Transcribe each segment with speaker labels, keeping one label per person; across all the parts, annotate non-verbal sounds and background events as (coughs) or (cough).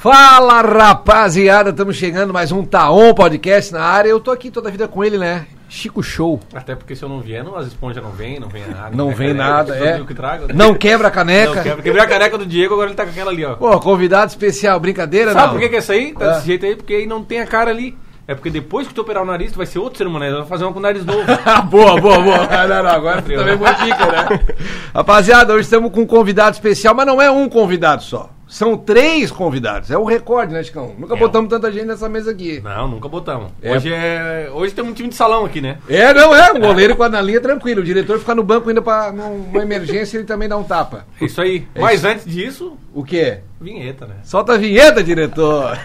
Speaker 1: Fala rapaziada, estamos chegando mais um Taon Podcast na área. Eu tô aqui toda a vida com ele, né? Chico Show.
Speaker 2: Até porque se eu não vier, não, as esponjas não vêm, não vem nada.
Speaker 1: Não
Speaker 2: vem
Speaker 1: vem
Speaker 2: caneca,
Speaker 1: nada, é.
Speaker 2: que trago.
Speaker 1: Não quebra a
Speaker 2: Não,
Speaker 1: caneca.
Speaker 2: quebra. Quebrei a caneca do Diego, agora ele tá com aquela ali, ó.
Speaker 1: Pô, convidado especial, brincadeira
Speaker 2: Sabe
Speaker 1: não?
Speaker 2: por que, que é essa aí? Tá
Speaker 1: É.
Speaker 2: desse jeito aí? Porque aí não tem a cara ali. É porque depois que tu operar o nariz, tu vai ser outro ser humano, né? Vai fazer uma com o nariz novo. (laughs)
Speaker 1: boa, boa, boa. Não, (laughs) não, não, agora também foi pica, né? (laughs) Rapaziada, hoje estamos com um convidado especial, mas não é um convidado só. São três convidados. É um recorde, né, Chicão? Nunca
Speaker 2: É.
Speaker 1: botamos tanta gente nessa mesa aqui.
Speaker 2: Não, nunca botamos.
Speaker 1: É.
Speaker 2: Hoje é. Hoje tem um time de salão aqui, né?
Speaker 1: É, não é. Um goleiro com a na linha tranquilo. O diretor fica no banco ainda pra numa emergência ele também dá um tapa.
Speaker 2: Isso aí.
Speaker 1: É
Speaker 2: Mas
Speaker 1: isso.
Speaker 2: antes disso,
Speaker 1: O quê?
Speaker 2: vinheta, né?
Speaker 1: Solta a vinheta, diretor.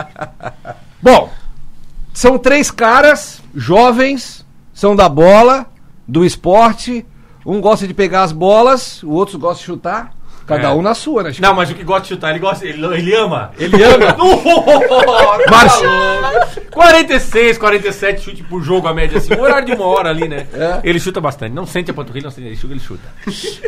Speaker 1: (laughs) Bom, são três caras jovens, são da bola, do esporte. Um gosta de pegar as bolas, o outro gosta de chutar. Cada
Speaker 2: É.
Speaker 1: um na sua, né? Chico?
Speaker 2: Não, mas o que gosta de chutar, ele gosta. Ele, ele ama.
Speaker 1: Ele ama.
Speaker 2: Márcio. 46, 47 chute por jogo, a média assim. Um horário de uma hora ali, né?
Speaker 1: É.
Speaker 2: Ele chuta bastante. Não sente a panturrilha, não sente, ele chuta, ele chuta.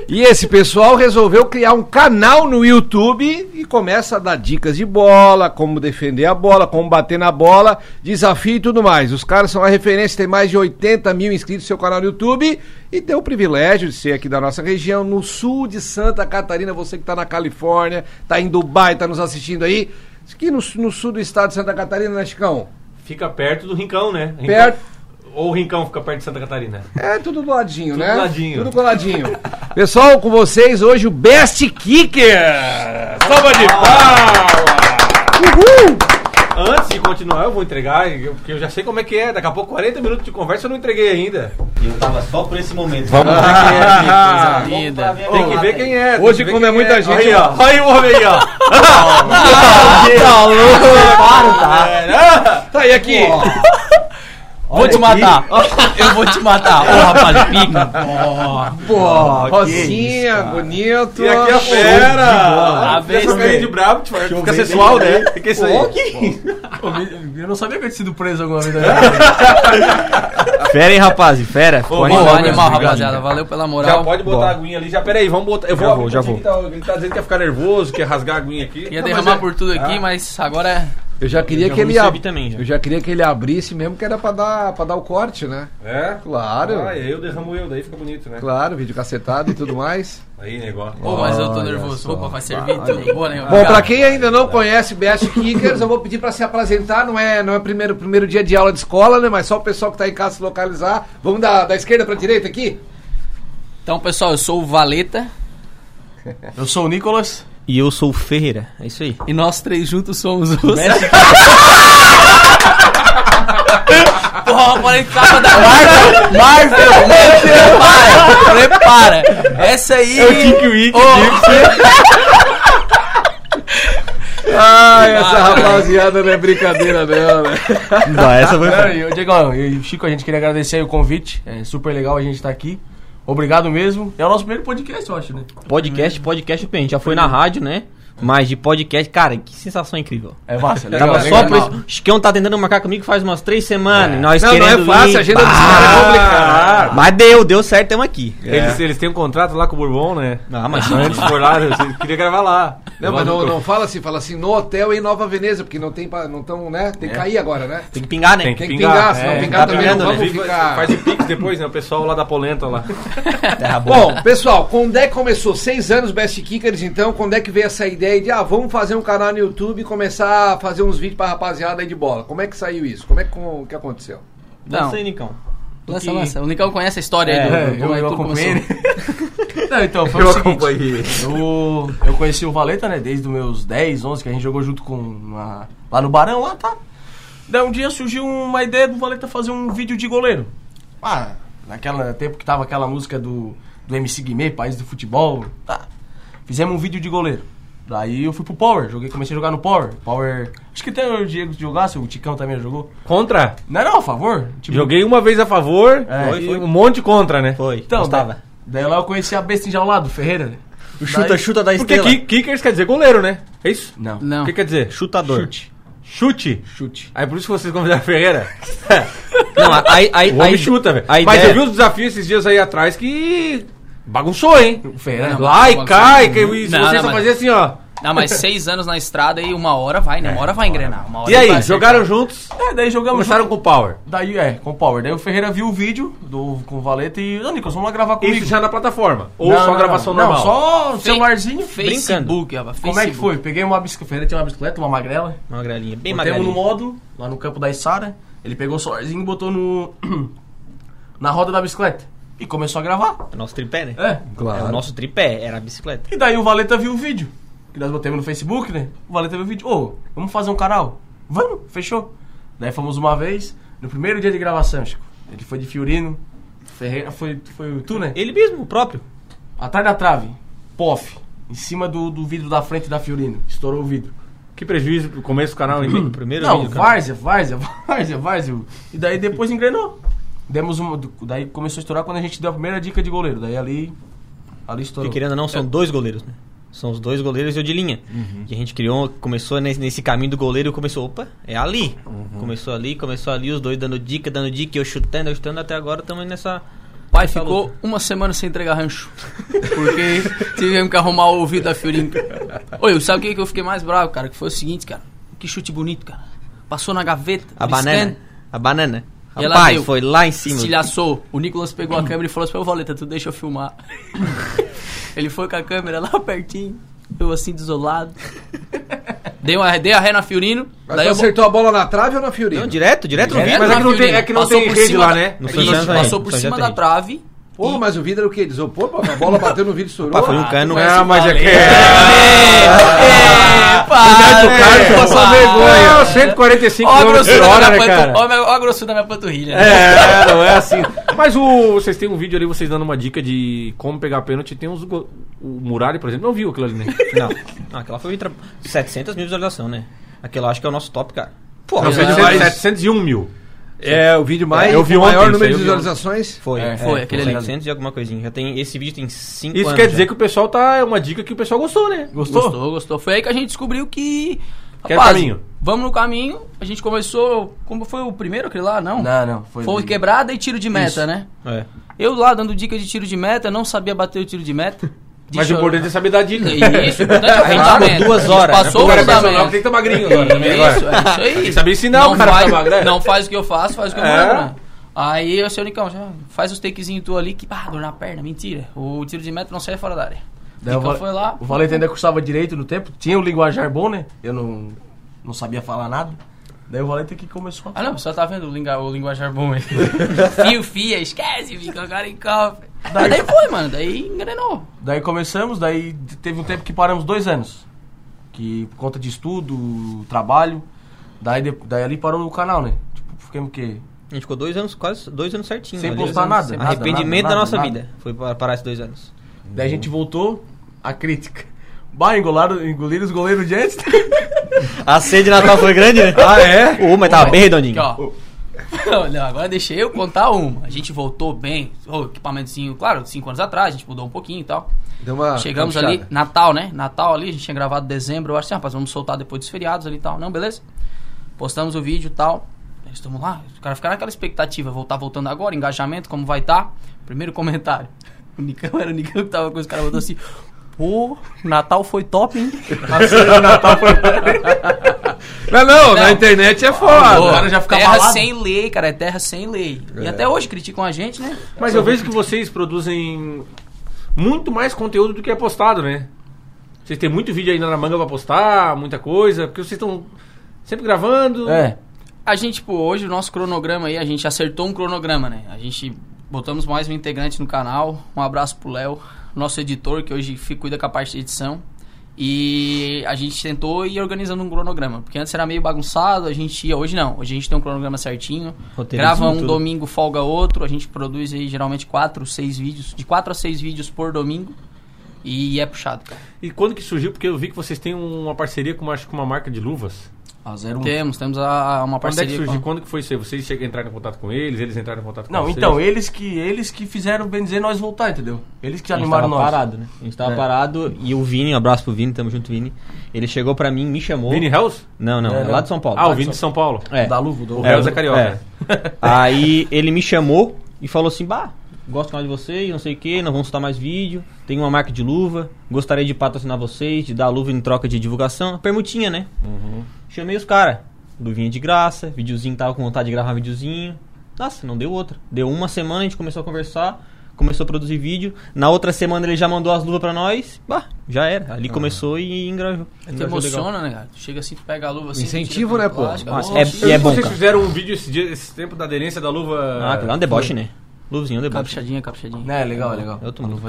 Speaker 1: E esse pessoal resolveu criar um canal no YouTube e começa a dar dicas de bola, como defender a bola, como bater na bola, desafio e tudo mais. Os caras são a referência, tem mais de 80 mil inscritos no seu canal no YouTube e tem o privilégio de ser aqui da nossa região, no sul de Santa Catarina, você que está na Califórnia, está em Dubai, está nos assistindo aí. Aqui no, no sul do estado de Santa Catarina, né, Chicão?
Speaker 2: Fica perto do Rincão, né? Rincão-
Speaker 1: Perto.
Speaker 2: Ou o Rincão fica perto de Santa Catarina.
Speaker 1: É tudo do ladinho,
Speaker 2: Tudo
Speaker 1: né?
Speaker 2: do ladinho.
Speaker 1: Tudo coladinho. (laughs) Pessoal, com vocês hoje o Best Kicker. Salva de palmas. Uhul.
Speaker 2: Antes de continuar, eu vou entregar, porque eu já sei como é que é. Daqui a pouco, 40 minutos de conversa, eu não entreguei ainda.
Speaker 3: E eu tava só por esse momento.
Speaker 2: Vamos ver quem é aqui.
Speaker 1: Ah,
Speaker 3: linda.
Speaker 2: Tem que ver quem é.
Speaker 1: Hoje, como é muita gente,
Speaker 2: Aí, ó. Aí o homem aí, ó.
Speaker 3: Tá louco, (laughs) tá?
Speaker 2: É,
Speaker 1: Tá aí aqui.
Speaker 3: Vou te matar. Eu vou te matar. Ô, rapaz, pica.
Speaker 1: Pô,
Speaker 3: que
Speaker 1: Rosinha, bonito.
Speaker 2: E aqui é a fera.
Speaker 3: A
Speaker 2: Ah,
Speaker 3: vez,
Speaker 2: Fica
Speaker 3: velho.
Speaker 2: de bravo, tipo, fica sensual, né? Fica isso aí.
Speaker 4: Eu não sabia que eu tinha sido preso alguma vez. (laughs)
Speaker 3: Fera, hein, rapaz? Fera.
Speaker 2: Ô,
Speaker 3: Pô,
Speaker 5: animal,
Speaker 2: obrigado.
Speaker 5: rapaziada. Valeu pela
Speaker 2: Já
Speaker 5: moral.
Speaker 2: pode botar a aguinha ali. Já, peraí, vamos botar. Eu vou
Speaker 3: Já vou, já vou.
Speaker 2: que tá- Ele tá dizendo que ia ficar nervoso, que ia rasgar a aguinha aqui.
Speaker 5: Ia derramar
Speaker 2: é-
Speaker 5: por tudo aqui, mas agora é.
Speaker 1: Eu já queria
Speaker 3: Já
Speaker 1: que ele ab...
Speaker 3: também, já.
Speaker 1: Eu já queria que ele abrisse mesmo, que era pra dar, pra dar o corte, né?
Speaker 2: É?
Speaker 1: Claro.
Speaker 2: Ah, eu derramo eu, daí fica bonito, né?
Speaker 1: Claro, vídeo cacetado e tudo mais. (laughs)
Speaker 2: Aí, negócio.
Speaker 5: Pô, mas eu tô nervoso. Opa, vai servir também. Boa, né?
Speaker 1: Bom, pra quem ainda não conhece Best Kickers, eu vou pedir pra se apresentar. Não é, não é primeiro, primeiro dia de aula de escola, né? Mas só o pessoal que tá em casa se localizar. Vamos da, da esquerda pra direita aqui?
Speaker 5: Então, pessoal, eu sou o Valeta (laughs)
Speaker 4: Eu sou o Nicolas.
Speaker 3: E eu sou o Ferreira. É isso aí.
Speaker 5: e nós três juntos somos os. (laughs) Porra, falei capa da Marvel! Marvel! Prepara! Prepara! Essa aí.
Speaker 2: É o Tink Wick,
Speaker 1: Ai, essa rapaziada não é brincadeira, não, né?
Speaker 3: Não, essa foi.
Speaker 4: Não, e eu e o Chico, a gente queria agradecer o convite. É super legal a gente estar aqui. Obrigado mesmo. É o nosso primeiro podcast, eu acho, né?
Speaker 3: Podcast, podcast, a gente já foi na rádio, né? Mas de podcast, cara, que sensação incrível.
Speaker 4: É massa,
Speaker 3: Tava
Speaker 4: legal.
Speaker 3: só por isso. O Chicão tá tentando marcar comigo faz umas três semanas. e Nós
Speaker 1: Não, não é
Speaker 3: querendo
Speaker 1: fácil,
Speaker 3: ir.
Speaker 1: a agenda dos
Speaker 3: Bah!
Speaker 1: caras é complicada.
Speaker 3: Mas deu, deu certo, tamo aqui.
Speaker 2: Eles, eles têm um contrato lá com o Bourbon, né?
Speaker 3: Ah, mas
Speaker 2: Antes for lá, eu queria gravar lá.
Speaker 1: Não, mas não, não fala assim, fala assim, no hotel em Nova Veneza, porque não tem, pa- não tão, né? Tem que cair agora, né?
Speaker 3: Tem que pingar, né?
Speaker 2: Tem que
Speaker 1: Tem que
Speaker 2: pingar,
Speaker 1: pingar, senão
Speaker 2: é,
Speaker 1: pingar
Speaker 3: tá
Speaker 1: também não
Speaker 3: pingando, né?
Speaker 1: vamos ficar...
Speaker 2: Faz o pix depois, né? O pessoal lá da Polenta lá.
Speaker 1: Bom, pessoal, quando é que começou? Seis anos Best Kickers, então, quando é que veio essa ideia de, ah, vamos fazer um canal no YouTube e começar a fazer uns vídeos pra rapaziada aí de bola? Como é que saiu isso? Como é que, com- que aconteceu?
Speaker 3: Não sei, Nicão.
Speaker 5: lança,
Speaker 3: que-
Speaker 5: lança. O Nicão conhece a história aí do.
Speaker 4: É,
Speaker 5: como
Speaker 4: eu,
Speaker 5: é
Speaker 4: eu acompanhei ele. (laughs) Não, então, foi
Speaker 2: Eu
Speaker 4: o seguinte.
Speaker 2: acompanhei.
Speaker 4: Eu, eu conheci o Valeta, né? Desde os meus 10, 11, que a gente jogou junto com. uma- lá no Barão, lá, tá? Daí um dia surgiu uma ideia do Valeta fazer um vídeo de goleiro. Ah, naquela tempo que tava aquela música do, do MC Guimê, País do Futebol. Tá. Fizemos um vídeo de goleiro. Daí eu fui pro Power, joguei, comecei a jogar no Power. Power. Acho que tem o Diego jogasse, o Ticão também jogou.
Speaker 2: Contra?
Speaker 4: Não, não, a favor. Tipo,
Speaker 2: Joguei uma vez a favor
Speaker 4: É,
Speaker 2: e
Speaker 4: foi.
Speaker 2: um monte contra, né?
Speaker 3: Foi.
Speaker 4: Então,
Speaker 3: Gostava.
Speaker 4: daí, daí lá eu conheci a besta enjaulada, o Ferreira, né?
Speaker 3: O chuta-chuta da
Speaker 2: Porque
Speaker 3: estrela.
Speaker 2: ki- kickers quer dizer goleiro, né? É isso?
Speaker 4: Não.
Speaker 5: Não.
Speaker 2: O que quer dizer?
Speaker 3: Chutador.
Speaker 4: Chute.
Speaker 2: Chute.
Speaker 4: Chute.
Speaker 2: Aí por isso que vocês convidaram Ferreira. (laughs)
Speaker 3: Não, aí, aí,
Speaker 2: O homem
Speaker 3: aí
Speaker 2: chuta, velho.
Speaker 3: a
Speaker 2: Mas
Speaker 3: ideia-
Speaker 2: eu vi os desafios esses dias aí atrás que bagunçou, hein?
Speaker 4: O Ferreira.
Speaker 5: Não,
Speaker 2: Lá e
Speaker 5: bagunçou.
Speaker 2: cai, que, e se
Speaker 5: Não,
Speaker 2: você
Speaker 5: não,
Speaker 2: só
Speaker 5: mas-
Speaker 2: fazia assim, ó.
Speaker 5: Não, mas seis anos na estrada e uma hora vai, né? Uma hora vai engrenar. Uma hora
Speaker 2: E aí,
Speaker 5: vai acertar.
Speaker 2: jogaram juntos?
Speaker 4: É, daí jogamos
Speaker 2: Começaram com o Power.
Speaker 4: Daí, é, com o Power. Daí o Ferreira viu o vídeo do, com o Valeta e... Ô, Nicolas, vamos lá gravar comigo.
Speaker 2: Isso já na plataforma? Ou
Speaker 4: Não,
Speaker 2: só
Speaker 4: não,
Speaker 2: gravação
Speaker 4: não,
Speaker 2: normal?
Speaker 4: Não, só
Speaker 5: Fe-
Speaker 4: celularzinho.
Speaker 5: Facebook, rapaz.
Speaker 4: Como é que foi? Peguei uma bicicleta, o Ferreira tinha uma bicicleta, uma magrela.
Speaker 3: Uma magrelinha, bem
Speaker 4: no
Speaker 3: magrelinha.
Speaker 4: módulo, lá no campo da Isara. Ele pegou o celularzinho e botou no... (clears throat) na roda da bicicleta. E começou a gravar.
Speaker 3: É o nosso tripé, né?
Speaker 4: É.
Speaker 3: É o nosso tripé, era a bicicleta.
Speaker 4: E daí o Valeta viu o vídeo. Que nós botamos no Facebook, né? O Valeta viu o vídeo. Ô, vamos fazer um canal? Vamos, fechou. Daí fomos uma vez, no primeiro dia de gravação, Chico. Ele foi de Fiorino. Ferreira, foi, foi tu, né?
Speaker 3: Ele mesmo, o próprio.
Speaker 4: Atrás da trave, POF, em cima do, do vidro da frente da Fiorino. Estourou o vidro.
Speaker 2: Que prejuízo pro começo do canal, hein? (laughs)
Speaker 3: primeiro
Speaker 4: Não,
Speaker 3: vídeo,
Speaker 4: várzea, várzea, (laughs) várzea, várzea. E daí depois engrenou. Demos uma, daí começou a estourar quando a gente deu a primeira dica de goleiro. Daí ali, ali estourou.
Speaker 3: Porque querendo ou não, são dois goleiros, né? São os dois goleiros e o de linha. E a gente criou, começou nesse, nesse caminho do goleiro e começou, opa, é ali. Começou ali, começou ali, os dois dando dica, dando dica, eu chutando, eu chutando, até agora estamos nessa.
Speaker 5: Pai
Speaker 3: nessa
Speaker 5: ficou
Speaker 3: luta.
Speaker 5: uma semana sem entregar rancho. Porque (laughs) tivemos que arrumar o ouvido da Fiorino. Oi, sabe o que, que eu fiquei mais bravo, cara? Que foi o seguinte, cara. Que chute bonito, cara. Passou na gaveta.
Speaker 3: A banana. A banana.
Speaker 5: E ela deu.
Speaker 3: foi lá em cima.
Speaker 5: Estilhaçou. O Nicolas pegou a câmera e falou assim: Ô Valeta, tu deixa eu filmar. (laughs) Ele foi com a câmera lá pertinho. Eu assim, desolado. Dei, uma, dei a ré na Fiorino.
Speaker 1: Mas
Speaker 5: daí
Speaker 1: tu
Speaker 5: eu
Speaker 1: acertou a bola na trave ou na Fiorino?
Speaker 3: Não, direto, direto no
Speaker 5: Direto
Speaker 3: vídeo.
Speaker 2: Mas é que não tem- é que não
Speaker 5: Passou
Speaker 2: tem
Speaker 5: por
Speaker 2: rede
Speaker 5: cima
Speaker 2: lá,
Speaker 5: da-
Speaker 2: né?
Speaker 3: No
Speaker 5: Isso, passou por cima da trave.
Speaker 1: Pô, mas o vidro era o quê? De isopor? pô? A bola bateu no vidro e estourou?
Speaker 3: Pá, foi um cano.
Speaker 2: Ah, mas é que...
Speaker 5: Para,
Speaker 2: cara, passou
Speaker 5: para.
Speaker 2: vergonha. Não, 145
Speaker 5: Ó a
Speaker 2: km por
Speaker 5: grossura da
Speaker 2: hora, né, cara?
Speaker 5: ó a grossura da minha panturrilha. né?
Speaker 2: É, não é assim. Mas o, vocês têm um vídeo ali, vocês dando uma dica de como pegar pênalti. Tem uns. O Muralha, por exemplo, não viu aquilo ali, né?
Speaker 3: Não, não, aquela foi tra- 700 mil visualizações, né? Aquela eu acho que é o nosso top, cara. Pô,
Speaker 2: Não,
Speaker 3: mas-
Speaker 2: 700, 701 mil.
Speaker 1: É, o vídeo mais.
Speaker 2: Eu vi ontem,
Speaker 1: maior
Speaker 2: isso
Speaker 1: número de
Speaker 2: ontem.
Speaker 1: visualizações.
Speaker 3: Foi,
Speaker 5: É, foi, aquele ali.
Speaker 3: 700 e alguma coisinha. Já tem, esse vídeo tem 5
Speaker 2: Isso
Speaker 3: anos.
Speaker 2: quer
Speaker 3: já.
Speaker 2: dizer que o pessoal tá. É uma dica que o pessoal gostou, né?
Speaker 4: Gostou?
Speaker 5: Gostou, gostou. Foi aí que a gente descobriu que.
Speaker 2: Que era o caminho.
Speaker 5: Vamos no caminho. A gente começou. Como foi o primeiro aquele lá? Não.
Speaker 4: Não, não. Foi,
Speaker 5: Foi quebrada e tiro de meta,
Speaker 4: Isso.
Speaker 5: né?
Speaker 3: É.
Speaker 5: Eu lá dando dica de tiro de meta, não sabia bater o tiro de meta.
Speaker 2: Mas o importante é saber dar dica.
Speaker 5: Isso, o importante é o
Speaker 3: A gente
Speaker 5: fundamento.
Speaker 3: duas
Speaker 5: A gente
Speaker 3: horas, né?
Speaker 5: Passou
Speaker 2: O cara personal, tem que estar magrinho agora também.
Speaker 5: Isso,
Speaker 2: agora.
Speaker 5: é isso aí.
Speaker 2: Tem que saber ensinar
Speaker 5: não
Speaker 2: o cara
Speaker 5: faz,
Speaker 2: magro, né?
Speaker 5: Não faz o que eu faço, faz o que eu
Speaker 2: É.
Speaker 5: mando, né? Aí eu sei, Nicão, faz os takezinhos tu ali que, pá, dor na perna, mentira. O tiro de meta não sai fora da área.
Speaker 4: Daí o
Speaker 5: Nicão foi lá.
Speaker 4: O Valente ainda cursava direito no tempo, tinha o linguajar bom, né? Eu não, não sabia falar nada. Daí o Valente que começou a
Speaker 5: Ah não, você tá vendo o, linga, o linguajar bom aí. (laughs) Fio, fia, esquece, fica cara em cofre. Daí, daí foi, mano, daí engrenou.
Speaker 4: Daí começamos, daí teve um tempo que paramos dois anos. Que por conta de estudo, trabalho. Daí, de- daí ali parou o canal, né? Tipo, ficamos o quê?
Speaker 3: A gente ficou dois anos, quase dois anos certinho.
Speaker 4: Sem postar nada, nada,
Speaker 3: Arrependimento
Speaker 4: nada,
Speaker 3: da nossa
Speaker 4: nada.
Speaker 3: vida. Foi para parar esses dois anos.
Speaker 4: Daí a gente voltou, a crítica. Bah, engolaram, engoliram os goleiros de antes. (laughs)
Speaker 3: A sede de Natal foi grande, né? (laughs)
Speaker 2: Ah, é?
Speaker 3: Ô, mas tava bem redondinho.
Speaker 5: Aqui, ó. (laughs) Não, agora deixei eu contar uma. A gente voltou bem. O equipamentozinho, claro, cinco anos atrás, a gente mudou um pouquinho e tal.
Speaker 1: Deu uma
Speaker 5: Chegamos ali, Natal, né? Natal ali, a gente tinha gravado em dezembro. Eu acho assim, rapaz, vamos soltar depois dos feriados ali e tal. Não, beleza? Postamos o vídeo e tal. Estamos lá, os caras ficaram naquela expectativa, voltar voltando agora, engajamento, como vai estar? Primeiro comentário. O Nicão era o Nicão que tava com os caras, botou assim. Pô, Natal foi top, hein? (laughs)
Speaker 1: Não, não, na
Speaker 5: Não.
Speaker 1: internet é
Speaker 5: Pô,
Speaker 1: foda.
Speaker 4: o cara já fica
Speaker 5: terra
Speaker 4: abalado.
Speaker 5: sem lei, cara, é terra sem lei. E até hoje criticam a gente, né?
Speaker 2: Mas eu vejo que vocês produzem muito mais conteúdo do que é postado, né? Vocês têm muito vídeo ainda na manga pra postar, muita coisa, porque vocês estão sempre gravando.
Speaker 4: É.
Speaker 5: A gente, tipo, hoje o nosso cronograma aí, a gente acertou um cronograma, né? A gente botamos mais um integrante no canal. Um abraço pro Léo, nosso editor, que hoje cuida com a parte de edição. E a gente tentou ir organizando um cronograma, porque antes era meio bagunçado, a gente ia, hoje não. Hoje a gente tem um cronograma certinho. Grava um
Speaker 3: tudo.
Speaker 5: domingo, folga outro. A gente produz aí geralmente quatro, seis vídeos, de quatro a seis vídeos por domingo. E é puxado, cara.
Speaker 2: E quando que surgiu? Porque eu vi que vocês têm uma parceria com, acho que uma marca de luvas.
Speaker 4: A 01.
Speaker 5: Temos, temos a, uma
Speaker 2: Quando é que
Speaker 5: parceria
Speaker 2: surgiu?
Speaker 5: com...
Speaker 2: Quando que foi isso aí? Vocês chegaram, entraram em contato com eles, eles entraram em contato com
Speaker 4: Não,
Speaker 2: vocês?
Speaker 4: então, eles que, eles que fizeram, bem dizer, nós voltar, entendeu? Eles que
Speaker 3: A gente
Speaker 4: animaram
Speaker 3: tava
Speaker 4: nós.
Speaker 3: parado, né? A gente tava
Speaker 4: É.
Speaker 3: parado e o Vini, um abraço pro Vini, tamo junto, Vini. Ele chegou pra mim, me chamou.
Speaker 2: Vini Hells?
Speaker 3: Não, não,
Speaker 4: É,
Speaker 3: é,
Speaker 4: não.
Speaker 3: lá de São Paulo.
Speaker 2: Ah, o Vini de São Paulo.
Speaker 3: É.
Speaker 4: Da luva, do
Speaker 2: O Hells é carioca.
Speaker 3: É. (laughs) Aí ele me chamou e falou assim: Bah, gosto mais de você e não sei o que, nós vamos soltar mais vídeo. Tenho uma marca de luva, gostaria de patrocinar vocês, de dar luva em troca de divulgação. Permutinha, né? Chamei os caras. Luvinha de graça, videozinho, tava com vontade de gravar videozinho. Nossa, não deu outra. Deu uma semana, a gente começou a conversar, começou a produzir vídeo. Na outra semana ele já mandou as luvas pra nós. Bah, já era. Ali começou e engravou.
Speaker 5: É que
Speaker 3: Engravou legal.
Speaker 5: emociona, né, cara? Tu chega assim, tu pega a luva assim.
Speaker 1: Incentivo, né, pô?
Speaker 5: plástico,
Speaker 3: Nossa, é- e é bom,
Speaker 2: Vocês
Speaker 3: cara.
Speaker 2: fizeram um vídeo esse, dia, esse tempo da aderência da luva.
Speaker 3: Ah, aquilo lá é um deboche, né? Luvinha, um deboche.
Speaker 5: Caprichadinha, caprichadinha.
Speaker 4: É, legal, é legal.
Speaker 3: Eu tô muito.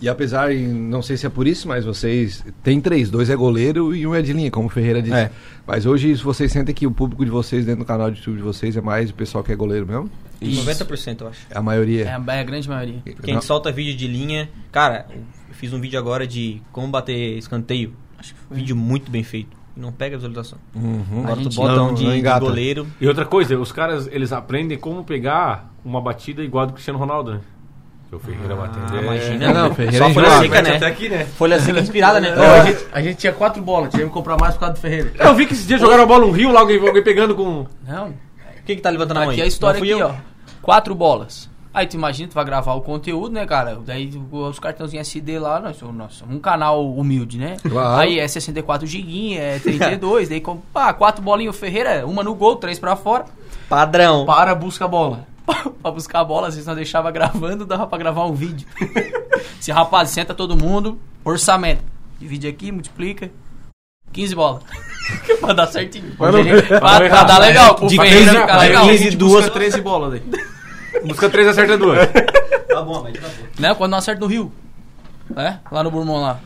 Speaker 1: E apesar, em- não sei se é por isso, mas vocês. Tem três, dois é goleiro e um é de linha, como o Ferreira disse.
Speaker 3: É.
Speaker 1: Mas hoje vocês sentem que o público de vocês dentro do canal de YouTube de vocês é mais o pessoal que é goleiro mesmo?
Speaker 3: 90% eu acho.
Speaker 1: A maioria.
Speaker 5: É a, é a grande maioria.
Speaker 3: Porque a gente solta vídeo de linha. Cara, eu fiz um vídeo agora de como bater escanteio. Acho que foi um vídeo muito bem feito. Não pega visualização.
Speaker 1: Uhum.
Speaker 3: Agora tu bota
Speaker 1: Não,
Speaker 3: um de,
Speaker 1: não
Speaker 3: de goleiro.
Speaker 2: E outra coisa, os caras, eles aprendem como pegar uma batida igual a do Cristiano Ronaldo, né? Que o Ferreira vai atender.
Speaker 3: imagina.
Speaker 1: Não, não, Ferreira
Speaker 3: Só
Speaker 1: é
Speaker 3: folha seca, né?
Speaker 2: Até aqui, né?
Speaker 3: Folha seca inspirada, né?
Speaker 4: Não, a, gente, a gente tinha quatro bolas, tivemos que comprar mais por causa do Ferreira.
Speaker 2: Eu vi que esse dia jogaram a bola no Rio, lá alguém, alguém pegando com.
Speaker 5: Não,
Speaker 3: Quem que tá levantando a mão
Speaker 5: aqui é a história aqui,
Speaker 3: eu.
Speaker 5: ó. Quatro bolas. Aí tu imagina, tu vai gravar o conteúdo, né, cara? Daí os cartãozinhos SD lá, nós somos um canal humilde, né?
Speaker 1: Claro.
Speaker 5: Aí é 64 giguinha, é 32, daí com, pá, quatro bolinhas o Ferreira, uma no gol, três pra fora.
Speaker 3: Padrão.
Speaker 4: Para, busca a bola. (laughs)
Speaker 5: pra buscar a bola, às vezes nós deixava gravando, dava pra gravar um vídeo. (laughs) Se rapaz, senta todo mundo, orçamento. Divide aqui, multiplica. 15 bolas. (laughs) pra dar certinho. pra, pra dar legal.
Speaker 3: De
Speaker 5: Ferreira
Speaker 3: 15
Speaker 5: ficar
Speaker 3: pra
Speaker 5: legal.
Speaker 3: 15
Speaker 4: A gente
Speaker 3: duas-
Speaker 4: busca 13 bolas daí.
Speaker 2: Busca três, acerta duas.
Speaker 3: Tá bom, mas tá bom.
Speaker 5: Né? Quando não acerta no Rio. Né? Lá no Burmão lá.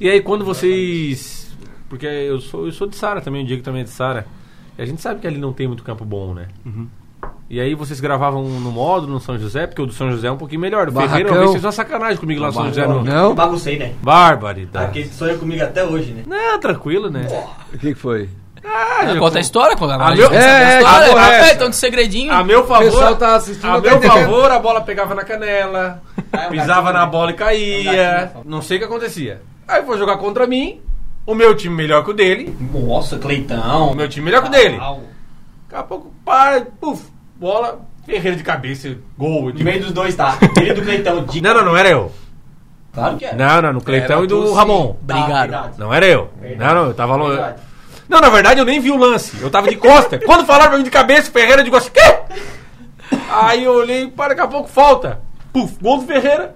Speaker 2: E aí quando vocês. Porque eu sou, eu sou de Sara também, o Diego também é de Sara. E a gente sabe que ali não tem muito campo bom, né? E aí vocês gravavam no módulo, no São José, porque o do São José é um pouquinho melhor. Do
Speaker 1: Barracão.
Speaker 2: Ferreira, uma vez fez uma sacanagem comigo lá no São José. No...
Speaker 1: Não?
Speaker 3: Baguncei, né?
Speaker 2: Barbaridade.
Speaker 3: Aquele sonho comigo até hoje, né?
Speaker 2: Não, tranquilo, né?
Speaker 1: O que, que foi?
Speaker 2: Ah, eu-
Speaker 5: Conta a história, conta a
Speaker 2: meu-
Speaker 5: gente
Speaker 1: É,
Speaker 5: a
Speaker 1: é,
Speaker 5: história.
Speaker 1: porra é
Speaker 5: É, então de segredinho.
Speaker 2: A meu
Speaker 1: O pessoal
Speaker 2: favor,
Speaker 1: tá assistindo.
Speaker 2: a
Speaker 1: não tá
Speaker 2: meu favor, a bola pegava na canela, pisava na bola e caía. Não sei o que acontecia. Aí foi jogar contra mim, o meu time melhor que o dele,
Speaker 3: Nossa, Cleitão.
Speaker 2: o meu time melhor que o dele. Daqui a pouco, para, puf, bola, Ferreira de cabeça, gol.
Speaker 3: No
Speaker 2: digo,
Speaker 3: meio dos dois, tá? (laughs) Ele do Cleitão. de-
Speaker 2: Não, não, não era eu.
Speaker 3: Claro que era.
Speaker 2: Não, não, no Cleitão
Speaker 4: Era
Speaker 2: e do
Speaker 4: sim.
Speaker 2: Ramon.
Speaker 5: Obrigado.
Speaker 2: Não era eu.
Speaker 3: Verdade.
Speaker 2: Não, não, eu tava longe. Não, na verdade eu nem vi o lance. Eu tava de costa. (laughs) Quando falaram pra mim de cabeça, Ferreira, eu digo assim, quê? Aí eu olhei, para, daqui a pouco falta. Puf, gol do Ferreira.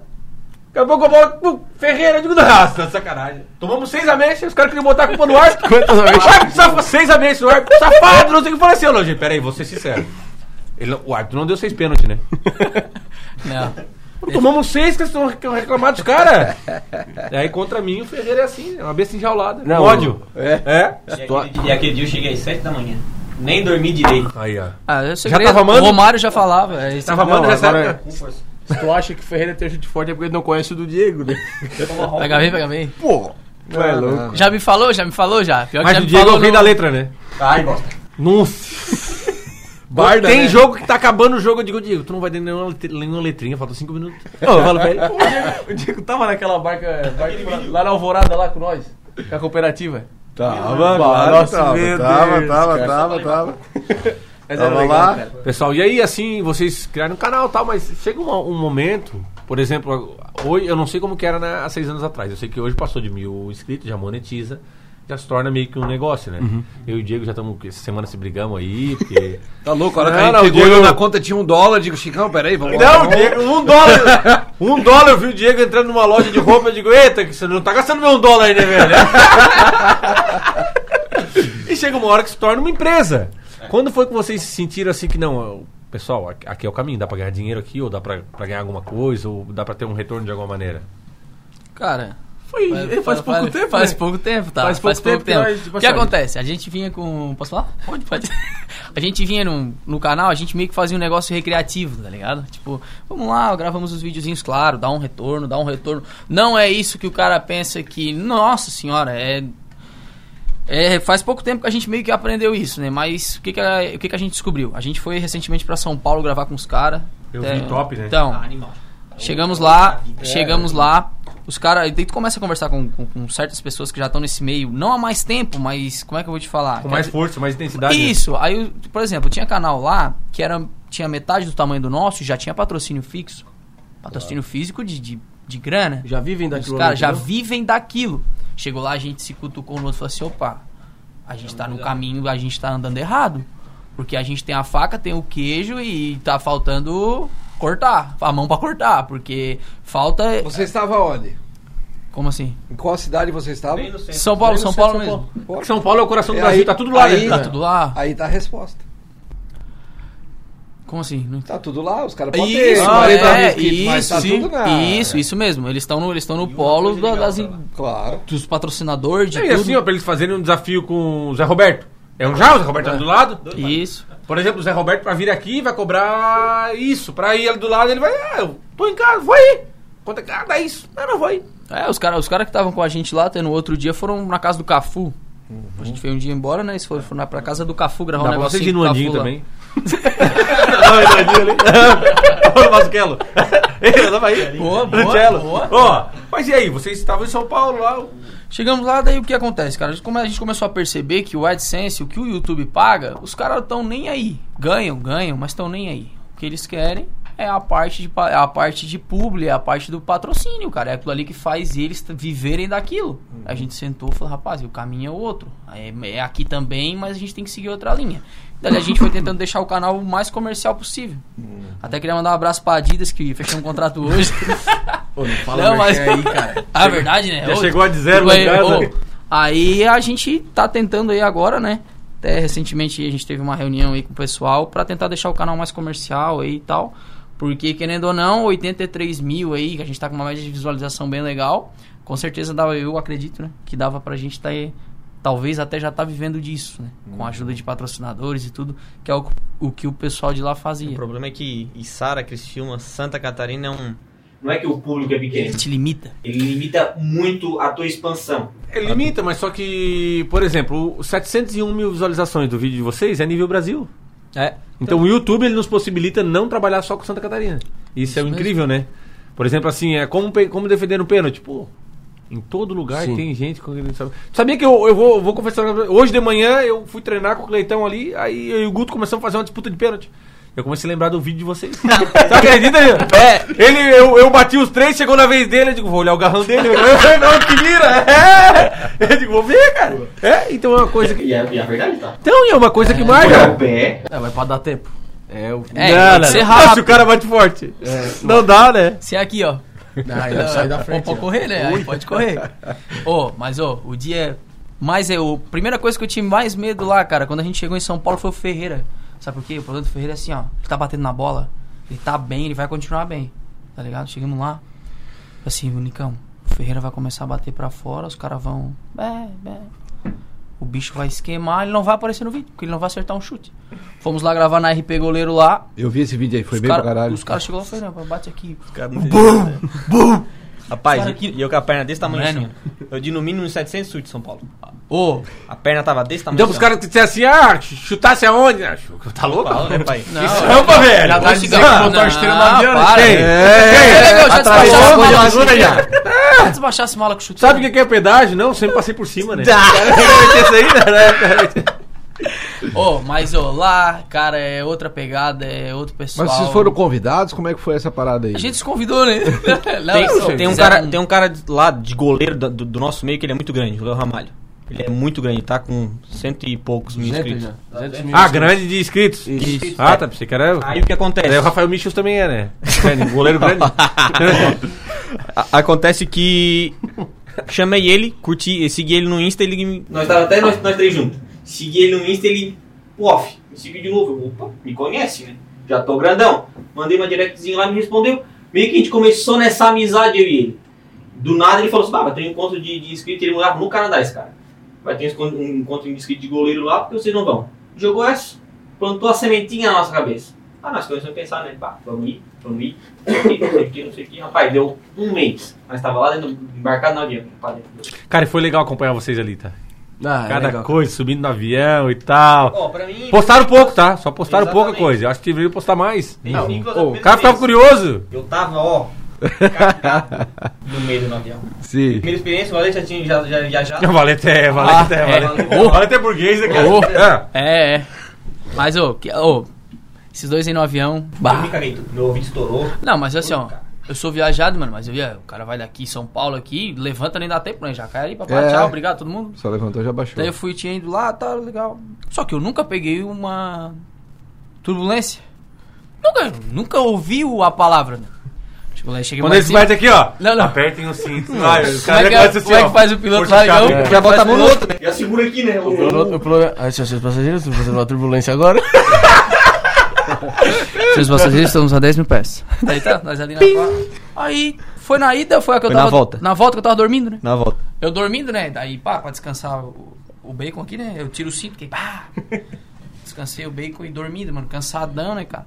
Speaker 2: Daqui a pouco a bola, puf, Ferreira, eu digo, nossa, (laughs) sacanagem. Tomamos seis ameixas, os caras queriam botar a culpa no árbitro. Quantas ameixas? Seis ameixas no árbitro. Safado, não sei o que falei assim, gente, peraí, vou ser sincero. Ele, o árbitro não deu seis pênaltis, né? (laughs)
Speaker 5: Não.
Speaker 2: Tomamos seis que estão reclamando dos caras. E aí contra mim o Ferreira é assim, é uma besta enjaulada.
Speaker 4: Não,
Speaker 2: ódio.
Speaker 1: É.
Speaker 2: É?
Speaker 3: E aquele, dia- e aquele dia eu cheguei às 7 da manhã. Nem dormi direito.
Speaker 2: Aí, ó.
Speaker 5: Ah, é segredo.
Speaker 2: tava amando?
Speaker 5: O Romário já falava. É, esse-
Speaker 2: Tava
Speaker 4: Não,
Speaker 2: amando nessa época?
Speaker 4: Se tu acha que o Ferreira tem chute forte é porque ele não conhece o do Diego, né?
Speaker 5: Pega bem, pega bem.
Speaker 4: Pô, tu é
Speaker 1: Não,
Speaker 4: louco.
Speaker 1: não.
Speaker 5: Já me falou, já me falou já. Pior que
Speaker 2: Mas
Speaker 5: já
Speaker 2: o
Speaker 5: me
Speaker 2: Diego é
Speaker 5: falou
Speaker 2: o rei
Speaker 5: no-
Speaker 2: da letra, né?
Speaker 3: Ai, bosta.
Speaker 2: Nossa.
Speaker 1: Barda,
Speaker 2: Tem
Speaker 1: né?
Speaker 2: jogo que tá acabando o jogo, eu digo, Diego, tu não vai dar nenhuma, nenhuma letrinha, falta cinco minutos. Eu falo pra ele,
Speaker 4: O Diego, o Diego tava naquela barca, barca lá na Alvorada lá com nós, com a cooperativa.
Speaker 1: Tava, claro,
Speaker 4: nossa,
Speaker 1: tava,
Speaker 4: meu
Speaker 1: tava,
Speaker 4: Deus,
Speaker 1: tava,
Speaker 4: cara.
Speaker 1: tava, tava. (laughs)
Speaker 4: Mas
Speaker 1: Tava
Speaker 4: legal,
Speaker 1: lá.
Speaker 4: cara.
Speaker 2: Pessoal, e aí assim, vocês criaram um canal e tal, mas chega um, um momento, por exemplo, hoje, eu não sei como que era né, há seis anos atrás, eu sei que hoje passou de mil inscritos, já monetiza, já se torna meio que um negócio, né? Eu e o Diego já estamos, essa semana se brigamos aí, porque... (laughs)
Speaker 1: Tá louco? A hora que a gente
Speaker 2: não, o
Speaker 1: pegou
Speaker 2: Diego-
Speaker 1: na conta tinha um dólar, digo, Chicão, peraí, vamos lá.
Speaker 2: Não, Diego, um dólar. Um dólar, eu vi o Diego entrando numa loja de roupa, eu digo, eita, que você não tá gastando meu um dólar aí, né, velho? (laughs) e chega uma hora que se torna uma empresa. Quando foi que vocês se sentiram assim que não, pessoal, aqui- aqui é o caminho, dá pra ganhar dinheiro aqui, ou dá pra, pra ganhar alguma coisa, ou dá pra ter um retorno de alguma maneira?
Speaker 5: Cara,
Speaker 4: Foi, ele faz, pouco tempo,
Speaker 5: Faz
Speaker 4: né?
Speaker 5: pouco tempo, tá?
Speaker 4: Faz pouco tempo que nós, tipo
Speaker 5: o que acontece? A gente vinha com. Posso falar? Pode, pode. (laughs) A gente vinha no, no canal, a gente meio que fazia um negócio recreativo, tá ligado? Tipo, vamos lá, gravamos os videozinhos, claro, dá um retorno, dá um retorno. Não é isso que o cara pensa que. Nossa senhora, é. É, faz pouco tempo que a gente meio que aprendeu isso, né? Mas o que, que, a, o que, que a gente descobriu? A gente foi recentemente pra São Paulo gravar com os caras.
Speaker 2: Eu vi top, né?
Speaker 5: Então,
Speaker 3: Ah, animal.
Speaker 5: Chegamos lá, chegamos lá, os caras. Daí tu começa a conversar com, com, com certas pessoas que já estão nesse meio, não há mais tempo, mas como é que eu vou te falar?
Speaker 2: Com mais força, mais intensidade. né?
Speaker 5: Isso, aí, por exemplo, tinha canal lá que era tinha metade do tamanho do nosso e já tinha patrocínio fixo. Patrocínio físico de, de de grana.
Speaker 4: Já vivem
Speaker 5: Os
Speaker 4: daquilo.
Speaker 5: caras já vivem daquilo. Chegou lá, a gente se cutucou no outro e falou assim: opa, a gente tá no caminho, a gente tá andando errado. Porque a gente tem a faca, tem o queijo e tá faltando cortar. A mão pra cortar. Porque falta.
Speaker 1: Você estava onde?
Speaker 5: Como assim?
Speaker 1: Em qual cidade você estava?
Speaker 5: São Paulo, São Paulo mesmo.
Speaker 1: Pô,
Speaker 2: São Paulo é o coração do Brasil,
Speaker 1: aí-
Speaker 2: tá tudo lá,
Speaker 1: aí-
Speaker 2: né?
Speaker 5: Tá tudo lá.
Speaker 1: Aí tá a resposta.
Speaker 5: Como assim? Não
Speaker 1: Tá tudo lá, os caras podem ter
Speaker 5: Isso,
Speaker 1: 40
Speaker 5: é,
Speaker 1: inscritos, mas tá
Speaker 5: isso,
Speaker 1: tudo na...
Speaker 5: isso, isso mesmo. Eles estão no, eles estão no polo da- das.
Speaker 1: Claro.
Speaker 5: dos patrocinadores, de
Speaker 2: E
Speaker 5: tudo.
Speaker 2: assim, ó, pra eles fazerem um desafio com o Zé Roberto. É um já, o Zé Roberto tá do lado.
Speaker 5: Isso.
Speaker 2: Por exemplo, o Zé Roberto pra vir aqui vai cobrar isso. Pra ir ali do lado, ele vai, ah, eu tô em casa, vou aí. Quanto é que ah, dá isso? Ah, não, vou aí.
Speaker 5: É, os caras os cara que estavam com a gente lá, até no outro dia, foram na casa do Cafu. A gente veio um dia embora, né? Eles foram, foram pra casa do Cafu gravar
Speaker 2: Dá
Speaker 5: um negócio
Speaker 2: vocês ir no Andinho
Speaker 5: lá.
Speaker 2: também. (laughs) Olha (laughs) o Vasquelo. Ele, pra ir.
Speaker 5: Boa, boa, boa.
Speaker 2: Ó, mas e aí, vocês estavam em São Paulo lá.
Speaker 5: Chegamos lá, daí o que acontece, cara? Como a gente começou a perceber que o AdSense, o que o YouTube paga, os caras estão nem aí. Ganham, ganham, mas estão nem aí. O que eles querem é a parte de a parte de publi, é a parte do patrocínio, cara. É aquilo ali que faz eles viverem daquilo. A gente sentou e falou, rapaz, o caminho é outro. É, é aqui também, mas a gente tem que seguir outra linha. Daí a gente foi tentando deixar o canal o mais comercial possível. Até queria mandar um abraço pra Adidas, que fechou um contrato hoje. (laughs)
Speaker 4: Pô, não fala
Speaker 5: Não, mas-
Speaker 4: aí, cara. (laughs)
Speaker 5: Ah, verdade, né?
Speaker 2: Já
Speaker 5: Ô,
Speaker 2: chegou a de zero
Speaker 5: Aí,
Speaker 2: na casa.
Speaker 5: ô, Aí a gente tá tentando aí agora, né? Até recentemente a gente teve uma reunião aí com o pessoal pra tentar deixar o canal mais comercial aí e tal. Porque, querendo ou não, 83 mil aí, que a gente tá com uma média de visualização bem legal. Com certeza dava, eu acredito, né? Que dava pra gente tá aí, talvez até já tá vivendo disso, né? Com a ajuda de patrocinadores e tudo, que é o, o que o pessoal de lá
Speaker 3: O
Speaker 5: fazia.
Speaker 3: problema é que Içara, Criciúma, Santa Catarina é um... Não é que o público é pequeno.
Speaker 5: Ele te limita.
Speaker 3: Ele limita muito a tua expansão.
Speaker 2: Ele limita, mas só que, por exemplo, os 701 mil visualizações do vídeo de vocês é nível Brasil.
Speaker 3: É.
Speaker 2: Então o YouTube ele nos possibilita não trabalhar só com Santa Catarina. Isso, é
Speaker 5: Isso
Speaker 2: incrível, né? Por exempo, assim, é como, como defender no pênalti. Pô, em todo lugar
Speaker 4: Sim.
Speaker 2: tem gente com sabe. Sabia que eu, eu vou, eu vou confessar. Hoje de manhã eu fui treinar com o Cleitão ali, aí eu e o Guto começamos a fazer uma disputa de pênalti. Eu comecei a lembrar do vídeo de vocês. (laughs) Você acredita?
Speaker 5: É.
Speaker 2: Ele, eu, eu bati os três, chegou na vez dele, eu digo, vou olhar o garrão dele. (laughs) não, que vira! É. Eu digo, vou ver, cara. É, então é uma coisa que.
Speaker 3: E é, e é verdade, tá?
Speaker 2: Então, é uma coisa que marca.
Speaker 3: o pé.
Speaker 4: É, vai pra dar tempo. É, o.
Speaker 5: É,
Speaker 2: Não, não, não.
Speaker 5: rápido.
Speaker 2: Se o cara bate forte.
Speaker 4: É,
Speaker 2: Não dá, né?
Speaker 5: Se é aqui, ó.
Speaker 4: Ah, ele sai da frente.
Speaker 5: Pode correr, né? Aí pode correr. Ô, mas ô, o dia mais é o primeira coisa que eu tive mais medo lá, cara, quando a gente chegou em São Paulo foi o Ferreira. Sabe por quê? O problema do Ferreira é assim, ó, ele tá batendo na bola, ele tá bem, ele vai continuar bem. Tá ligado? Chegamos lá. Assim, o Nicão, o Ferreira vai começar a bater pra fora, os caras vão, é, é. O bicho vai esquemar, ele não vai aparecer no vídeo, porque ele não vai acertar um chute. Fomos lá gravar na RP Goleiro lá.
Speaker 1: Eu vi esse vídeo aí, foi
Speaker 5: os
Speaker 1: bem
Speaker 5: cara-
Speaker 1: pra caralho.
Speaker 5: Os caras chegou lá e falaram, não, bate aqui.
Speaker 3: Bum! Bum! Rapaz,
Speaker 5: Cara,
Speaker 3: e- e eu com a perna desse tamanho
Speaker 5: Mano.
Speaker 3: assim. Eu de no mínimo uns 700 chutes em São Paulo.
Speaker 5: Ô,
Speaker 3: A perna tava desse tamanho
Speaker 2: Então pros caras que disseram assim, ah, chutasse aonde? Ah, Tá louco?
Speaker 3: Fala, né, pai?
Speaker 5: não.
Speaker 2: Rampa, velho!
Speaker 4: Já tá
Speaker 5: Vai
Speaker 4: dizendo
Speaker 5: chegar-
Speaker 4: que botou a estrela no
Speaker 5: Não,
Speaker 4: né?
Speaker 2: a
Speaker 5: mala
Speaker 2: ajuda
Speaker 5: com
Speaker 2: já.
Speaker 5: Chute. Antes baixasse mala com chute.
Speaker 2: Sabe o que é pedágio? Não, sempre passei por cima, né? Né? (laughs)
Speaker 5: Ô, mas ô, lá, cara, é outra pegada, é outro pessoal.
Speaker 1: Mas vocês foram convidados? Como é que foi essa parada aí?
Speaker 5: A gente se convidou, né? Não,
Speaker 3: Tem,
Speaker 5: só
Speaker 3: tem um cara, tem um cara lá de goleiro do, do nosso meio que ele é muito grande, o Léo Ramalho. Ele é muito grande, tá com cento e poucos mil
Speaker 4: 200
Speaker 3: inscritos.
Speaker 4: já. 200 mil
Speaker 2: Ah, grande de inscritos.
Speaker 4: Isso.
Speaker 2: Ah, tá, pensei que era...
Speaker 3: Aí o que acontece?
Speaker 2: Daí o Rafael Michels também é, né? Grande, goleiro grande. (laughs)
Speaker 3: Acontece que chamei ele, curti, segui ele no Insta, ele me- nós tava até nós, nós três juntos. Segui ele no Insta, ele off, me seguiu de novo. Eu, Opa, me conhece, né? Já tô grandão. Mandei uma directzinha lá, me respondeu. Meio que a gente começou nessa amizade eu e ele. Do nada ele falou assim: "Ah, vai ter um encontro de, de inscrito, ele morava no Canadá esse cara. Vai ter um encontro de inscrito de goleiro lá, porque vocês não vão. Jogou essa, plantou a sementinha na nossa cabeça. Ah, nós começamos a pensar, né? Pá, vamos ir, vamos ir, não sei o que, não sei o que, não sei o que. Rapaz, deu um mês. Nós tava lá dentro, embarcado no avião. Dentro.
Speaker 2: Cara, e foi legal acompanhar vocês ali, tá?
Speaker 4: Ah, é
Speaker 2: Cada
Speaker 4: legal.
Speaker 2: coisa, subindo no avião e tal.
Speaker 3: Ó, pra mim.
Speaker 2: Postaram pouco, tá? Só postaram pouca
Speaker 3: Exatamente.
Speaker 2: coisa. Eu acho que deveriam postar mais. Não. o cara ficava
Speaker 3: primeira
Speaker 2: curioso.
Speaker 3: Eu tava, ó, cagado no meio do avião.
Speaker 1: Sim.
Speaker 3: Primeira experiência, o Valente já tinha já, já viajado. (laughs)
Speaker 2: Valente é, Valente
Speaker 5: Ah,
Speaker 2: é,
Speaker 5: é.
Speaker 2: Valente.
Speaker 5: Oh.
Speaker 2: Valente é burguês, né,
Speaker 5: Oh.
Speaker 2: cara? É.
Speaker 5: É, é. Mas, ô, que- ô, esses dois aí no avião.
Speaker 3: Eu
Speaker 5: Bah.
Speaker 3: me caguei. Meu ouvido estourou.
Speaker 5: Não, mas assim, ó. Eu sou viajado, mano, mas eu ia. O cara vai daqui, São Paulo aqui, levanta nem dá tempo, né? Já cai ali, papai,
Speaker 1: É.
Speaker 5: tchau, obrigado todo mundo.
Speaker 1: Só levantou já baixou.
Speaker 5: Daí eu fui, tinha ido lá, tá legal. Só que eu nunca peguei uma turbulência. Nunca, nunca ouvi o- a palavra. né? Tipo, lá cheguei
Speaker 2: Quando eles batem aqui, ó.
Speaker 5: Não, não.
Speaker 2: Apertem o cinto. Vai, os
Speaker 5: é
Speaker 2: caras já
Speaker 5: é,
Speaker 2: começam
Speaker 5: como é
Speaker 2: assim,
Speaker 5: que faz o piloto lá? Não,
Speaker 2: É.
Speaker 5: já bota a mão no outro.
Speaker 2: Já segura aqui, né?
Speaker 4: O piloto- o piloto- Ah, senhores passageiros, estamos fazendo uma turbulência agora. (laughs)
Speaker 5: Seus passageiros estamos a 10 mil pés. Daí tá, nós ali na. Aí foi na ida, foi a que eu
Speaker 3: Foi na
Speaker 5: tava.
Speaker 3: volta.
Speaker 5: Na volta que eu tava dormindo, né?
Speaker 3: Na volta.
Speaker 5: Eu dormindo, né? Daí, pá, pra descansar o, o bacon aqui, né? Eu tiro o cinto, que pá! (laughs) Descansei o bacon e dormindo, mano. Cansadão, né, cara?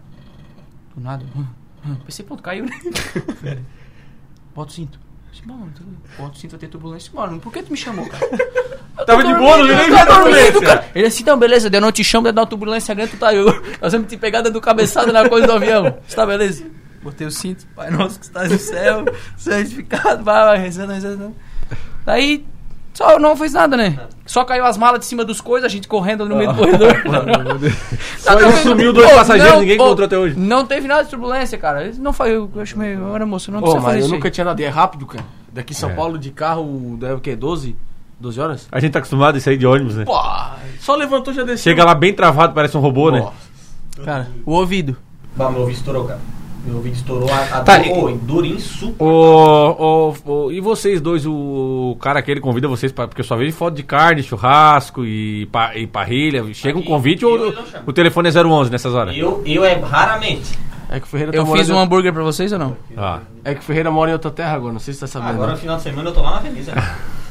Speaker 5: Do nada. hum, hum, Pensei, pronto, caiu, né? (laughs) Bota o cinto. Mano, bota o cinto, ter turbulência. Mano, por que tu me chamou, cara? (laughs)
Speaker 2: Tava de boa, não nem
Speaker 5: eu tô
Speaker 2: vi a
Speaker 5: dormindo,
Speaker 2: turbulência.
Speaker 5: Ele assim, então, beleza, eu não te chamo, dá uma turbulência grande, tu tá eu. Nós (laughs) vamos te pegar dando cabeçada na coisa do avião. Está beleza? Botei o cinto, Pai nosso que estás no céu, santificado, vai, vai, rezando, rezando. Daí, só não fez nada, né? Só caiu as malas de cima dos coisas, a gente correndo no meio do corredor. (laughs)
Speaker 2: Só
Speaker 5: Nada a ver,
Speaker 2: sumiu
Speaker 5: não-
Speaker 2: dois
Speaker 5: Pô,
Speaker 2: passageiros,
Speaker 5: não,
Speaker 2: ninguém
Speaker 5: pô,
Speaker 2: encontrou até hoje.
Speaker 5: Não teve nada de turbulência, cara. Não foi, eu acho meio, eu era moço, eu não precisa fazer
Speaker 4: mas eu
Speaker 5: isso
Speaker 4: nunca
Speaker 5: aí.
Speaker 4: tinha nada. E é rápido, cara. Daqui São
Speaker 2: É.
Speaker 4: Paulo de carro, deve o quê? 12? 12 horas?
Speaker 2: A gente tá acostumado a sair de ônibus, né?
Speaker 4: Pô, só levantou, já desceu.
Speaker 2: Chega lá bem travado, parece um robô, né?
Speaker 5: Cara, o ouvido.
Speaker 3: Bah, meu ouvido estourou, cara. Meu ouvido estourou a, a
Speaker 2: Tá,
Speaker 3: dor,
Speaker 2: e-
Speaker 3: dor insuportável.
Speaker 2: Ô, ô, ô, e vocês dois, o, cara aquele convida vocês pra. Porque eu só vejo foto de carne, churrasco e, pa, e parrilha. Chega um
Speaker 3: Aqui,
Speaker 2: convite
Speaker 3: eu
Speaker 2: ou
Speaker 3: ele
Speaker 2: o telefone é 011 nessas horas?
Speaker 3: Eu, eu é raramente.
Speaker 4: É que o Ferreira tá
Speaker 5: Eu fiz um hambúrguer pra vocês ou não?
Speaker 2: Ah,
Speaker 4: É que o Ferreira mora em outra terra agora, não sei se você tá sabendo.
Speaker 3: Agora
Speaker 4: né?
Speaker 3: no final de semana eu tô lá na Veneza.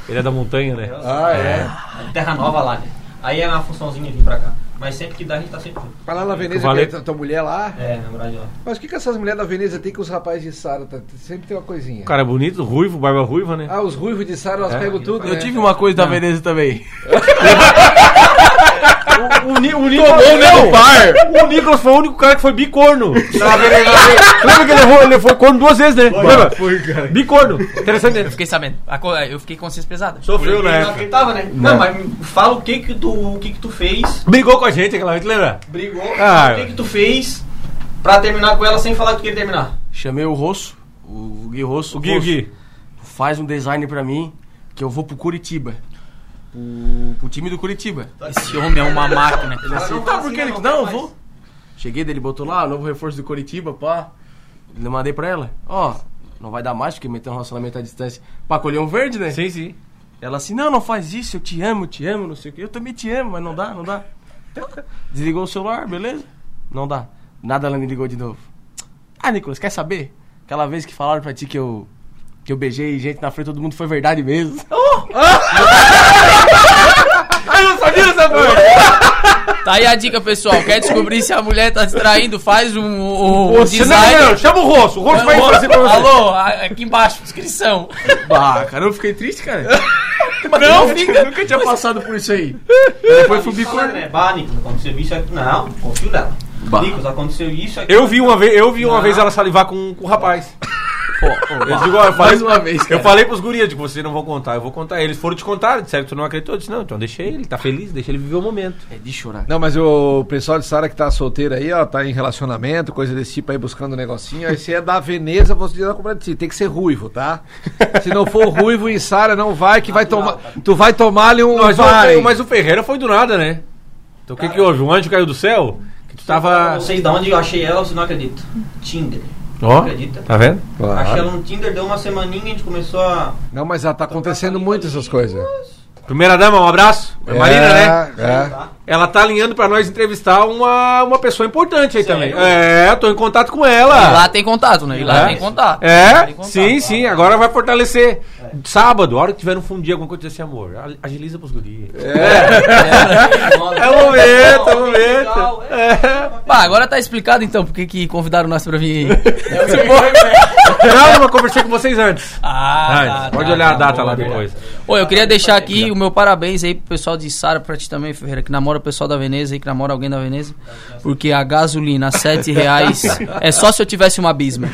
Speaker 2: ele é da montanha, né?
Speaker 1: Ah, é.
Speaker 3: Terra Nova lá, né? Aí é uma funçãozinha vir pra cá. Mas sempre que dá, a gente tá sempre junto.
Speaker 1: Vai lá na Veneza,
Speaker 2: Valeu.
Speaker 1: que é tua mulher lá.
Speaker 3: É, na verdade, ó.
Speaker 1: Mas o que, que essas mulheres da Veneza têm com os rapazes de Sara? Tá- Sempre tem uma coisinha.
Speaker 2: O cara é bonito, ruivo, barba ruiva, né?
Speaker 1: Ah, os ruivos de Sara, elas
Speaker 2: É.
Speaker 1: pegam tudo,
Speaker 4: Eu
Speaker 1: né?
Speaker 4: tive uma coisa da Veneza também. (laughs)
Speaker 2: O, o, Ni- o Nicolas, não, par. o Nicolas foi o único cara que foi bicorno. Na. Lembra que ele levou, ele foi corno duas vezes, né? Lembra?
Speaker 1: Foi, cara.
Speaker 2: Bicorno. Interessante,
Speaker 5: Eu
Speaker 2: né?
Speaker 5: fiquei sabendo. A co- Eu fiquei com consciência pesada.
Speaker 2: Sofreu,
Speaker 3: Ele não
Speaker 2: né?
Speaker 3: acreditava, né? Não, mas fala o que que tu, o que que tu fez,
Speaker 2: Brigou com a gente aquela vez, lembra?
Speaker 3: brigou,
Speaker 2: Ah.
Speaker 3: o que que tu fez pra terminar com ela sem falar que tu queria terminar.
Speaker 4: Chamei o Rosso, o Gui Rosso.
Speaker 2: O Gui, o
Speaker 4: Rosso,
Speaker 2: Gui.
Speaker 4: Faz um design pra mim que eu vou pro Curitiba. Pro, pro time do Curitiba.
Speaker 5: Esse homem é uma máquina.
Speaker 4: Ele assim, tá,
Speaker 3: faz
Speaker 4: por
Speaker 3: assim,
Speaker 4: que ele.
Speaker 3: não,
Speaker 4: Não, eu vou. Cheguei dele, botou lá, novo reforço do Curitiba, pá. Eu mandei pra ela. Ó, não vai dar mais porque meteu um relacionamento à distância. Pá, colheu um verde, né?
Speaker 2: Sim, sim.
Speaker 4: Ela assim, não, não faz isso, eu te amo, te amo, não sei o que. Eu também te amo, mas não dá, não dá. Desligou o celular, beleza? Não dá. Nada ela me ligou de novo. Ah, Nicolas, quer saber? Aquela vez que falaram pra ti que eu. Que eu beijei gente na frente, todo mundo foi verdade mesmo.
Speaker 2: Ai, (laughs) eu não sabia dessa parte.
Speaker 5: Tá aí a dica, pessoal. Quer descobrir se a mulher tá distraindo? Faz um, um, um
Speaker 2: Você não,
Speaker 5: design.
Speaker 2: não, chama o Rosso. O Rosso vai
Speaker 5: Alô,
Speaker 2: fazer pra você.
Speaker 5: Alô, aqui embaixo, descrição.
Speaker 4: Bah, cara, eu fiquei triste, cara. (laughs) não, fica. Eu nunca tinha passado por isso aí. Depois fui bicorno.
Speaker 3: né? Bah, Nicolas, aconteceu isso aqui. Não, confio nela.
Speaker 4: Bah.
Speaker 3: Nicolas, aconteceu isso aqui.
Speaker 2: Eu vi uma vez, eu vi uma vez ela salivar com, com o rapaz. (laughs)
Speaker 4: Pô,
Speaker 2: Eu digo, ó, eu falei,
Speaker 4: Mais uma vez,
Speaker 2: Eu
Speaker 4: cara.
Speaker 2: falei pros gurias, digo, vocês não vão contar, eu vou contar. Eles foram te contar, disseram que tu não acreditou. Eu disse, não, então deixa ele, ele tá feliz, deixa ele viver o momento.
Speaker 4: É de chorar.
Speaker 1: Não, mas o pessoal de Sara que tá solteiro aí, ó, tá em relacionamento, coisa desse tipo aí, buscando um negocinho. Aí se é da Veneza, você comprar de si. Tem que ser ruivo, tá? (laughs) Se não for ruivo em Sara, não vai, que vai tomar. Tu vai tomar ali um.
Speaker 2: Mas,
Speaker 1: vai.
Speaker 2: o, mas o Ferreira foi do nada, né? Então o que que houve? Um anjo caiu do céu? Tu tava...
Speaker 3: Vocês de onde eu achei ela, você não acredita. Tinder.
Speaker 2: Ó,
Speaker 3: Acredita?
Speaker 2: tá vendo?
Speaker 1: Claro.
Speaker 3: Achei ela no Tinder, deu uma semaninha, a gente começou a.
Speaker 1: Não, mas já tá acontecendo muito essas coisas.
Speaker 2: Primeira dama, um abraço. É Marina, né?
Speaker 1: É.
Speaker 3: Tá?
Speaker 2: Ela tá alinhando pra nós entrevistar uma, uma pessoa importante aí
Speaker 3: Sério?
Speaker 2: também. É, tô em contato com
Speaker 5: E
Speaker 2: ela.
Speaker 5: lá tem contato, né? E lá
Speaker 2: É?
Speaker 5: tem contato.
Speaker 2: É,
Speaker 5: tem contato.
Speaker 2: sim, sim, agora vai fortalecer. Sábado, a hora que tiver um fundir alguma coisa assim, amor, agiliza pros guris. (laughs) É o momento, é o momento. É.
Speaker 5: Pá, agora tá explicado então porque que convidaram nós pra vir aí.
Speaker 2: Não, mas conversei com vocês antes.
Speaker 5: Ah,
Speaker 2: Antes.
Speaker 5: tá,
Speaker 2: Pode
Speaker 5: tá,
Speaker 2: olhar
Speaker 5: tá,
Speaker 2: a data lá depois.
Speaker 5: Ô, eu queria deixar aqui o meu parabéns aí pro pessoal de Sara, pra ti também, Ferreira, que namora o pessoal da Veneza aí, que namora alguém da Veneza. Porque a gasolina, sete reais, é só se eu tivesse uma abismo.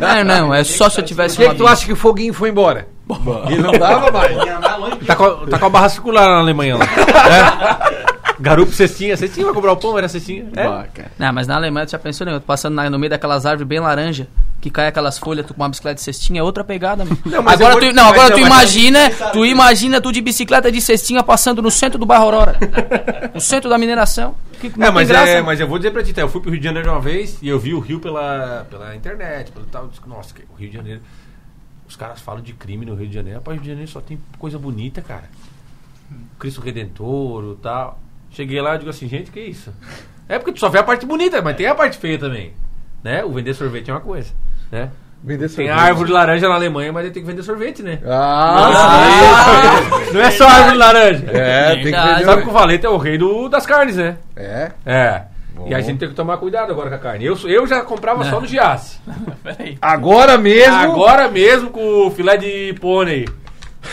Speaker 5: Não, não, é só se eu tivesse
Speaker 1: Por
Speaker 5: uma
Speaker 1: que, que tu acha que o foguinho foi embora? Ele não dava mais.
Speaker 2: Tá com, tá com a barra circular lá na Alemanha lá. É. Garupo, cestinha. Cestinha vai cobrar o pão, era cestinha. É.
Speaker 5: Não, mas na Alemanha tu já pensou, né? Eu tô passando na- no meio daquelas árvores bem laranja. Que cai aquelas folhas, tu com uma bicicleta de cestinha, é outra pegada, (laughs) mano.
Speaker 2: Não,
Speaker 5: agora
Speaker 2: vou-
Speaker 5: tu, não, agora
Speaker 2: não,
Speaker 5: tu imagina, tu imagina tu de bicicleta de cestinha passando no centro do bairro Aurora. (laughs) no centro da mineração. Que
Speaker 2: É, mas,
Speaker 5: graça,
Speaker 2: é,
Speaker 5: mano.
Speaker 2: mas eu vou dizer pra ti, tá? eu fui pro Rio de Janeiro uma vez e eu vi o Rio pela, pela internet, pelo tal. disse, Nossa, o Rio de Janeiro. Os caras falam de crime no Rio de Janeiro. Rapaz, o Rio de Janeiro só tem coisa bonita, cara. Cristo Redentor, o tal. Cheguei lá e digo assim, gente, que isso? É porque tu só vê a parte bonita, mas tem a parte feia também. Né? O vender sorvete é uma coisa. Né?
Speaker 1: Vender
Speaker 2: Tem
Speaker 1: sorvete.
Speaker 2: a árvore de laranja na Alemanha, mas ele tem que vender sorvete, né?
Speaker 1: Ah,
Speaker 2: Não é só árvore de laranja.
Speaker 1: É, tem que vender.
Speaker 2: Sabe que o Valeta é o rei do, das carnes, né?
Speaker 1: É.
Speaker 2: É.
Speaker 1: Bom.
Speaker 2: E a gente tem que tomar cuidado agora com a carne. Eu, eu já comprava só no Giasse. (laughs)
Speaker 5: Peraí.
Speaker 1: Agora mesmo.
Speaker 2: Agora mesmo com o filé de pônei.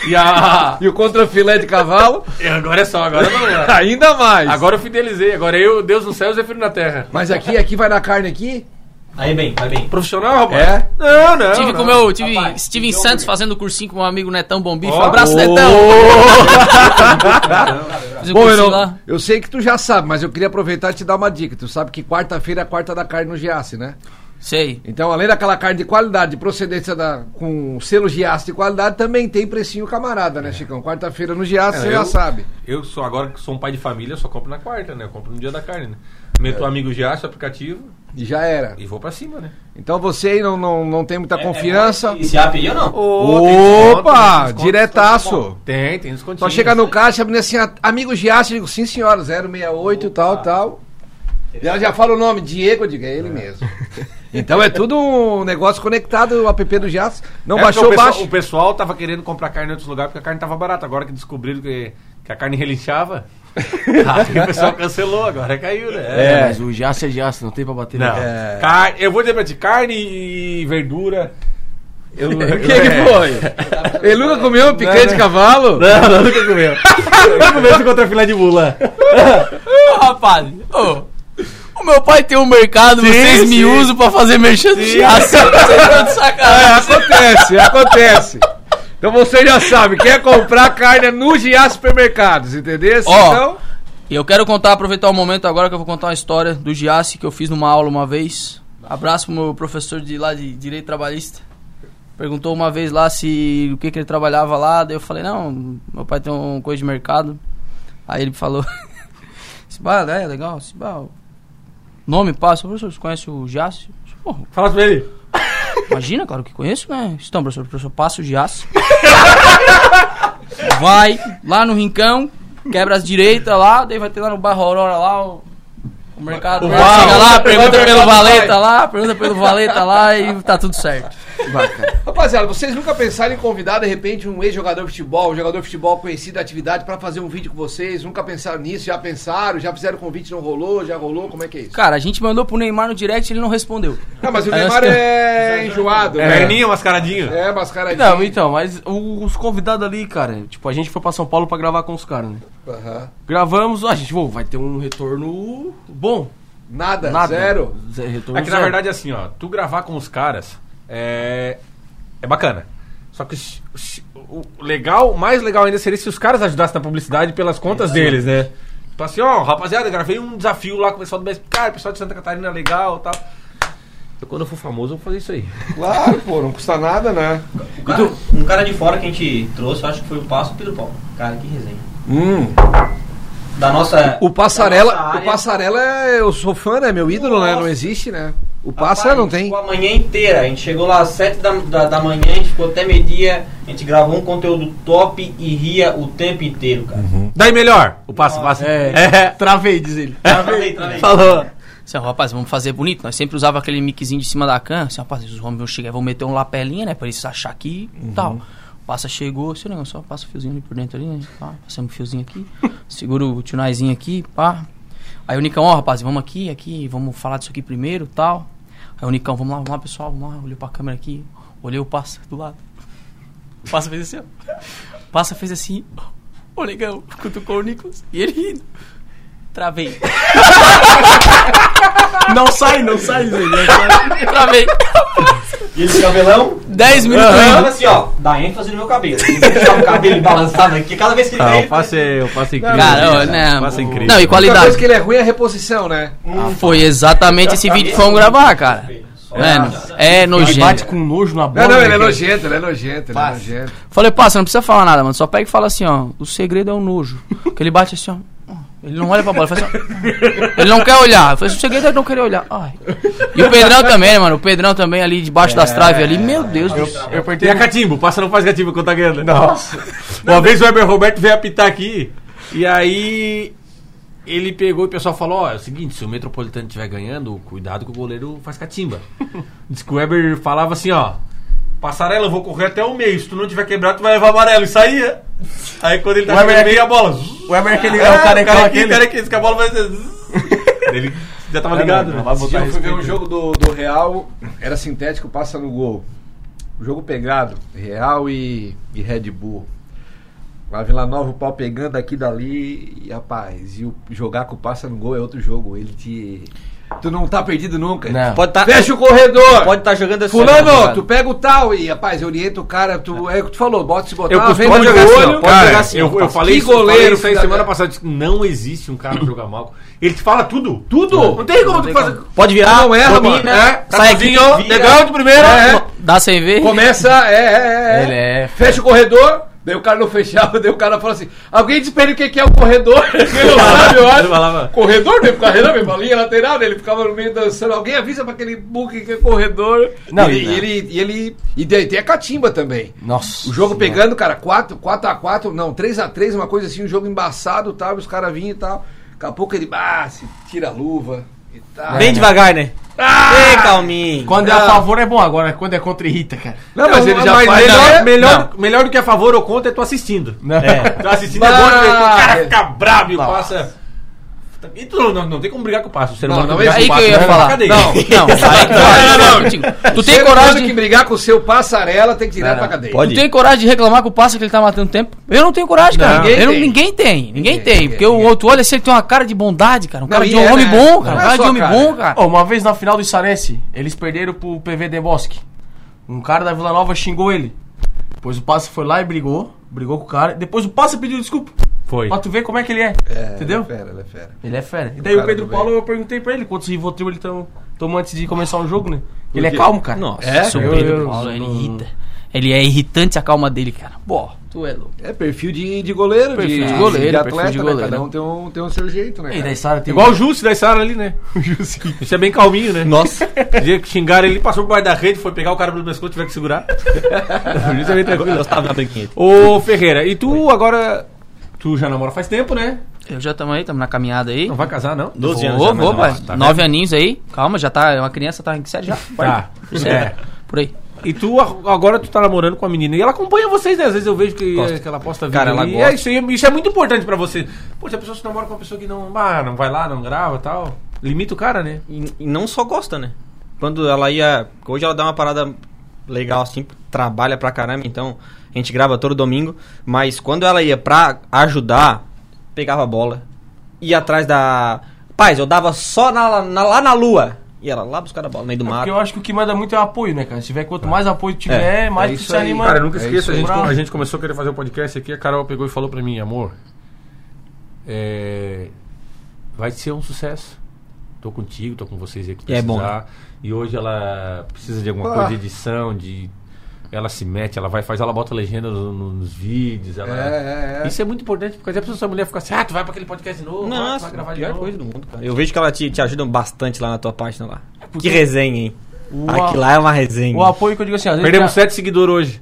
Speaker 2: E a. (laughs)
Speaker 1: E o contrafilé de cavalo?
Speaker 2: E agora é só, agora não é. (laughs)
Speaker 1: Ainda mais.
Speaker 2: Agora eu fidelizei. Agora eu, Deus no céu, Zé Filho na terra.
Speaker 1: Mas aqui, aqui vai dar carne aqui?
Speaker 3: Aí bem, vai bem.
Speaker 2: Profissional, rapaz?
Speaker 1: É?
Speaker 2: Não, não.
Speaker 5: Tive
Speaker 2: não.
Speaker 5: com o meu, tive
Speaker 3: Rapaz, então,
Speaker 5: Santos fazendo cursinho com um amigo Netão Bombife. Um abraço,
Speaker 1: Ô.
Speaker 5: Netão. (laughs) Um
Speaker 1: Bom,
Speaker 5: cursinho
Speaker 1: eu,
Speaker 5: lá.
Speaker 1: eu sei que tu já sabe, mas eu queria aproveitar e te dar uma dica. Tu sabe que quarta-feira é a quarta da carne no Giasse, né?
Speaker 5: Sei.
Speaker 1: Então, além daquela carne de qualidade, de procedência da, com selo Giasse de qualidade, também tem precinho camarada, né, Chicão? Quarta-feira no Giasse,
Speaker 2: É,
Speaker 1: você
Speaker 2: eu-
Speaker 1: já sabe.
Speaker 2: Eu sou agora que sou um pai de família, eu só compro na quarta, né? Eu compro no dia da carne, né? Meto o amigo Giasse, o aplicativo,
Speaker 1: E já era.
Speaker 2: e vou pra cima, né?
Speaker 1: Então você aí não, não, não tem muita confiança.
Speaker 3: Esse app aí ou não?
Speaker 1: Opa! diretaço!
Speaker 2: Tem, tem descontinho.
Speaker 1: Só chega no caixa, a menina assim, "Ah, amigo Giasse, eu digo, sim senhora, 068 e tal, tal. E ela já fala o nome, Diego, eu digo, é ele mesmo. (laughs) Então é tudo um negócio conectado, o app do Giasse. Não
Speaker 2: É
Speaker 1: baixou,
Speaker 2: o pessoal,
Speaker 1: baixa.
Speaker 2: o pessoal tava querendo comprar carne em outros lugares porque a carne tava barata. Agora que descobriram que, que a carne relinchava, (laughs) aí o pessoal cancelou, agora caiu, né?
Speaker 4: É, mas o Jace é Jace, não tem pra bater
Speaker 2: Não.
Speaker 4: no
Speaker 1: É.
Speaker 2: Car- eu vou dizer pra ti, carne e verdura. Eu, (laughs)
Speaker 1: O que que foi? Ele nunca comeu um picanha de cavalo?
Speaker 2: Não, não, nunca comeu. (laughs) Nunca comeu esse contra filé de mula.
Speaker 5: Ô, rapaz, ô, o meu pai tem um mercado, vocês me
Speaker 2: sim.
Speaker 5: usam pra fazer merchan. (laughs) Vocês estão de
Speaker 1: É, acontece, acontece. Então você já sabe, quer comprar carne no Giasse Supermercados, entendeu?
Speaker 5: Ó.
Speaker 1: Então,
Speaker 5: E eu quero contar, aproveitar o momento agora que eu vou contar uma história do Giasse que eu fiz numa aula uma vez. Abraço pro meu professor de lá de Direito Trabalhista. Perguntou uma vez lá se o que, que ele trabalhava lá, daí eu falei, não, meu pai tem uma coisa de mercado. Aí ele falou, (laughs) esse bah, é legal, esse bah, nome, passa, professor, você conhece o disse, "Porra,
Speaker 2: Fala pra ele.
Speaker 5: Imagina, claro que conheço, né? Então, professor, o professor passa o giaço. (laughs) vai lá no rincão, quebra as direitas lá, daí vai ter lá no bairro Aurora lá o, o mercado.
Speaker 2: O
Speaker 5: Né? Chega lá, pergunta pelo valeta lá, pergunta pelo valeta lá e tá tudo certo.
Speaker 1: Rapaziada, vocês nunca pensaram em convidar de repente um ex-jogador de futebol, um jogador de futebol conhecido da atividade pra fazer um vídeo com vocês? Nunca pensaram nisso? Já pensaram? Já fizeram convite, não rolou? Já rolou? Como é que é isso?
Speaker 5: Cara, a gente mandou pro Neymar no direct e ele não respondeu.
Speaker 1: Não, mas o
Speaker 5: Aí
Speaker 1: Neymar
Speaker 5: nós-
Speaker 1: é enjoado, né?
Speaker 2: Perninha, mascaradinho.
Speaker 1: É, mascaradinho.
Speaker 4: Não, então, mas os convidados ali, cara, tipo, a gente foi pra São Paulo pra gravar com os caras, né?
Speaker 1: Aham.
Speaker 4: Gravamos, a gente, pô, vai ter um retorno bom.
Speaker 1: Nada,
Speaker 4: Nada.
Speaker 1: zero.
Speaker 4: Zé- Retorno
Speaker 2: É que na
Speaker 4: zero.
Speaker 2: verdade assim, ó, tu gravar com os caras é, é bacana. Só que o legal, o mais legal ainda seria se os caras ajudassem na publicidade pelas contas deles, né? Então assim, ó, rapaziada, gravei um desafio lá com o pessoal do BSP. Cara, o pessoal de Santa Catarina é legal e tal. Eu, quando eu for famoso, eu vou fazer isso aí.
Speaker 1: Claro, pô, não custa nada, né?
Speaker 3: O cara- um cara de fora que a gente trouxe, eu acho que foi o Passo Pedro Paulo. Cara, que resenha.
Speaker 1: Hum.
Speaker 3: Da nossa.
Speaker 1: O Passarela,
Speaker 3: nossa
Speaker 1: o. Passarela é, eu sou fã, né? Meu ídolo, né? Não existe, né? O Pássaro
Speaker 3: Rapaz,
Speaker 1: não
Speaker 3: a gente
Speaker 1: tem.
Speaker 3: Ficou a manhã inteira. A gente chegou lá às 7 da, da, da manhã, a gente ficou até meio-dia. A gente gravou um conteúdo top e ria o tempo inteiro, cara.
Speaker 2: Daí melhor, o passo, passo.
Speaker 4: É, travei, diz ele.
Speaker 3: Travei, travei.
Speaker 4: Falou.
Speaker 5: Assim, rapaz, vamos fazer bonito. Nós sempre usava aquele miczinho de cima da cana. Assim, rapaz, os homens vão chegar, vão meter um lapelinha, né? Pra eles achar que tal. Passa, chegou, assim, não, só passa o fiozinho ali por dentro ali, né? Pá, passamos o fiozinho aqui. Segura o tunaizinho aqui, pá. Aí o Nicão, ó, rapaz, vamos aqui, aqui, vamos falar disso aqui primeiro tal. Aí o Nicão, vamos lá, vamos lá, pessoal, vamos lá. Olhei pra câmera aqui, olhei o Passa do lado. O Passa fez assim, ó. Passa fez assim, ô Negão, cutucou o Nicolas. E ele rindo. Travei. (laughs)
Speaker 4: Não sai, não sai, ele. não sai.
Speaker 5: Travei.
Speaker 3: E esse cabelão?
Speaker 5: 10 minutos
Speaker 3: Falando
Speaker 5: rindo.
Speaker 3: assim, ó, dá ênfase no meu cabelo. Deixar o cabelo balançado aqui, cada vez que ele
Speaker 2: Ah,
Speaker 3: vem.
Speaker 2: o passe é, o passe é incrível.
Speaker 5: Cara,
Speaker 2: né? O passe é incrível.
Speaker 5: Não, e
Speaker 1: A
Speaker 5: qualidade.
Speaker 1: coisa que ele é ruim é a reposição, né?
Speaker 5: Foi exatamente esse vídeo que fomos gravar, cara. É, é
Speaker 4: Ele
Speaker 5: nojento.
Speaker 4: bate com nojo na bola.
Speaker 1: Não, não, ele é nojento, ele é nojento, ele é nojento.
Speaker 5: Falei, pá, você não precisa falar nada, mano. Só pega e fala assim, ó. O segredo é o nojo. (laughs) Que ele bate assim, ó. Ele não olha pra bola, assim. Ele não quer olhar. Eu falei, é não querer olhar. Ai. E o Pedrão também, né, mano? O Pedrão também ali debaixo das traves ali. Meu Deus do céu.
Speaker 4: Eu
Speaker 2: E
Speaker 4: apertei
Speaker 2: a catimbo? Passa não faz catimbo quando tá ganhando.
Speaker 4: Nossa.
Speaker 2: Uma vez o Weber Roberto veio apitar aqui. E aí ele pegou e o pessoal falou: Ó, é o seguinte, se o Metropolitano estiver ganhando, cuidado que o goleiro faz catimba. Diz que o Weber falava assim: Ó, passarela, eu vou correr até o meio. Se tu não tiver quebrado, tu vai levar amarelo. E saía. Aí quando ele tá
Speaker 4: O Weber
Speaker 2: chegando
Speaker 4: é
Speaker 2: meio, a bola.
Speaker 4: O Weber (laughs) é aquele é, o carecão
Speaker 2: cara
Speaker 4: aquele.
Speaker 2: cara que que a bola vai ser. (laughs) ele já tava ligado.
Speaker 4: não,
Speaker 2: né?
Speaker 4: botar
Speaker 1: dia eu fui ver um jogo do, do Real, era sintético, passa no gol. O jogo pegado, Real e, e Red Bull. Lá Vila Nova, o pau pegando aqui e dali, e rapaz, e o jogar com o passa no gol é outro jogo. Ele te. Tu não tá perdido nunca.
Speaker 4: Não.
Speaker 3: Pode tá,
Speaker 1: Fecha o corredor!
Speaker 3: pode estar jogando assim.
Speaker 1: Fulano, tu pega o tal e, rapaz, orienta o cara, tu, é o que tu falou, bota se botar,
Speaker 2: Eu costumo jogar assim, ó.
Speaker 1: olho.
Speaker 2: Cara,
Speaker 3: jogar assim,
Speaker 2: eu, eu
Speaker 3: Passa.
Speaker 2: falei
Speaker 1: Que
Speaker 2: isso, goleiro,
Speaker 1: goleiro,
Speaker 2: isso semana
Speaker 1: da-
Speaker 2: passada. disse Não existe um cara que joga mal. Ele te fala tudo.
Speaker 1: Tudo!
Speaker 2: Não tem como
Speaker 5: Não
Speaker 2: tu
Speaker 5: tem
Speaker 2: fazer.
Speaker 3: Pode virar,
Speaker 1: Não erra,
Speaker 3: domina,
Speaker 1: mano.
Speaker 2: É,
Speaker 3: sai
Speaker 2: sai
Speaker 3: aqui,
Speaker 2: legal de primeira.
Speaker 1: É.
Speaker 5: Dá sem ver.
Speaker 1: Começa, é, é, é.
Speaker 4: Ele é
Speaker 1: Fecha o corredor, daí o cara não fechava, daí o cara fala assim: alguém espere o que é o corredor. (laughs) Ele não sabe, eu
Speaker 2: Ele
Speaker 1: acho.
Speaker 2: falava.
Speaker 1: Corredor, deve ficar na mesma linha lateral, né? ele ficava no meio dançando. Alguém avisa pra aquele book que é corredor.
Speaker 4: Não,
Speaker 1: e,
Speaker 4: e
Speaker 1: ele, e ele. E tem tem a catimba também.
Speaker 4: Nossa.
Speaker 1: O jogo
Speaker 4: Senhora.
Speaker 1: pegando, cara, 4, 4x4, não, 3x3, uma coisa assim, um jogo embaçado tal, os caras vinham e tal. Daqui a pouco ele, ah, se tira a luva tal.
Speaker 3: Bem devagar, né?
Speaker 1: Ah!
Speaker 3: Bem calminho.
Speaker 4: Quando é
Speaker 1: Não.
Speaker 4: a favor é bom, agora quando é contra irrita, cara.
Speaker 1: Não, mas ele já faz.
Speaker 2: melhor,
Speaker 1: né?
Speaker 2: melhor, melhor do que a favor ou contra é tu assistindo.
Speaker 4: Não.
Speaker 3: É.
Speaker 2: Tu assistindo é bom o cara fica bravo e
Speaker 4: Não.
Speaker 2: passa. E tu não, não, não tem como brigar com o passo. O ser
Speaker 1: Não,
Speaker 2: humano
Speaker 1: não
Speaker 2: que briga (laughs)
Speaker 5: Aí que eu ia falar. Não, não, aí
Speaker 1: Não, não, não.
Speaker 5: Tu
Speaker 1: Ser
Speaker 5: tem coragem
Speaker 1: que
Speaker 5: de...
Speaker 1: brigar com o seu passarela tem que tirar
Speaker 4: Não,
Speaker 1: pra
Speaker 4: não.
Speaker 1: cadeia.
Speaker 3: Pode.
Speaker 5: Tu tem coragem de reclamar com o passa que ele tá matando tempo? Eu não tenho coragem, cara.
Speaker 1: Não, ninguém
Speaker 5: Eu não-
Speaker 1: tem.
Speaker 5: ninguém tem. Porque o outro olha assim, ele tem uma cara de bondade, cara. Um
Speaker 1: Não,
Speaker 5: cara de um
Speaker 1: é,
Speaker 5: homem bom,
Speaker 1: Não
Speaker 5: cara. Um
Speaker 1: é
Speaker 5: cara de homem bom, cara.
Speaker 4: Uma vez na final do Isarense, eles perderam pro PV de Bosque. Um cara da Vila Nova xingou ele. Depois o Passa foi lá e brigou. Brigou com o cara. Depois o Passa pediu desculpa.
Speaker 2: Foi.
Speaker 4: Pra tu ver como é que ele é.
Speaker 1: É,
Speaker 4: entendeu?
Speaker 1: Ele é fera, ele é fera.
Speaker 4: Ele é fera. E daí o,
Speaker 1: cara
Speaker 4: Pedro Paulo,
Speaker 1: bem.
Speaker 4: eu perguntei pra ele quantos Rivotril ele tão, toma antes de começar um jogo, né? Ele é calmo, cara.
Speaker 3: Nossa,
Speaker 1: É?
Speaker 4: Eu-
Speaker 5: Pedro
Speaker 4: eu-
Speaker 5: Paulo, ele
Speaker 4: eu-
Speaker 5: irrita. Ele é irritante a calma dele, cara. Pô, tu é louco.
Speaker 1: É perfil de, de goleiro,
Speaker 5: Perfil
Speaker 1: de,
Speaker 5: de goleiro,
Speaker 1: de
Speaker 5: perfil
Speaker 1: atleta,
Speaker 5: de
Speaker 1: né?
Speaker 5: goleiro.
Speaker 1: Cada um tem um, tem um seu jeito, né?
Speaker 4: E daí Sara tem
Speaker 2: Igual o Jussi da Sara ali, né? (laughs) (laughs) Isso é bem calminho, né?
Speaker 3: Nossa. (laughs)
Speaker 2: Dia que xingaram ele, passou por baixo da rede, foi pegar o cara pelo pescoço, tiver que segurar. o Jussi é bem tranquilo.
Speaker 3: Banquinha.
Speaker 2: Ô Ferreira, e tu agora. Tu já namora faz tempo, né?
Speaker 5: Eu já tamo aí, tamo na caminhada aí.
Speaker 2: Não vai casar, não?
Speaker 3: 12 anos.
Speaker 5: Vou,
Speaker 3: já,
Speaker 5: vou, pai.
Speaker 2: tá
Speaker 5: Nove aninhos aí. Calma, já tá. Uma criança tá em que série já?
Speaker 2: Tá. É.
Speaker 5: Por aí.
Speaker 2: E tu agora tu tá namorando com a menina e ela acompanha vocês, né? Às vezes eu vejo que,
Speaker 3: Gosta.
Speaker 2: que ela posta vídeo.
Speaker 3: Cara, ela
Speaker 2: e
Speaker 3: gosta.
Speaker 2: é isso, aí, isso é muito importante pra você. Pô, se a pessoa se namora com uma pessoa que não, ah, não vai lá, não grava e tal. Limita o cara, né?
Speaker 3: E, e não só gosta, né? Quando ela ia. Hoje ela dá uma parada legal assim, trabalha pra caramba, então a gente grava todo domingo. Mas quando ela ia pra ajudar, pegava a bola, ia atrás da. Paz, eu dava só na- na- lá na lua. E ela lá buscar a bola, no meio do
Speaker 4: É
Speaker 3: mato.
Speaker 4: Porque eu acho que o que manda muito é o apoio, né, cara? Se tiver quanto mais apoio tiver,
Speaker 3: É,
Speaker 4: mais
Speaker 1: é
Speaker 4: tu
Speaker 1: isso
Speaker 4: se
Speaker 1: aí.
Speaker 4: anima.
Speaker 2: Cara, eu nunca
Speaker 1: É
Speaker 2: esqueço, a, gente, a gente começou a querer fazer um podcast aqui, a Carol pegou e falou pra mim, amor, é, vai ser um sucesso. Tô contigo, tô com vocês aqui.
Speaker 3: E é bom,
Speaker 2: precisar. E hoje ela precisa de alguma
Speaker 1: Ah.
Speaker 2: coisa de edição, de... Ela se mete, ela vai, faz, ela bota legenda no- no- nos vídeos. Ela...
Speaker 1: É, é, é.
Speaker 2: Isso é muito importante, porque às vezes a mulher fica assim, ah, tu vai pra aquele podcast de novo, vai, tu
Speaker 3: Nossa,
Speaker 2: vai gravar
Speaker 3: a
Speaker 2: de novo.
Speaker 3: coisa do mundo, cara. Eu vejo que ela te, te ajuda bastante lá na tua página lá.
Speaker 4: porque-
Speaker 3: Que resenha, hein?
Speaker 4: O,
Speaker 3: Aqui lá é uma resenha.
Speaker 4: o apoio que eu digo assim, às vezes.
Speaker 2: Perdemos
Speaker 4: já-
Speaker 2: sete seguidores hoje.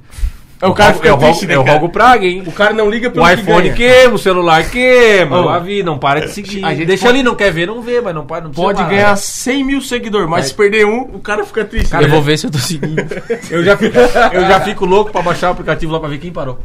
Speaker 4: É o cara fica
Speaker 2: eu,
Speaker 4: triste, né,
Speaker 2: eu
Speaker 4: cara?
Speaker 2: rogo praga, hein?
Speaker 4: O cara não liga
Speaker 2: O
Speaker 4: pelo que
Speaker 2: iPhone
Speaker 4: ganha.
Speaker 2: queima, o celular queima,
Speaker 4: Ô,
Speaker 2: a vida, não para de seguir.
Speaker 4: a gente
Speaker 2: Deixa
Speaker 4: pode-
Speaker 2: ali, não quer ver, não vê, mas não pode não
Speaker 4: Pode
Speaker 2: parar.
Speaker 4: ganhar 100 mil seguidores, mas se perder um, o cara fica triste.
Speaker 5: Eu vou ver se eu tô seguindo. (laughs)
Speaker 2: Eu já, fico, (laughs) eu já fico louco pra baixar o aplicativo lá pra ver quem parou.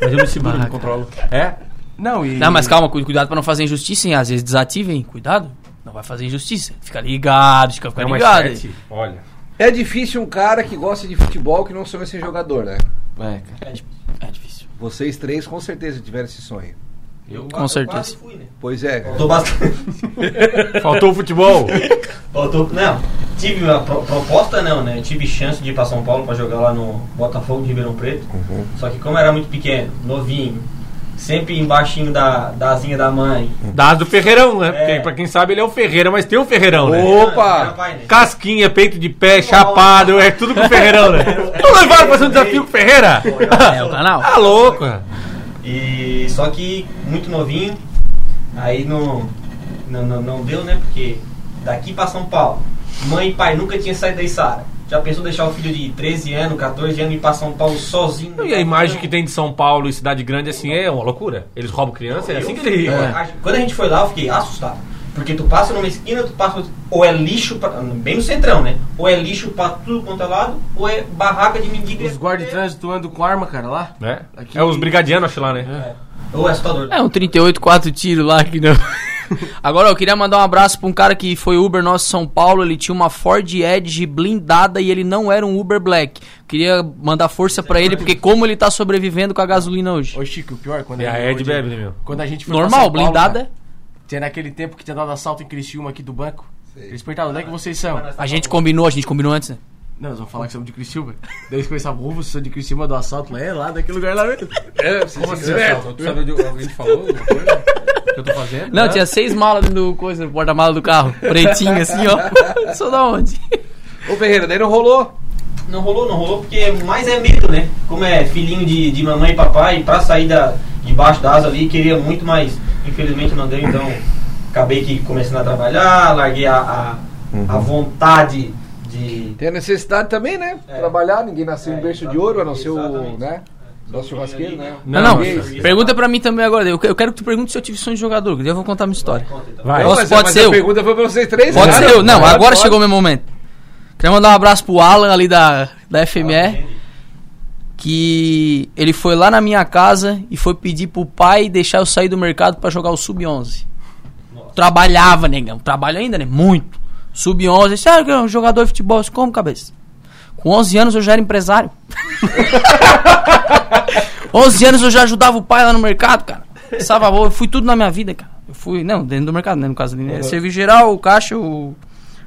Speaker 2: Mas eu me seguro,
Speaker 5: Ah,
Speaker 2: me controlo. É?
Speaker 4: Não, e.
Speaker 5: Não, mas calma, cu- cuidado pra não fazer injustiça, hein? Às vezes desativem, cuidado. Não vai fazer injustiça. Fica ligado, fica, fica
Speaker 2: Não,
Speaker 5: ligado.
Speaker 2: olha.
Speaker 1: É difícil um cara que gosta de futebol que não sonha ser jogador, né?
Speaker 4: É, cara.
Speaker 5: É difícil.
Speaker 1: Vocês três com certeza tiveram esse sonho.
Speaker 3: Eu,
Speaker 5: Com certeza.
Speaker 3: quase fui, né?
Speaker 1: Pois é.
Speaker 3: Faltou bastante.
Speaker 2: Faltou o futebol. (laughs)
Speaker 3: Faltou. Não, tive uma pro- proposta, não, né? Tive chance de ir pra São Paulo pra jogar lá no Botafogo de Ribeirão Preto. Só que como era muito pequeno, novinho, sempre embaixinho da, da asinha da mãe.
Speaker 2: Das do Ferreirão, né?
Speaker 3: É.
Speaker 2: Porque pra quem sabe ele é o Ferreira, mas tem o Ferreirão, né?
Speaker 1: Opa!
Speaker 3: Pai, né?
Speaker 2: Casquinha, peito de pé, chapado, é tudo com o Ferreirão, né? (laughs) Tu levaram pra fazer um desafio com o Ferreira?
Speaker 5: É o canal.
Speaker 2: Tá louco, cara.
Speaker 3: E só que muito novinho, aí não, não, não, não deu, né? Porque daqui pra São Paulo, mãe e pai nunca tinham saído da Isara. Já pensou deixar o filho de 13 anos, 14 anos ir pra São Paulo sozinho?
Speaker 2: E a imagem que tem de São Paulo e cidade grande assim é uma loucura. Eles roubam criança, é assim que eles
Speaker 3: Eu- Quando a gente foi lá, eu fiquei assustado. Porque tu passa numa esquina, tu passa. Ou é lixo, pra, bem no centrão, né? Ou é lixo pra tudo quanto é lado, ou é barraca de mendigo.
Speaker 4: Os guardas de trânsito andam com arma, cara, lá.
Speaker 2: né?
Speaker 4: Aqui-
Speaker 2: É os brigadianos, acho lá, né?
Speaker 3: Ou é assustador.
Speaker 5: É um 38, 4 tiros lá que não. (laughs) (laughs) Agora eu queria mandar um abraço pra um cara que foi Uber nosso São Paulo. Ele tinha uma Ford Edge blindada e ele não era um Uber Black. Queria mandar força pra ele, porque como ele tá sobrevivendo com a gasolina hoje.
Speaker 4: Ô, Chico, o pior, quando
Speaker 2: E a
Speaker 4: gente-
Speaker 2: Ed bebe, né, meu?
Speaker 4: Quando a gente foi
Speaker 5: Normal,
Speaker 4: São Paulo,
Speaker 5: blindada.
Speaker 4: cara, tinha naquele tempo que tinha dado assalto em Criciúma aqui do banco. Eles perguntaram, onde é que vocês são?
Speaker 5: A gente combinou, a gente combinou antes, né?
Speaker 4: Não, eles vão falar que somos de Criciúma. (laughs) Daí eles começavam, ô, vocês são de Criciúma do assalto lá, é lá, daquele lugar lá mesmo.
Speaker 2: Como assim, assalto? Tu sabe de alguém te falou alguma coisa? Que eu tô fazendo?
Speaker 5: Não, tinha seis malas do coisa, no porta-mala do carro. Pretinho (laughs) assim, ó. Sou da onde?
Speaker 1: Ô Ferreira, daí não rolou?
Speaker 3: Não rolou, não rolou, porque mais é medo, né? Como é filhinho de, de mamãe e papai, pra sair da, debaixo da asa ali, queria muito, mas infelizmente não deu, então acabei que começando a trabalhar, larguei a, a, a vontade de.
Speaker 1: Tem a necessidade também, né?
Speaker 3: É.
Speaker 1: Trabalhar, ninguém nasceu em
Speaker 3: É,
Speaker 1: berço de ouro, a não ser o, né? Nosso churrasqueiro, né?
Speaker 5: Não, não. Pergunta pra mim também agora. Eu que- eu quero que tu pergunte se eu tive sonho de jogador, que eu vou contar minha história.
Speaker 2: Vai.
Speaker 5: Posso-
Speaker 1: mas,
Speaker 5: pode
Speaker 1: mas
Speaker 5: ser
Speaker 1: a
Speaker 5: eu.
Speaker 1: pergunta foi pra vocês três,
Speaker 5: Pode
Speaker 1: né?
Speaker 5: ser eu. Não,
Speaker 1: Pode,
Speaker 5: agora
Speaker 1: pode.
Speaker 5: chegou o meu momento. Queria mandar um abraço pro Alan ali da, da FME. Que ele foi lá na minha casa e foi pedir pro pai deixar eu sair do mercado pra jogar o Sub-11. Trabalhava, negão. Trabalha ainda, né? Muito. Sub-11. Disse, ah, que é um jogador de futebol. Eu disse, Como, cabeça? Com 11 anos eu já era empresário. (laughs) 11 anos eu já ajudava o pai lá no mercado, cara. Sabe, eu fui tudo na minha vida, cara. Eu fui, não, dentro do mercado, né? No caso ali, né? Serviço geral, o caixa, o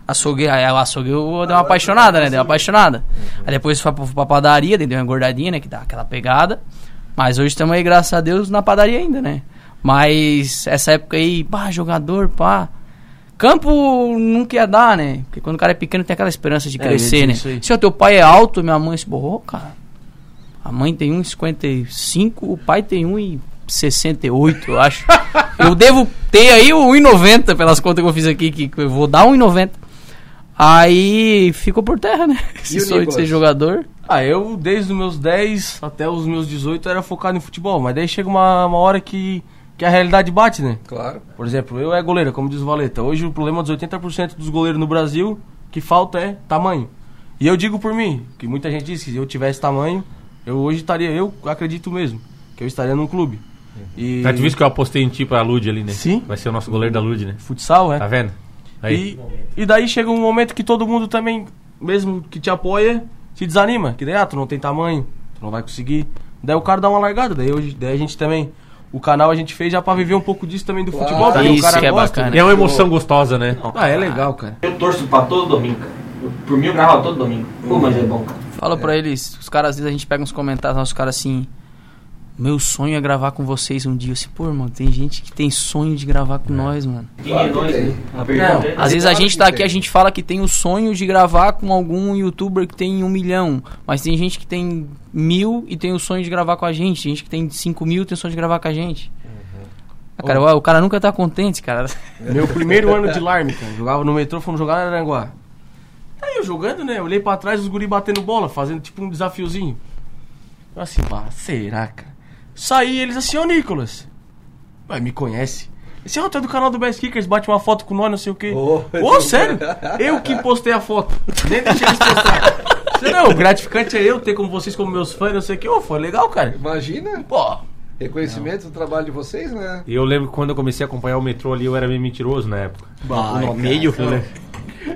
Speaker 5: açougue. Aí o açougue eu dei uma apaixonada, né? Dei uma apaixonada. Aí depois foi pra, pra padaria, deu uma engordadinha, né? Que dá aquela pegada. Mas hoje estamos aí, graças a Deus, na padaria ainda, né? Mas essa época aí, pá, jogador, pá. Campo nunca ia dar, né? Porque quando o cara é pequeno tem aquela esperança de
Speaker 4: É,
Speaker 5: crescer,
Speaker 4: dizer
Speaker 5: né? Se o teu pai é alto, minha mãe se borrou, cara. A mãe tem 1,55, o pai tem 1,68, eu acho. (laughs) eu devo ter aí o 1,90 pelas contas que eu fiz aqui, que eu vou dar 1,90. Aí ficou por terra, né? Esse
Speaker 1: E o
Speaker 5: sonho de ser jogador.
Speaker 4: Ah, eu desde os meus 10 até os meus 18 era focado em futebol, mas daí chega uma, uma hora que, que a realidade bate, né?
Speaker 1: Claro.
Speaker 4: Por exemplo, eu é goleiro, como diz o Valeta. Hoje o problema dos 80% dos goleiros no Brasil, que falta é tamanho. E eu digo por mim, que muita gente diz que se eu tivesse tamanho, eu hoje estaria, eu acredito mesmo, que eu estaria num clube. E
Speaker 2: Tá te visto que eu apostei em ti pra Lud ali, né?
Speaker 4: Sim.
Speaker 2: Vai ser o nosso goleiro da Lud, né?
Speaker 4: futsal, é.
Speaker 2: Tá vendo? Aí.
Speaker 4: E, e daí chega um momento que todo mundo também, mesmo que te apoia, se desanima. Que daí, ah, tu não tem tamanho, tu não vai conseguir. Daí o cara dá uma largada. Daí, hoje, daí a gente também. O canal a gente fez já pra viver um pouco disso também do
Speaker 1: Claro.
Speaker 4: futebol. Porque
Speaker 5: Isso
Speaker 4: o cara
Speaker 5: que é
Speaker 4: gosta.
Speaker 5: bacana.
Speaker 2: E é uma emoção gostosa, né?
Speaker 4: Ah, é legal, cara.
Speaker 3: Eu torço pra todo domingo, cara. Por mim eu gravava todo domingo. Pô, mas é bom, cara.
Speaker 5: Fala pra eles, os caras, às vezes a gente pega uns comentários, nossos caras assim. Meu sonho é gravar com vocês um dia. Assim, pô, irmão, tem gente que tem sonho de gravar com nós, mano.
Speaker 3: Quem é nós, né? A pergunta é-
Speaker 5: Às vezes a gente
Speaker 1: que
Speaker 5: tá aqui, a gente fala que tem o sonho de gravar com algum youtuber que tem um milhão. Mas tem gente que tem mil e tem o sonho de gravar com a gente. Tem gente que tem cinco mil e tem o sonho de gravar com a gente. Ah, Cara, o, o cara nunca tá contente, cara.
Speaker 4: Meu primeiro ano de (laughs) Larme, cara. Jogava no metrô, fomos jogar na Aranguá. Aí eu jogando, né? Olhei pra trás, os guri batendo bola, fazendo tipo um desafiozinho. Eu assim, pá, será, cara? Saí eles assim, ô Nicolas. Vai, me conhece. Esse é o do canal do Best Kickers, bate uma foto com nós, não sei o quê.
Speaker 1: Ô,
Speaker 4: Ô, (laughs) sério? Eu que postei a foto. Nem deixei eles postar. Não, o gratificante é eu ter como vocês como meus fãs, não sei o quê. Ô, foi legal, cara.
Speaker 1: Imagina.
Speaker 4: Pô,
Speaker 1: Reconhecimento do trabalho de vocês, né?
Speaker 2: E eu lembro que quando eu comecei a acompanhar o metrô ali, eu era meio mentiroso na época.
Speaker 5: meio.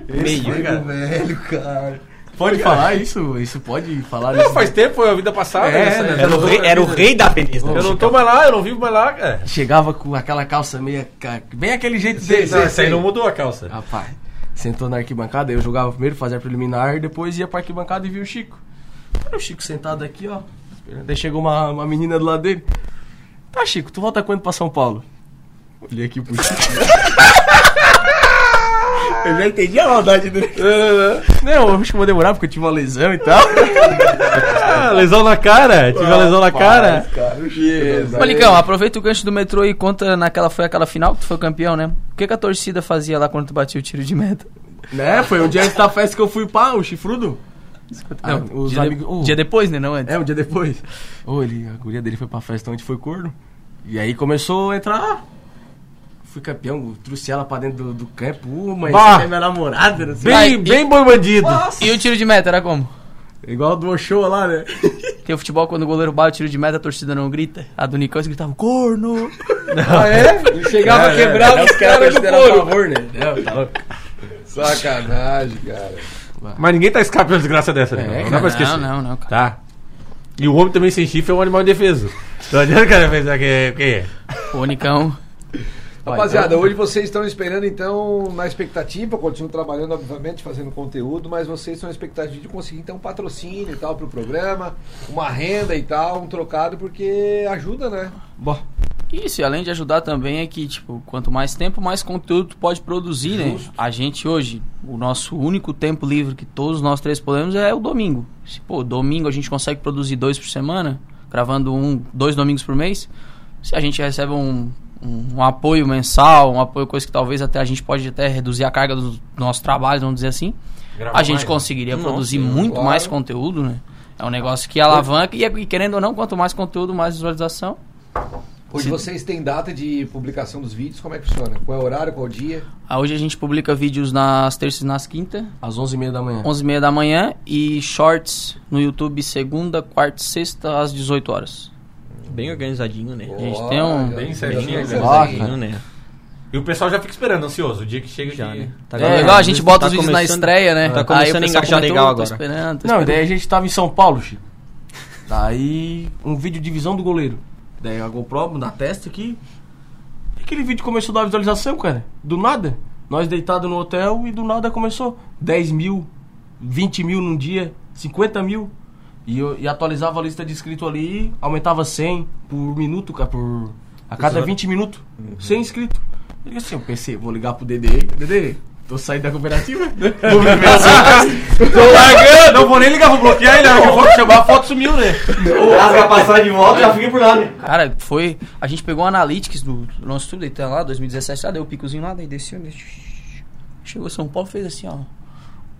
Speaker 1: Meio, velho, cara.
Speaker 4: pode falar isso? Isso pode falar
Speaker 2: Não,
Speaker 4: isso?
Speaker 2: faz tempo, foi a vida passada.
Speaker 4: É,
Speaker 2: essa-
Speaker 4: né?
Speaker 3: Era o rei, era o rei da Feliz, né?
Speaker 2: Eu não tô mais lá, eu não vivo mais lá, cara.
Speaker 4: Chegava com aquela calça meia. Bem aquele jeito dele.
Speaker 1: sei,
Speaker 4: né?
Speaker 2: Essa aí não mudou a calça.
Speaker 4: Rapaz, sentou na arquibancada, eu jogava primeiro, fazia a preliminar, depois ia pra arquibancada e via o Chico. Era o Chico sentado aqui, ó. Daí chegou uma, uma menina do lado dele. Tá, Chico, tu volta quando pra São Paulo? Olhei aqui pro Chico. (laughs) Eu já entendi a maldade dele. Não, eu acho que vou demorar porque eu tive uma lesão e tal. (laughs)
Speaker 2: Lesão na cara? Tive uma lesão na cara?
Speaker 5: Ô, Licão, aproveita o gancho do metrô e conta naquela foi aquela final que tu foi campeão, né? O que, que a torcida fazia lá quando tu batia o tiro de meta?
Speaker 4: Né? Foi um dia antes da festa que eu fui pá, o chifrudo. Ah, os
Speaker 5: dia,
Speaker 4: amigos.
Speaker 5: de-
Speaker 4: oh,
Speaker 5: dia depois, né? Não antes.
Speaker 4: É, um dia depois. Ô, ele, a guria dele foi pra festa onde foi corno. E aí começou a entrar. Fui campeão, trouxe ela pra dentro do, do campo. Uh, mas
Speaker 2: Bah!
Speaker 4: você é minha namorada, não sei.
Speaker 5: Vai,
Speaker 2: Bem,
Speaker 5: e-
Speaker 2: bem boi bandido.
Speaker 5: E o tiro de meta era como?
Speaker 4: Igual do show lá, né? (laughs)
Speaker 5: Tem o futebol, quando o goleiro bate o tiro de meta, a torcida não grita. A do Nicão, eles gritavam, corno!
Speaker 1: Ah, é? (laughs) Ele chegava a quebrar os caras no
Speaker 4: deram
Speaker 1: couro.
Speaker 4: favor, né? Não, tá louco.
Speaker 1: Sacanagem, cara.
Speaker 2: Mas ninguém tá escapando de desgraça dessa, né? não dá pra esquecer.
Speaker 5: Não, não, não, cara.
Speaker 2: Tá. E o homem também sem chifre é um animal indefeso. Não adianta o cara pensar que é. Que é.
Speaker 5: Ô, Nicão,
Speaker 1: Rapaziada, hoje vocês estão esperando, então, na expectativa, continuam trabalhando, obviamente, fazendo conteúdo, mas vocês estão na expectativa de conseguir, então, um patrocínio e tal pro programa, uma renda e tal, um trocado, porque ajuda, né?
Speaker 4: Bom,
Speaker 5: Isso, e além de ajudar também é que, tipo, quanto mais tempo, mais conteúdo tu pode produzir, né? A gente hoje, o nosso único tempo livre que todos nós três podemos é o domingo. Se, pô, domingo a gente consegue produzir dois por semana, gravando um, dois domingos por mês, se a gente recebe um, um, um apoio mensal, um apoio, coisa que talvez até a gente pode até reduzir a carga do nosso trabalho, vamos dizer assim,
Speaker 2: Grava
Speaker 5: a gente
Speaker 2: mais.
Speaker 5: conseguiria
Speaker 3: Nossa,
Speaker 5: produzir
Speaker 3: sim,
Speaker 5: muito
Speaker 1: claro.
Speaker 5: mais conteúdo, né? É um negócio que alavanca e, e querendo ou não, quanto mais conteúdo, mais visualização.
Speaker 1: Hoje vocês têm data de publicação dos vídeos, como é que funciona? Qual é o horário, qual é o dia?
Speaker 5: Ah, Hoje a gente publica vídeos nas terças e nas quintas,
Speaker 4: às 11h30 da manhã.
Speaker 5: 11h30 da manhã, e shorts no YouTube segunda, quarta e sexta às 18 horas.
Speaker 3: Bem organizadinho, né?
Speaker 5: A gente tem um-
Speaker 2: Bem certinho,
Speaker 1: Bem?
Speaker 3: Organizadinho, né?
Speaker 2: E o pessoal já fica esperando, ansioso. O dia que chega
Speaker 3: Já, né? Tá
Speaker 5: É legal, a gente bota
Speaker 3: tá
Speaker 5: os vídeos na estreia, né?
Speaker 3: Tá
Speaker 5: Aí
Speaker 3: começando a
Speaker 5: comentou,
Speaker 3: legal
Speaker 5: tô
Speaker 3: agora.
Speaker 5: esperando, tô
Speaker 4: Não,
Speaker 5: esperando.
Speaker 4: daí a gente tava em São Paulo, Chico. Daí, um vídeo de visão do goleiro. Daí a GoPro na testa aqui. E aquele vídeo começou a dar visualização, cara. Do nada. Nós deitados no hotel e do nada começou. 10 mil, 20 mil num dia, 50 mil. E, eu, e atualizava a lista de inscritos ali, aumentava 100 por minuto, cara, por... A cada 20 minutos, 100 inscritos. Eu disse assim, eu pensei, vou ligar pro Dedê. Dedê, tô saindo da cooperativa. (laughs) vou me ver assim.
Speaker 2: Tô largando! Não vou nem ligar, vou bloquear ele. Que eu for chamar, a foto sumiu, né?
Speaker 3: Rasga a passagem de volta, já fiquei por lá, né?
Speaker 5: Cara, foi. A gente pegou o Analytics do, nosso estudo, tá lá, 2017, lá, deu o picozinho lá, daí desceu. daí Chegou São Paulo fez assim, ó.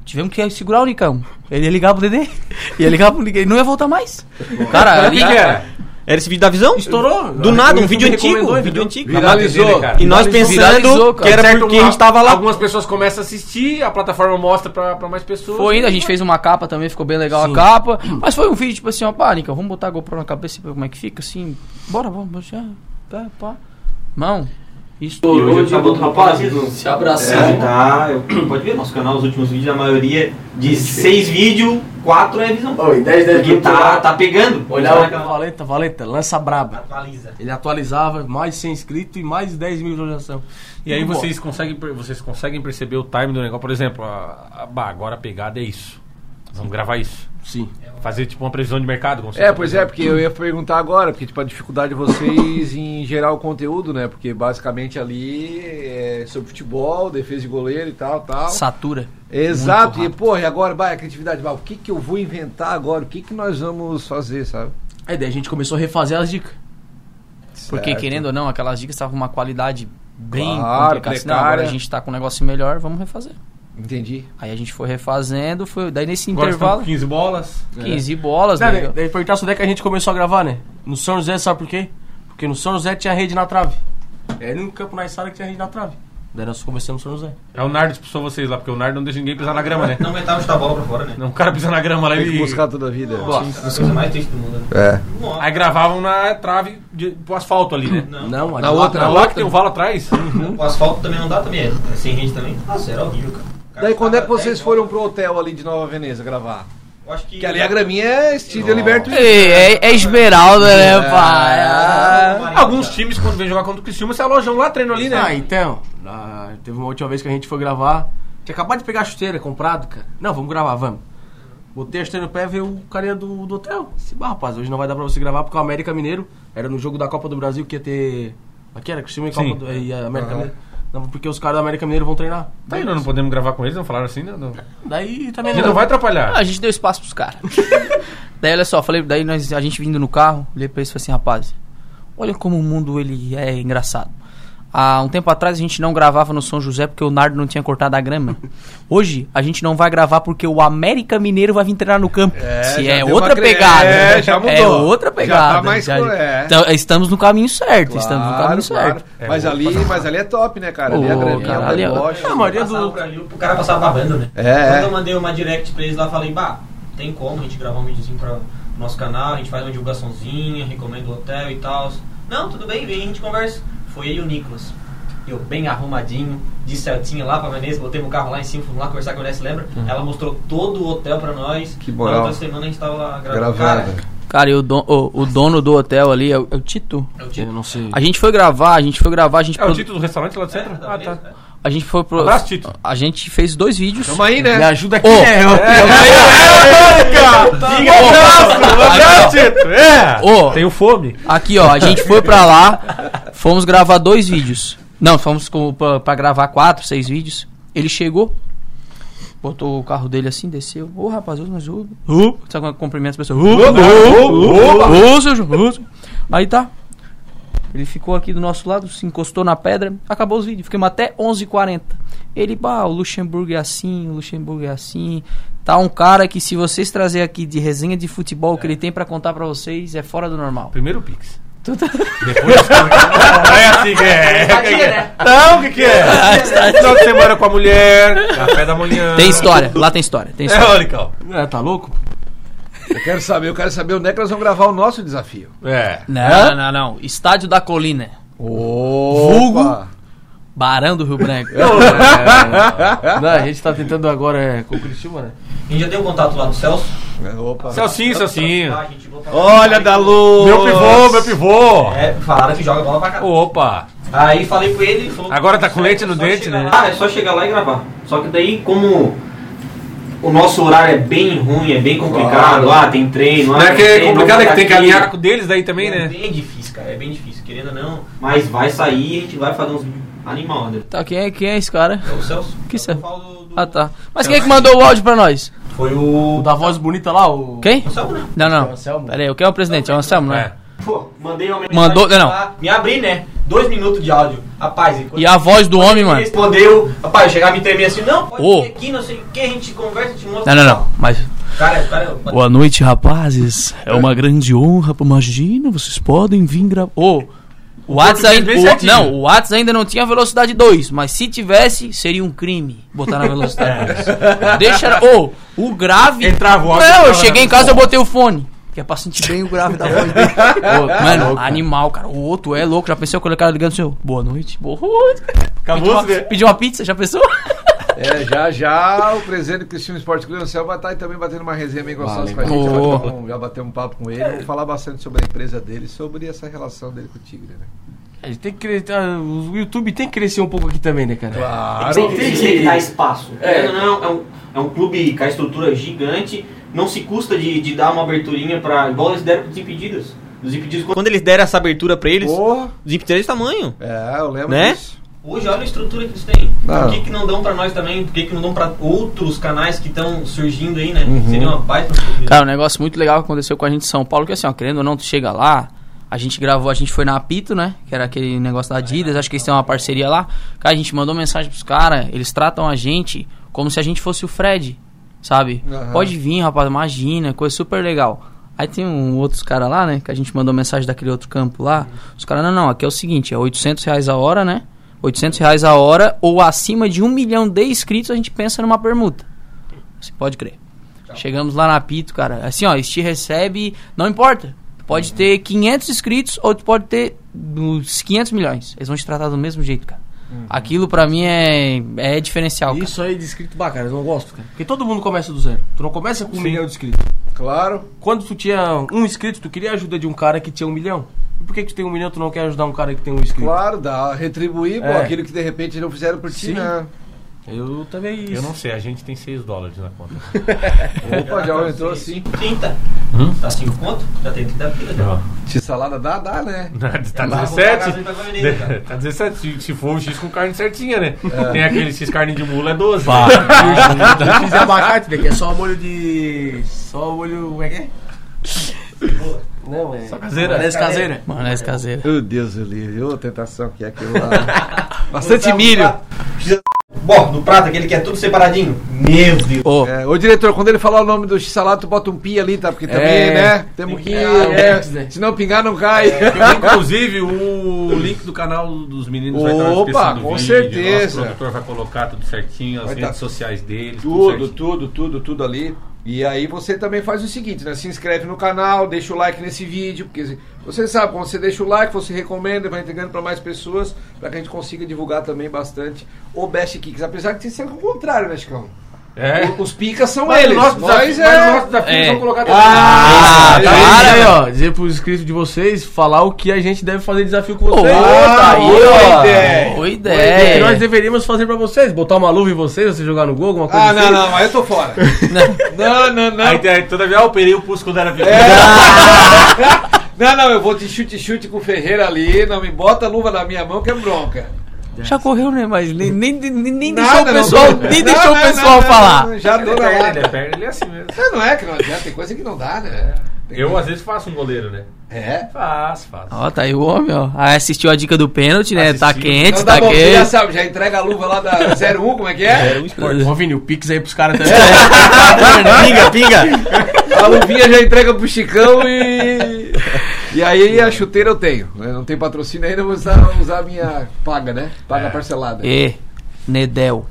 Speaker 5: Tivemos que segurar o Nicão. Ele ia ligar pro Dedê. (laughs) Ia ligar pro Nicão. Ele não ia voltar mais. Cara,
Speaker 2: O
Speaker 5: ali.
Speaker 2: que, que era?
Speaker 3: Era esse vídeo da visão?
Speaker 4: Estourou.
Speaker 3: Do nada, um vídeo antigo. Um vídeo antigo.
Speaker 1: Viralizou.
Speaker 2: cara.
Speaker 3: E nós pensando que era
Speaker 2: Certo,
Speaker 3: porque a gente tava lá.
Speaker 2: Algumas pessoas começam a assistir, a plataforma mostra pra, pra mais pessoas.
Speaker 5: Foi indo, a gente fez uma capa também, ficou bem legal a capa. Mas foi um vídeo tipo assim, ó, pá, Nicão, vamos botar a GoPro na cabeça e ver como é que fica, assim. Bora, vamos, já. Pá, pá. Mão. Isso.
Speaker 3: E hoje tá bom, rapaz.
Speaker 5: Se abraçando.
Speaker 3: Tá, eu- (clears throat) pode ver nosso canal, os últimos vídeos, a maioria de seis vídeos, quatro é visão.
Speaker 4: Oi, 10, 10
Speaker 3: Porque tá, tá pegando. Olha
Speaker 4: pra Valenta, Valenta, lança braba.
Speaker 3: Atualiza.
Speaker 4: Ele atualizava mais 100 inscritos e mais 10 mil visualizações.
Speaker 2: E aí
Speaker 4: Muito
Speaker 2: vocês conseguem, vocês conseguem perceber o time do negócio. Por exemplo, a, a- agora a pegada é isso. Vamos gravar isso.
Speaker 4: Sim.
Speaker 2: Fazer tipo uma previsão de mercado. como você
Speaker 1: É,
Speaker 2: tá
Speaker 1: pois é, porque eu ia perguntar agora, porque tipo, a dificuldade de vocês em gerar o conteúdo, né? Porque basicamente ali é sobre futebol, defesa de goleiro e tal, tal.
Speaker 5: Satura.
Speaker 1: Exato, e porra, e agora, vai, a criatividade, vai, o que que eu vou inventar agora? O que que nós vamos fazer, sabe?
Speaker 4: Aí daí a gente começou a refazer as dicas.
Speaker 5: Porque,
Speaker 1: Certo.
Speaker 5: querendo ou não, aquelas dicas estavam uma qualidade bem
Speaker 1: Claro,
Speaker 5: complicada. Assim, não, agora
Speaker 1: precária.
Speaker 5: a gente tá com um negócio melhor, vamos refazer.
Speaker 1: Entendi.
Speaker 5: Aí a gente foi refazendo, foi daí nesse
Speaker 2: Agora
Speaker 5: intervalo,
Speaker 2: com 15 bolas.
Speaker 5: 15 bolas,
Speaker 4: Não,
Speaker 5: né?
Speaker 4: daí, perguntar onde é que a gente começou a gravar, né? No São José, sabe por quê? Porque no São José tinha rede na trave. É no campo na Sara que tinha rede na trave. Daí nós começamos no São José.
Speaker 2: É o Nardo expulsou vocês lá, porque o Nardo não deixa ninguém pisar na grama, né?
Speaker 3: Não aguentava chutar a bola pra fora, né?
Speaker 2: Não, o cara pisa na grama lá
Speaker 1: Tem que
Speaker 2: e.
Speaker 1: buscar toda a vida.
Speaker 3: Nossa, a coisa mais triste do mundo, né?
Speaker 1: É.
Speaker 3: Nossa.
Speaker 2: Aí gravavam na trave de, pro asfalto ali, né?
Speaker 3: Não.
Speaker 4: Não,
Speaker 1: Na
Speaker 4: ali-
Speaker 1: outra,
Speaker 2: Na
Speaker 1: na
Speaker 2: lá
Speaker 1: outra.
Speaker 2: que tem um valo atrás.
Speaker 3: O asfalto também não dá também, é é sem gente também. Nossa, era horrível. Cara,
Speaker 1: Daí quando é que vocês foram pro hotel ali de Nova Veneza gravar?
Speaker 3: Eu acho que.
Speaker 1: Porque ali a graminha é estilo Liberto
Speaker 5: Ei, É, é Esmeralda, né, pai?
Speaker 3: É.
Speaker 5: Ah.
Speaker 2: Alguns times, quando vem jogar contra o Criciúma, se alojam lá, treinam ali, né?
Speaker 4: Ah, então. ah, teve uma última vez que a gente foi gravar. Tinha acabado de pegar a chuteira comprado, cara. Não, vamos gravar, vamos. Botei a esteira no pé, veio o carinha do, do hotel. Disse, bah, rapaz, hoje não vai dar pra você gravar porque o América Mineiro era no jogo da Copa do Brasil que ia ter. Aqui era Cristiano e. Copa do, e a América Mineiro. Não, porque os caras da América Mineiro vão treinar.
Speaker 2: Tá aí, nós não podemos gravar com eles, não falaram assim, não. não.
Speaker 4: Daí
Speaker 2: A
Speaker 4: também
Speaker 2: gente não vai atrapalhar.
Speaker 5: Ah, a gente deu espaço pros caras. (laughs) daí, olha só, falei, daí nós, a gente vindo no carro, olhei pra eles e falei assim, rapaz, olha como o mundo ele é engraçado. Há um tempo atrás a gente não gravava no São José porque o Nardo não tinha cortado a grama. Hoje a gente não vai gravar porque o América Mineiro vai vir treinar no campo. Se
Speaker 1: já
Speaker 5: é outra
Speaker 1: cre-
Speaker 5: pegada.
Speaker 1: é, já mudou.
Speaker 5: É outra
Speaker 1: Já
Speaker 5: pegada.
Speaker 1: tá mais co- é.
Speaker 5: Então, estamos no caminho certo. estamos no
Speaker 1: Claro,
Speaker 5: caminho
Speaker 1: claro.
Speaker 5: certo.
Speaker 2: É,
Speaker 1: mas, ali, mas ali é top, né, cara? Ali é
Speaker 5: cara,
Speaker 1: é
Speaker 5: ali é-
Speaker 1: deboche.
Speaker 4: A maioria do.
Speaker 3: ali, o cara passava babando, né?
Speaker 1: É,
Speaker 3: Quando
Speaker 1: é.
Speaker 3: eu mandei uma direct pra eles lá, falei, bah, tem como a gente gravar um videozinho pra nosso canal, a gente faz uma divulgaçãozinha, recomenda o hotel e tal. Não, tudo bem, vem, a gente conversa. Foi ele e o Nicolas. Eu bem arrumadinho, de Celtinha lá pra Veneza, botei meu carro lá em cima, fomos lá conversar com a se lembra? Ela mostrou todo o hotel pra nós.
Speaker 1: Que moral.
Speaker 3: Na outra semana a gente tava lá gravando.
Speaker 1: Gravando.
Speaker 3: Cara,
Speaker 5: Cara, e o, don- o- o dono do hotel ali é o, é o Tito.
Speaker 3: é o
Speaker 4: Eu
Speaker 3: tipo.
Speaker 4: não sei.
Speaker 5: A gente foi gravar, a gente foi gravar, a gente,
Speaker 2: É o
Speaker 5: produ-
Speaker 2: título do restaurante lá do centro?
Speaker 3: É,
Speaker 2: ah, tá.
Speaker 5: A gente foi pro.
Speaker 2: Abraço, Tito.
Speaker 5: A gente fez dois vídeos.
Speaker 1: Tamo aí, né?
Speaker 4: Me ajuda aqui,
Speaker 5: Ô,
Speaker 4: né? Eu-
Speaker 2: um abraço, um abraço, Tito. É.
Speaker 5: Ô.
Speaker 2: Tenho fome.
Speaker 5: Aqui, ó, a gente foi pra lá, fomos gravar dois vídeos. Não, fomos com, pra, pra gravar quatro, seis vídeos. Ele chegou, botou o carro dele assim, desceu. Ô, rapaz, ô, mas ô. ô, Sabe quando cumprimenta as pessoas? Ô, ô, ô, seu João, ô, seu- Aí tá. Ele ficou aqui do nosso lado, se encostou na pedra, acabou os vídeos. Ficamos até 11h40. Ele, bah, o Luxemburgo é assim, o Luxemburgo é assim. Tá um cara que se vocês trazer aqui de resenha de futebol que ele tem pra contar pra vocês, é fora do normal.
Speaker 2: Primeiro o Pix.
Speaker 5: Tu tá-
Speaker 2: Depois (laughs) caras- É assim que é.
Speaker 3: Né?
Speaker 2: Não, o que que é? (laughs) Final de semana com a mulher, café da manhã.
Speaker 5: Tem história, lá tem história. Tem
Speaker 2: É,
Speaker 5: história.
Speaker 2: olha, Cal.
Speaker 4: É, tá louco?
Speaker 1: Eu quero saber, eu quero saber onde é que nós vamos gravar o nosso desafio.
Speaker 2: É.
Speaker 5: Não, não, não. Estádio da Colina.
Speaker 1: Vulgo.
Speaker 5: Barão do Rio Branco.
Speaker 4: É, não, a gente tá tentando agora é, com o Cristiano, né?
Speaker 3: A gente já tem o contato lá do Celso.
Speaker 1: Opa.
Speaker 2: Celcinho, Celcinho.
Speaker 3: Ah, gente, vou falar.
Speaker 1: Olha da luz.
Speaker 2: Meu pivô, meu pivô.
Speaker 3: É, falaram que joga bola pra cá.
Speaker 2: Opa.
Speaker 3: Aí falei com ele, falou
Speaker 2: Agora tá com leite no
Speaker 3: é
Speaker 2: dente, né?
Speaker 3: lá, é só chegar lá e gravar. Só que daí, como o nosso horário é bem ruim, é bem complicado, ah, tem treino, ah,
Speaker 2: Não é
Speaker 3: tem
Speaker 2: que é complicado, é que tem que alinhar com deles daí também,
Speaker 3: É
Speaker 2: né?
Speaker 3: bem difícil, cara, é bem difícil, querendo ou não. Mas vai sair e a gente vai fazer uns vídeos animal, né?
Speaker 5: Tá, quem é, quem é esse cara?
Speaker 3: É o Celso.
Speaker 5: Que
Speaker 3: Eu
Speaker 5: Celso?
Speaker 3: do-
Speaker 5: Ah, tá. Mas quem é que mandou o áudio pra nós?
Speaker 3: Foi o...
Speaker 4: O da voz bonita lá, o.
Speaker 5: Quem?
Speaker 3: O Celso, né?
Speaker 5: Não,
Speaker 4: É o
Speaker 5: não.
Speaker 4: Anselmo.
Speaker 5: Pera aí, quem é o presidente? É o Anselmo, né?
Speaker 2: É.
Speaker 3: Pô, mandei uma mensagem
Speaker 5: Mandou- não,
Speaker 3: lá, Me abri, né? Dois minutos de áudio. Rapaz,
Speaker 5: E a voz do homem, mano?
Speaker 3: respondeu, rapaz, eu chegava a me tremer assim, não, pode vir aqui, não sei o que, a gente conversa, te mostra.
Speaker 5: Não, não, não. Mas.
Speaker 3: Cara, cara...
Speaker 5: Boa noite, rapazes. É uma grande honra. Imagina, vocês podem vir gravar. Ô, o WhatsApp ainda, o- não, o WhatsApp ainda não tinha velocidade 2, mas se tivesse, seria um crime botar na velocidade (laughs) 2. Deixa. Ô, o grave.
Speaker 2: Entrava o
Speaker 5: Não, eu cheguei
Speaker 2: na-
Speaker 5: em casa e eu botei o fone. Que é pra sentir bem o grave da (laughs) voz dele. Ô, mano, animal, cara. O outro é louco. Já pensou quando o cara ligando assim, boa noite, boa noite. Pediu
Speaker 2: Acabou,
Speaker 5: uma,
Speaker 2: né?
Speaker 5: pediu uma pizza, já pensou? (laughs)
Speaker 1: É, já já o presidente do Cristiano Esporte Clube Anselmo vai estar aí também batendo uma resenha bem gostosa com a gente. Já, um- já bateu um papo com ele. Vamos falar bastante sobre a empresa dele, sobre essa relação dele com o Tigre, né?
Speaker 4: A gente tem que crescer. O YouTube tem que crescer um pouco aqui também, né, cara?
Speaker 1: Claro.
Speaker 3: Tem que, tem que dar espaço. É. Não, é, um, é um clube com a estrutura gigante, não se custa de, de dar uma aberturinha pra. igual eles deram pros impedidos. Os impedidos. Quando eles deram essa abertura pra eles,
Speaker 1: Porra.
Speaker 3: os impedidos desse tamanho.
Speaker 1: É, eu lembro
Speaker 3: Né?
Speaker 1: disso.
Speaker 3: Hoje, olha a estrutura que eles têm.
Speaker 1: Não.
Speaker 3: Por que, que não dão pra nós também? Por que, que não dão pra outros canais que estão surgindo aí, né?
Speaker 1: Uhum.
Speaker 3: Seria uma baita.
Speaker 5: Cara, um negócio muito legal que aconteceu com a gente em São Paulo, que assim, ó, querendo ou não, tu chega lá, a gente gravou, a gente foi na Apito, né? Que era aquele negócio da Adidas, acho que eles têm uma parceria lá. Cara, a gente mandou mensagem pros caras, eles tratam a gente como se a gente fosse o Fred, sabe?
Speaker 1: Aham.
Speaker 5: Pode vir, rapaz, imagina, coisa super legal. Aí tem um outros caras lá, né? Que a gente mandou mensagem daquele outro campo lá. Os caras, não, não, aqui é o seguinte, é 800 reais a hora, né? 800 reais a hora ou acima de um milhão de inscritos a gente pensa numa permuta. Você pode crer. Chegamos lá na Pito, cara. Assim, ó, eles te recebe, não importa. Tu pode ter 500 inscritos ou tu pode ter uns 500 milhões. Eles vão te tratar do mesmo jeito, cara. Aquilo pra mim é, é diferencial, cara.
Speaker 4: Isso aí de inscrito bacana, eu não gosto, cara. Porque todo mundo começa do zero. Tu não começa com um milhão de inscritos.
Speaker 1: Claro.
Speaker 4: Quando tu tinha um inscrito, tu queria a ajuda de um cara que tinha um milhão. E por que, que tu tem um milhão tu não quer ajudar um cara que tem um inscrito?
Speaker 1: Claro, dá retribuir pô,
Speaker 4: É.
Speaker 1: aquilo que de repente não fizeram por ti,
Speaker 4: Sim.
Speaker 1: né?
Speaker 4: Eu também.
Speaker 2: Eu não sei, a gente tem 6 dólares na conta. (laughs)
Speaker 1: Opa, já entrou assim.
Speaker 3: 30.
Speaker 2: Hum?
Speaker 3: Tá 5 conto? Já tem 30 pila já.
Speaker 2: Ó.
Speaker 1: X-salada dá, dá, né? (laughs)
Speaker 2: Tá
Speaker 3: Vai
Speaker 2: 17?
Speaker 3: voltar pra casa e vai pra avenida.
Speaker 2: Tá 17, se, se for o X com carne certinha, né? Tem aquele X carne de mula, é 12.
Speaker 4: Pá. (laughs) Se fizer abacate, daqui é só molho de. Só molho. Como é que é? Não, é.
Speaker 2: Só caseira.
Speaker 4: Maionese caseira.
Speaker 5: Maionese caseira.
Speaker 1: Meu Deus, eu livre. Ô, tentação que é aquilo lá. Bastante milho.
Speaker 3: Bom, no prato aquele que é tudo separadinho. Meu Deus.
Speaker 5: Ô,
Speaker 1: É, ô diretor, quando ele falar o nome do x-salada, tu bota um pi ali, tá? Porque também,
Speaker 4: É.
Speaker 1: né? Temos que.
Speaker 4: o
Speaker 1: é,
Speaker 4: né?
Speaker 1: se não pingar, não cai.
Speaker 2: Inclusive, o link do canal dos meninos vai estar na
Speaker 1: Opa,
Speaker 2: descrição do
Speaker 1: com
Speaker 2: vídeo.
Speaker 1: certeza.
Speaker 2: Nosso produtor vai colocar tudo certinho, as
Speaker 1: Vai
Speaker 2: redes
Speaker 1: tá.
Speaker 2: sociais deles.
Speaker 1: Tudo,
Speaker 2: certinho.
Speaker 1: tudo, tudo, tudo ali. E aí você também faz o seguinte, né? Se inscreve no canal, deixa o like nesse vídeo, porque você sabe, quando você deixa o like, você recomenda, vai entregando para mais pessoas, para que a gente consiga divulgar também bastante o Best Kicks. Apesar de ser o contrário, né, Chicão?
Speaker 2: É.
Speaker 1: Os picas são
Speaker 2: Mas
Speaker 1: eles.
Speaker 2: nosso
Speaker 1: nós é...
Speaker 2: mas o nosso desafio
Speaker 5: É.
Speaker 2: é colocar.
Speaker 1: Ah,
Speaker 4: Ah,
Speaker 1: tá aí,
Speaker 4: ó. Dizer pros inscritos de vocês, falar o que a gente deve fazer desafio com vocês.
Speaker 1: tá aí, ó.
Speaker 5: Boa
Speaker 4: O que
Speaker 5: ideia.
Speaker 4: nós deveríamos fazer pra vocês? Botar uma luva em vocês, você jogar no gol, alguma coisa
Speaker 1: Ah,
Speaker 4: assim?
Speaker 1: não, não, mas eu tô fora. (laughs) não, não, não.
Speaker 2: Aí, aí, toda vez eu operei o pulso quando era pequeno. (laughs) (laughs)
Speaker 1: Não, não, eu vou de chute-chute com o Ferreira ali, não me bota a luva na minha mão que é bronca.
Speaker 5: Já correu, né? Mas nem, nem, nem, nem
Speaker 1: Nada,
Speaker 5: deixou o pessoal, nem
Speaker 1: Não,
Speaker 5: deixou o
Speaker 1: não,
Speaker 5: pessoal
Speaker 1: não, não,
Speaker 5: falar.
Speaker 1: não, Já
Speaker 2: é
Speaker 1: na
Speaker 2: perna,
Speaker 1: lata.
Speaker 2: ele é perna, ele é assim mesmo.
Speaker 1: Não, não é que não adianta, tem coisa que não dá, né? Tem
Speaker 2: Eu,
Speaker 1: coisa-
Speaker 2: às vezes, faço um goleiro, né?
Speaker 1: É?
Speaker 2: Faço, faço.
Speaker 5: Ó, tá aí o homem, ó. Aí assistiu a dica do pênalti, né? Tá
Speaker 2: Assisti.
Speaker 5: quente,
Speaker 1: Não
Speaker 5: tá
Speaker 1: dá bom, você já
Speaker 5: quente.
Speaker 1: sabe, já entrega a luva lá da 01, como é que é?
Speaker 4: Ô, Vini, o Pix aí pros caras também. (laughs)
Speaker 3: pinga, pinga. (laughs)
Speaker 1: A luvinha já entrega pro Chicão e. E aí a chuteira eu tenho. né? Não tem patrocínio ainda, vou usar, usar a minha paga, né? Paga
Speaker 2: É.
Speaker 1: parcelada.
Speaker 5: E, Nedel,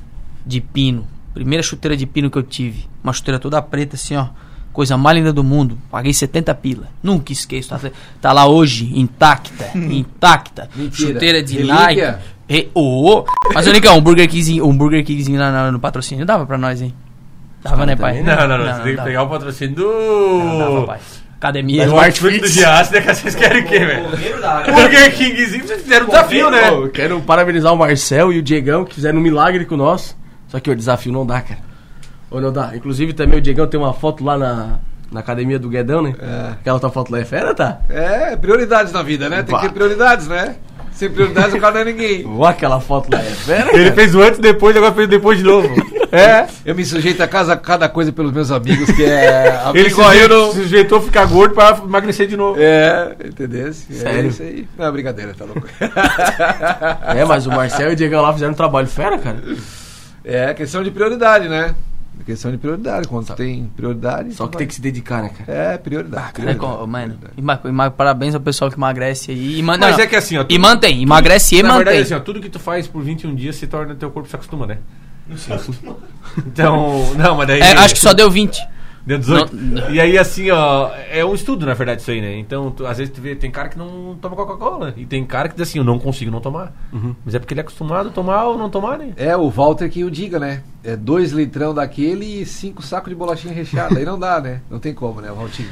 Speaker 5: de pino. Primeira chuteira de pino que eu tive. Uma chuteira toda preta, assim, ó. Coisa mais linda do mundo. Paguei 70 pila. Nunca esqueço. Tá, tá lá hoje, intacta. (laughs) intacta.
Speaker 1: Mentira.
Speaker 5: Chuteira de
Speaker 1: Relíquia?
Speaker 5: Nike. E, ô, ô. Mas, ô, Nicão, um Burger Kingzinho, um Burger Kingzinho lá no, no patrocínio dava pra nós, hein? Dava, né, pai?
Speaker 2: Não, não, não. você tem que pegar o patrocínio do.
Speaker 5: Não, dava, pai. Academia.
Speaker 2: do Artfit do Giasse, né? Que vocês querem o quê, velho? Burger Kingzinho, vocês fizeram um desafio, né?
Speaker 4: Pô, eu quero parabenizar o Marcel e o Diegão que fizeram um milagre com nós. Só que o desafio não dá, cara. Ou não dá. Inclusive também o Diegão tem uma foto lá na, na academia do Guedão, né?
Speaker 1: É.
Speaker 4: Aquela tua foto lá é fera, tá?
Speaker 1: É, prioridades na vida, né? Tem que ter prioridades, né? Sem prioridades o cara não é ninguém. (laughs)
Speaker 4: Ó, aquela foto lá é fera,
Speaker 2: Ele
Speaker 4: cara.
Speaker 2: fez o antes e depois, agora fez o depois de novo. (laughs) É.
Speaker 1: Eu me sujeito a casa, cada coisa pelos meus amigos, que é. (laughs)
Speaker 2: Ele
Speaker 1: Amigo aí, eu não.
Speaker 2: se sujeitou a ficar gordo pra emagrecer de novo.
Speaker 1: É, entendeu? É
Speaker 4: Sério?
Speaker 1: isso aí. Não, brincadeira, tá louco.
Speaker 4: É, mas o Marcel e o Diegão lá fizeram um trabalho fera, cara.
Speaker 1: É questão de prioridade, né? É questão de prioridade. Quando tu tem prioridade.
Speaker 4: Só que tem que se dedicar, né, cara?
Speaker 1: É, prioridade.
Speaker 5: Né,
Speaker 1: prioridade,
Speaker 5: com- mano,
Speaker 1: prioridade.
Speaker 5: ima- ima- parabéns ao pessoal que emagrece aí. E man-
Speaker 2: Mas
Speaker 5: não,
Speaker 2: é que assim, ó.
Speaker 5: E
Speaker 2: tudo-
Speaker 5: mantém, emagrece e
Speaker 2: Na
Speaker 5: mantém.
Speaker 2: verdade, assim, ó, tudo que tu faz por 21 dias se torna teu corpo se acostuma, né? (laughs) Então, não, mas daí.
Speaker 5: É, acho que só deu 20.
Speaker 2: Deu 18.
Speaker 5: Não-
Speaker 2: E aí, assim, ó, é um estudo, na verdade, isso aí, né? Então, tu- às vezes tu vê, tem cara que não toma Coca-Cola. E tem cara que diz assim, eu não consigo não tomar. Mas é porque ele é acostumado a tomar ou não tomar, né?
Speaker 1: É, o Walter que o diga, né? É dois litrão daquele e cinco sacos de bolachinha recheada. Aí não dá, né? Não tem como, né, Valtinho?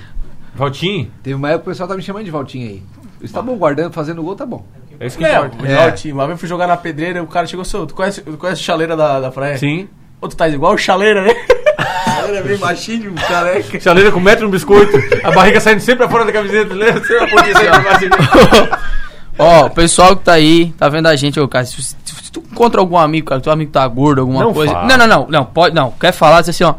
Speaker 2: Valtinho,
Speaker 1: Teve uma época que o pessoal tá me chamando de Valtinho aí. Está bom, guardando, fazendo gol, tá bom.
Speaker 2: é isso que
Speaker 4: É,
Speaker 2: importa.
Speaker 4: o
Speaker 1: É.
Speaker 4: Jorge, uma vez eu fui jogar na pedreira, o cara chegou, seu, tu conhece, tu conhece chaleira da, da praia?
Speaker 2: Sim.
Speaker 4: Ô, tu tá igual o chaleira, né? (laughs) chaleira é bem baixinho, careca.
Speaker 2: Chaleira com metro no biscoito, a barriga saindo sempre pra fora da camiseta, né? Sempre a pontinha saindo pra baixo.
Speaker 5: Ó, o pessoal que tá aí, tá vendo a gente, ô, cara, se, se- se tu encontra algum amigo, cara, teu amigo tá gordo, alguma
Speaker 2: Não
Speaker 5: coisa.
Speaker 2: fala.
Speaker 5: Não, não, não, não, pode, não, quer falar, diz assim, ó.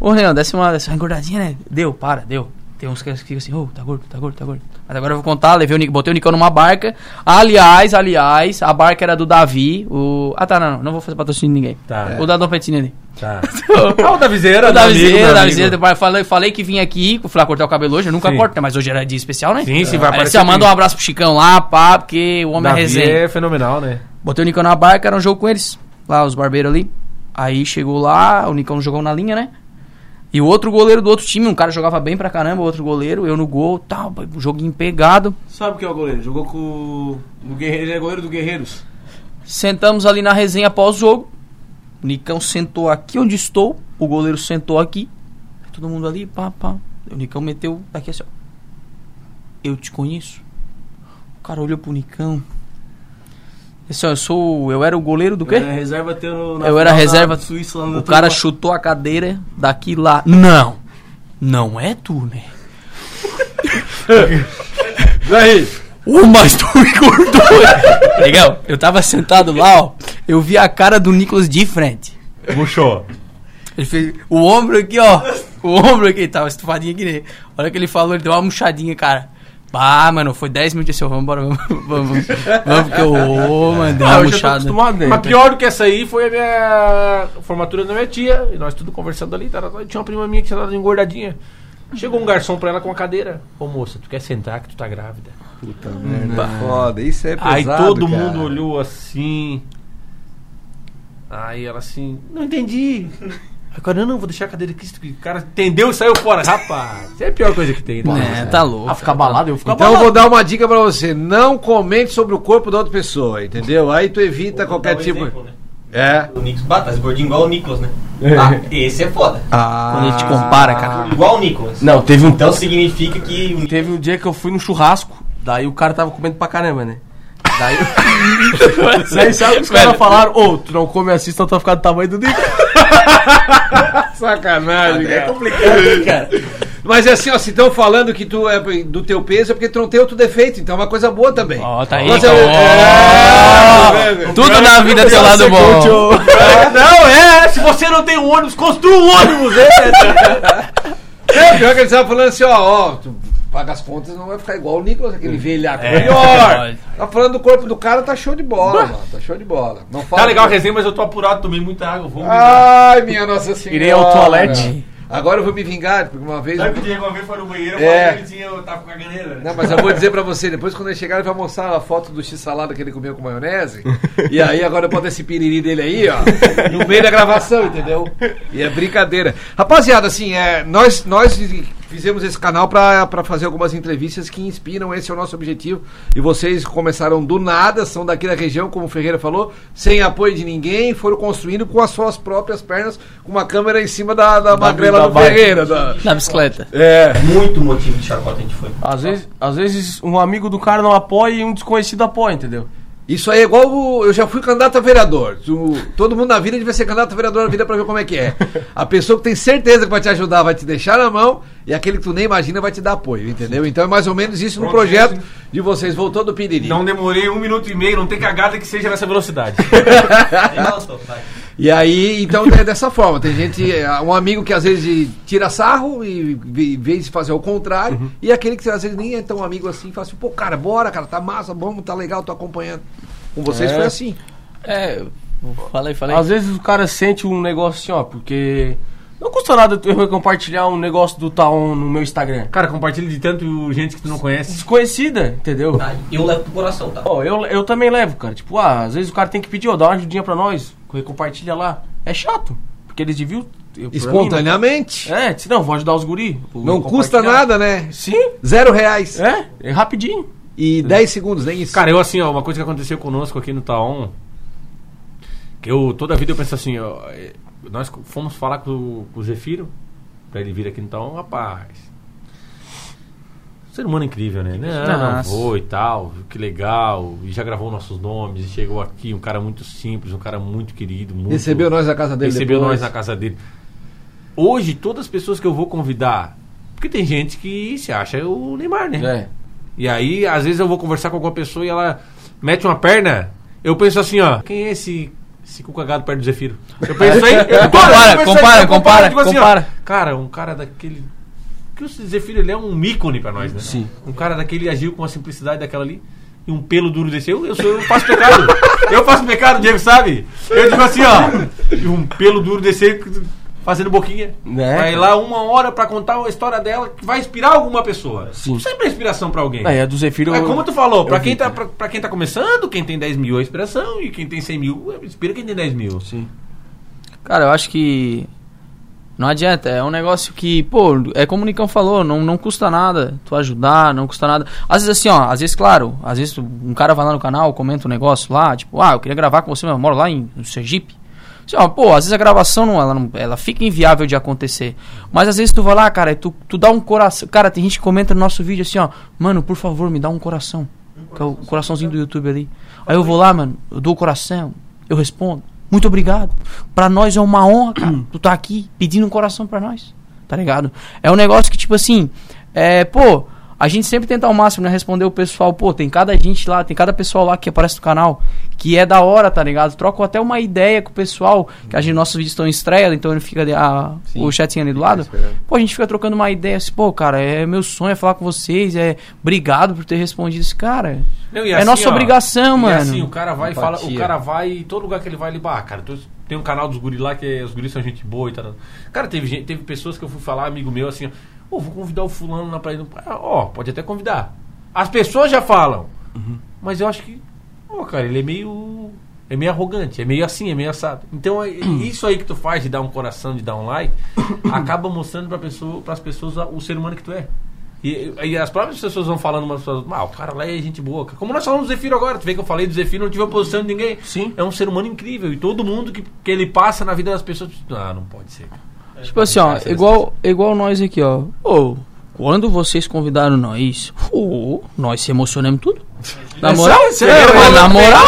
Speaker 5: Ô, Renan, desce uma, desce uma engordadinha, né? Deu, para, deu. Tem uns que ficam assim, ô, tá gordo, tá gordo, tá gordo. Mas agora eu vou contar, levei o botei o Nicão numa barca. Aliás, aliás, a barca era do Davi, o... Ah, tá, não, não, não vou fazer patrocínio de ninguém.
Speaker 2: Tá.
Speaker 5: O da Dom Petini ali.
Speaker 2: Tá. (laughs) Ah, o da viseira,
Speaker 5: O da viseira, da viseira, falei, falei que vinha aqui, fui lá cortar o cabelo hoje, eu nunca
Speaker 2: Sim.
Speaker 5: corto? Mas hoje era dia especial, né?
Speaker 2: Sim, sim, vai
Speaker 5: Aí
Speaker 2: aparecer.
Speaker 5: você manda um abraço pro Chicão lá, pá, porque o homem é
Speaker 2: Davi
Speaker 5: resenha.
Speaker 2: é fenomenal, né?
Speaker 5: Botei o Nicão na barca, era um jogo com eles. Lá, os barbeiros ali. Aí chegou lá, o Nicão jogou na linha, né? E o outro goleiro do outro time, um cara jogava bem pra caramba, o outro goleiro, eu no gol, tal, joguinho pegado.
Speaker 4: Sabe o que é o goleiro? Jogou com o... Guerreiro, ele é goleiro do Guerreiros.
Speaker 5: Sentamos ali na resenha após o jogo. O Nicão sentou aqui onde estou, o goleiro sentou aqui. Todo mundo ali, pá, pá. O Nicão meteu daqui assim, ó. Eu te conheço. O cara olhou pro Nicão. Assim, ó, eu sou. Eu era o goleiro do quê?
Speaker 4: É, reserva teu no, na
Speaker 5: eu era reserva.
Speaker 4: Suíça, lá no
Speaker 5: o cara chutou a cadeira daqui lá. Não! Não é tu, né?
Speaker 1: Daí,
Speaker 5: Ô, mas tu me cortou! Legal, eu tava sentado lá, ó. Eu vi a cara do Nicolas de frente.
Speaker 2: Puxou.
Speaker 5: Ele fez o ombro aqui, ó. O ombro aqui, tava estufadinho aqui nele. A hora que ele falou, ele deu uma murchadinha, cara. Bah, mano, foi 10 minutos assim, ó, vamos embora, vamos, vamos, vamos, porque ô, mano, deu
Speaker 4: Ah,
Speaker 5: uma
Speaker 4: eu né?
Speaker 2: Mas pior do que essa aí foi a minha formatura da minha tia. E nós tudo conversando ali. Tinha uma prima minha que tinha dado engordadinha. Chegou um garçom pra ela com uma cadeira. Ô moça, tu quer sentar que tu tá grávida?
Speaker 1: puta merda, foda, isso é pesado,
Speaker 2: Aí todo
Speaker 1: cara.
Speaker 2: mundo olhou assim. Aí ela assim, não entendi. Agora não, não, vou deixar a cadeira aqui. O cara entendeu e saiu fora. Rapaz, isso é a pior coisa que tem. né?
Speaker 5: É, tá louco.
Speaker 4: Ah, ficar balado, eu fico
Speaker 1: Então eu
Speaker 4: abalado.
Speaker 1: vou dar uma dica pra você, não comente sobre o corpo da outra pessoa, entendeu? Aí tu evita qualquer tipo... É.
Speaker 3: O Nicolas, bah, tá gordinho igual o Nicolas, né? (laughs) Ah, esse é foda.
Speaker 1: Ah,
Speaker 5: Quando a gente compara, cara.
Speaker 3: Igual o Nicolas.
Speaker 4: Não, teve um,
Speaker 3: Então significa que
Speaker 4: teve um dia que eu fui no churrasco, daí o cara tava comendo pra caramba, né? Daí, (laughs) daí sabe o que os caras falaram? Ô, tu não come assim, senão tu vai ficar do tamanho do Nico. (laughs)
Speaker 1: Sacanagem,
Speaker 3: É
Speaker 1: cara.
Speaker 3: complicado, cara.
Speaker 1: Mas é assim, ó, se estão falando que tu é do teu peso é porque tu não tem outro defeito, então é uma coisa boa também.
Speaker 5: Ó, tá aí,
Speaker 1: Mas
Speaker 5: então,
Speaker 1: é-
Speaker 5: ó.
Speaker 1: é, é,
Speaker 5: Tudo na vida tem o lado bom. (laughs)
Speaker 2: Não, é, se você não tem um ônibus, construa um ônibus. É.
Speaker 1: É, pior que eles estavam falando assim, ó, ó, tu paga as contas, não vai ficar igual o Nicolas, aquele velhaco.
Speaker 2: É.
Speaker 1: Pior! Tá falando do corpo do cara, tá show de bola, mano. Tá show de bola. Não fala
Speaker 2: Tá legal a resenha, mas eu tô apurado, tomei muita água. Vou me
Speaker 1: Ai, minha Nossa Senhora.
Speaker 4: Irei ao toalete.
Speaker 1: Agora eu vou me vingar, porque uma vez.
Speaker 2: Sabe que o Diego uma vez foi no banheiro, eu
Speaker 1: É.
Speaker 2: falei que ele tinha, eu tava com a caganeira. né?
Speaker 1: Não, mas eu vou dizer pra você, depois quando ele chegar, ele vai mostrar a foto do x-salada que ele comeu com maionese. e aí agora eu boto esse piriri dele aí, ó, no meio da gravação, entendeu? E é brincadeira. Rapaziada, assim, é, nós, nós fizemos esse canal pra fazer algumas entrevistas que inspiram, esse é o nosso objetivo. E vocês começaram do nada, são daqui da região, como o Ferreira falou, sem apoio de ninguém, foram construindo com as suas próprias pernas, com uma câmera em cima da, da, magrela
Speaker 4: da
Speaker 1: do
Speaker 4: bike.
Speaker 1: Ferreira. da-
Speaker 5: Na bicicleta.
Speaker 1: É.
Speaker 3: Muito motivo de chacota a gente foi.
Speaker 4: Às vezes, às vezes um amigo do cara não apoia e um desconhecido apoia, entendeu?
Speaker 1: Isso aí é igual o, eu já fui candidato a vereador. Tu- todo mundo na vida devia ser candidato a vereador na vida pra ver como é que é. A pessoa que tem certeza que vai te ajudar vai te deixar na mão e aquele que tu nem imagina vai te dar apoio, entendeu? Então é mais ou menos isso no
Speaker 2: Pronto,
Speaker 1: projeto
Speaker 2: gente.
Speaker 1: de vocês. Voltou do Piriri.
Speaker 2: Não demorei um minuto e meio, não tem cagada que seja nessa velocidade. (laughs) (laughs)
Speaker 1: E aí, então é dessa forma. Tem gente, é, um amigo que às vezes tira sarro e em vez de fazer o contrário, e aquele que às vezes nem é tão amigo assim, fala assim, pô, cara, bora, cara, tá massa, vamos, tá legal, tô acompanhando. Com vocês
Speaker 4: É.
Speaker 1: foi assim.
Speaker 5: É, falei, falei.
Speaker 4: Às vezes o cara sente um negócio assim, ó, porque não custa nada eu compartilhar um negócio do Taon no meu Instagram.
Speaker 2: Cara, compartilha de tanto gente que tu não conhece.
Speaker 4: Desconhecida, entendeu?
Speaker 3: Tá, eu levo pro coração, tá?
Speaker 4: Ó, eu, eu também levo, cara. Tipo, ah, às vezes o cara tem que pedir, ó, dá uma ajudinha pra nós, compartilha lá. É chato, porque eles deviam... eu- pra
Speaker 1: Espontaneamente.
Speaker 4: mim, não- É, disse, não, vou ajudar os guri.
Speaker 1: Não custa nada, né?
Speaker 4: Sim,
Speaker 1: Zero reais.
Speaker 4: é, é rapidinho.
Speaker 1: E 10 segundos, nem isso.
Speaker 2: Cara, eu assim, ó, uma coisa que aconteceu conosco aqui no Taon, que eu toda a vida eu penso assim, ó, é, nós fomos falar com, o- com o Zefiro, pra ele vir aqui Taon, rapaz. Ser humano incrível, né? Não, não vou e tal, que legal. E já gravou nossos nomes, e chegou aqui, um cara muito simples, um cara muito querido. Muito,
Speaker 1: Recebeu nós na casa dele
Speaker 2: Recebeu
Speaker 1: depois.
Speaker 2: nós na casa dele. Hoje, todas as pessoas que eu vou convidar, porque tem gente que se acha o Neymar, né?
Speaker 4: É.
Speaker 2: E aí, às vezes eu vou conversar com alguma pessoa e ela mete uma perna. Eu penso assim, ó, quem é esse, cu cagado perto do Zefiro? Eu penso aí, eu, (laughs)
Speaker 5: Compara,
Speaker 2: eu penso
Speaker 5: compara,
Speaker 2: eu
Speaker 5: compara,
Speaker 2: digo assim, ó,
Speaker 5: compara.
Speaker 2: cara, um cara daquele. Que o Zefiro ele é um ícone pra nós, né?
Speaker 4: Sim.
Speaker 2: Um cara daquele agiu com a simplicidade daquela ali. E um pelo duro desse. Eu, eu, sou, eu faço pecado. eu faço pecado, Diego sabe? Eu digo assim, ó. E um pelo duro desse fazendo boquinha.
Speaker 4: Né?
Speaker 2: Vai lá uma hora pra contar uma história dela que vai inspirar alguma pessoa.
Speaker 4: Sim.
Speaker 2: Sempre é inspiração pra alguém.
Speaker 4: É, a do Zefiro...
Speaker 2: É como tu falou,
Speaker 4: vi,
Speaker 2: quem, tá, pra, pra quem tá começando, quem tem 10 mil é inspiração, e quem tem 100 mil, inspira quem tem 10 mil.
Speaker 4: Sim.
Speaker 5: Cara, eu acho que não adianta. É um negócio que, pô, é como o Nicão falou, não, não custa nada tu ajudar, não custa nada. Às vezes assim, ó, às vezes, claro, às vezes um cara vai lá no canal, comenta um negócio lá, tipo, ah, eu queria gravar com você, mas eu moro lá em no Sergipe. Assim, ó, pô, às vezes a gravação não, ela, não, ela fica inviável de acontecer. Mas às vezes tu vai lá, cara, e tu, tu dá um coração. Cara, tem gente que comenta no nosso vídeo assim, ó, mano, por favor, me dá um coração. que é o coraçãozinho do YouTube ali. Aí eu vou lá, mano, eu dou o coração, eu respondo. Muito obrigado. Pra nós é uma honra, cara. Tu tá aqui pedindo um coração pra nós. Tá ligado? É um negócio que, tipo assim, é, pô, a gente sempre tenta ao máximo, né? Responder o pessoal, pô, tem cada gente lá, tem cada pessoal lá que aparece no canal, que é da hora, tá ligado? Troco até uma ideia com o pessoal, que a gente, nossos vídeos estão em estreia, então ele fica a,
Speaker 1: Sim.
Speaker 5: o chatzinho ali do lado. Pô, a gente fica trocando uma ideia assim, pô, cara, é meu sonho é falar com vocês, é obrigado por ter respondido esse cara.
Speaker 2: Não,
Speaker 5: é
Speaker 2: assim,
Speaker 5: nossa
Speaker 2: ó,
Speaker 5: obrigação, mano.
Speaker 2: assim, o cara vai e fala, o cara vai, todo lugar que ele vai, ele, bah, cara, tu- tem um canal dos guris lá que é- os guris são gente boa e tal. Cara, teve, gente, teve pessoas que eu fui falar, amigo meu, assim, ó, "Ô, vou convidar o fulano lá pra ir no. Ah, Ó, pode até convidar. As pessoas já falam. Mas eu acho que, ó, cara, ele é meio. É meio arrogante, é meio assim, é meio assado. Então, é- (clears throat) isso aí que tu faz de dar um coração, de dar um like, (clears throat) acaba mostrando pra pessoa, pras pessoas o ser humano que tu é. E, e as próprias pessoas vão falando umas pessoas, ah, o cara lá é gente boa. Como nós falamos do Zefiro agora, tu vê que eu falei do Zefiro, não tive oposição de ninguém.
Speaker 4: Sim.
Speaker 2: É um ser humano incrível. E todo mundo que, que ele passa na vida das pessoas, ah, não pode ser. cara.
Speaker 5: Tipo assim, ó, igual, igual nós aqui, ó. Ô, quando vocês convidaram nós, ô, nós se emocionamos tudo. Na moral, é, mas na moral,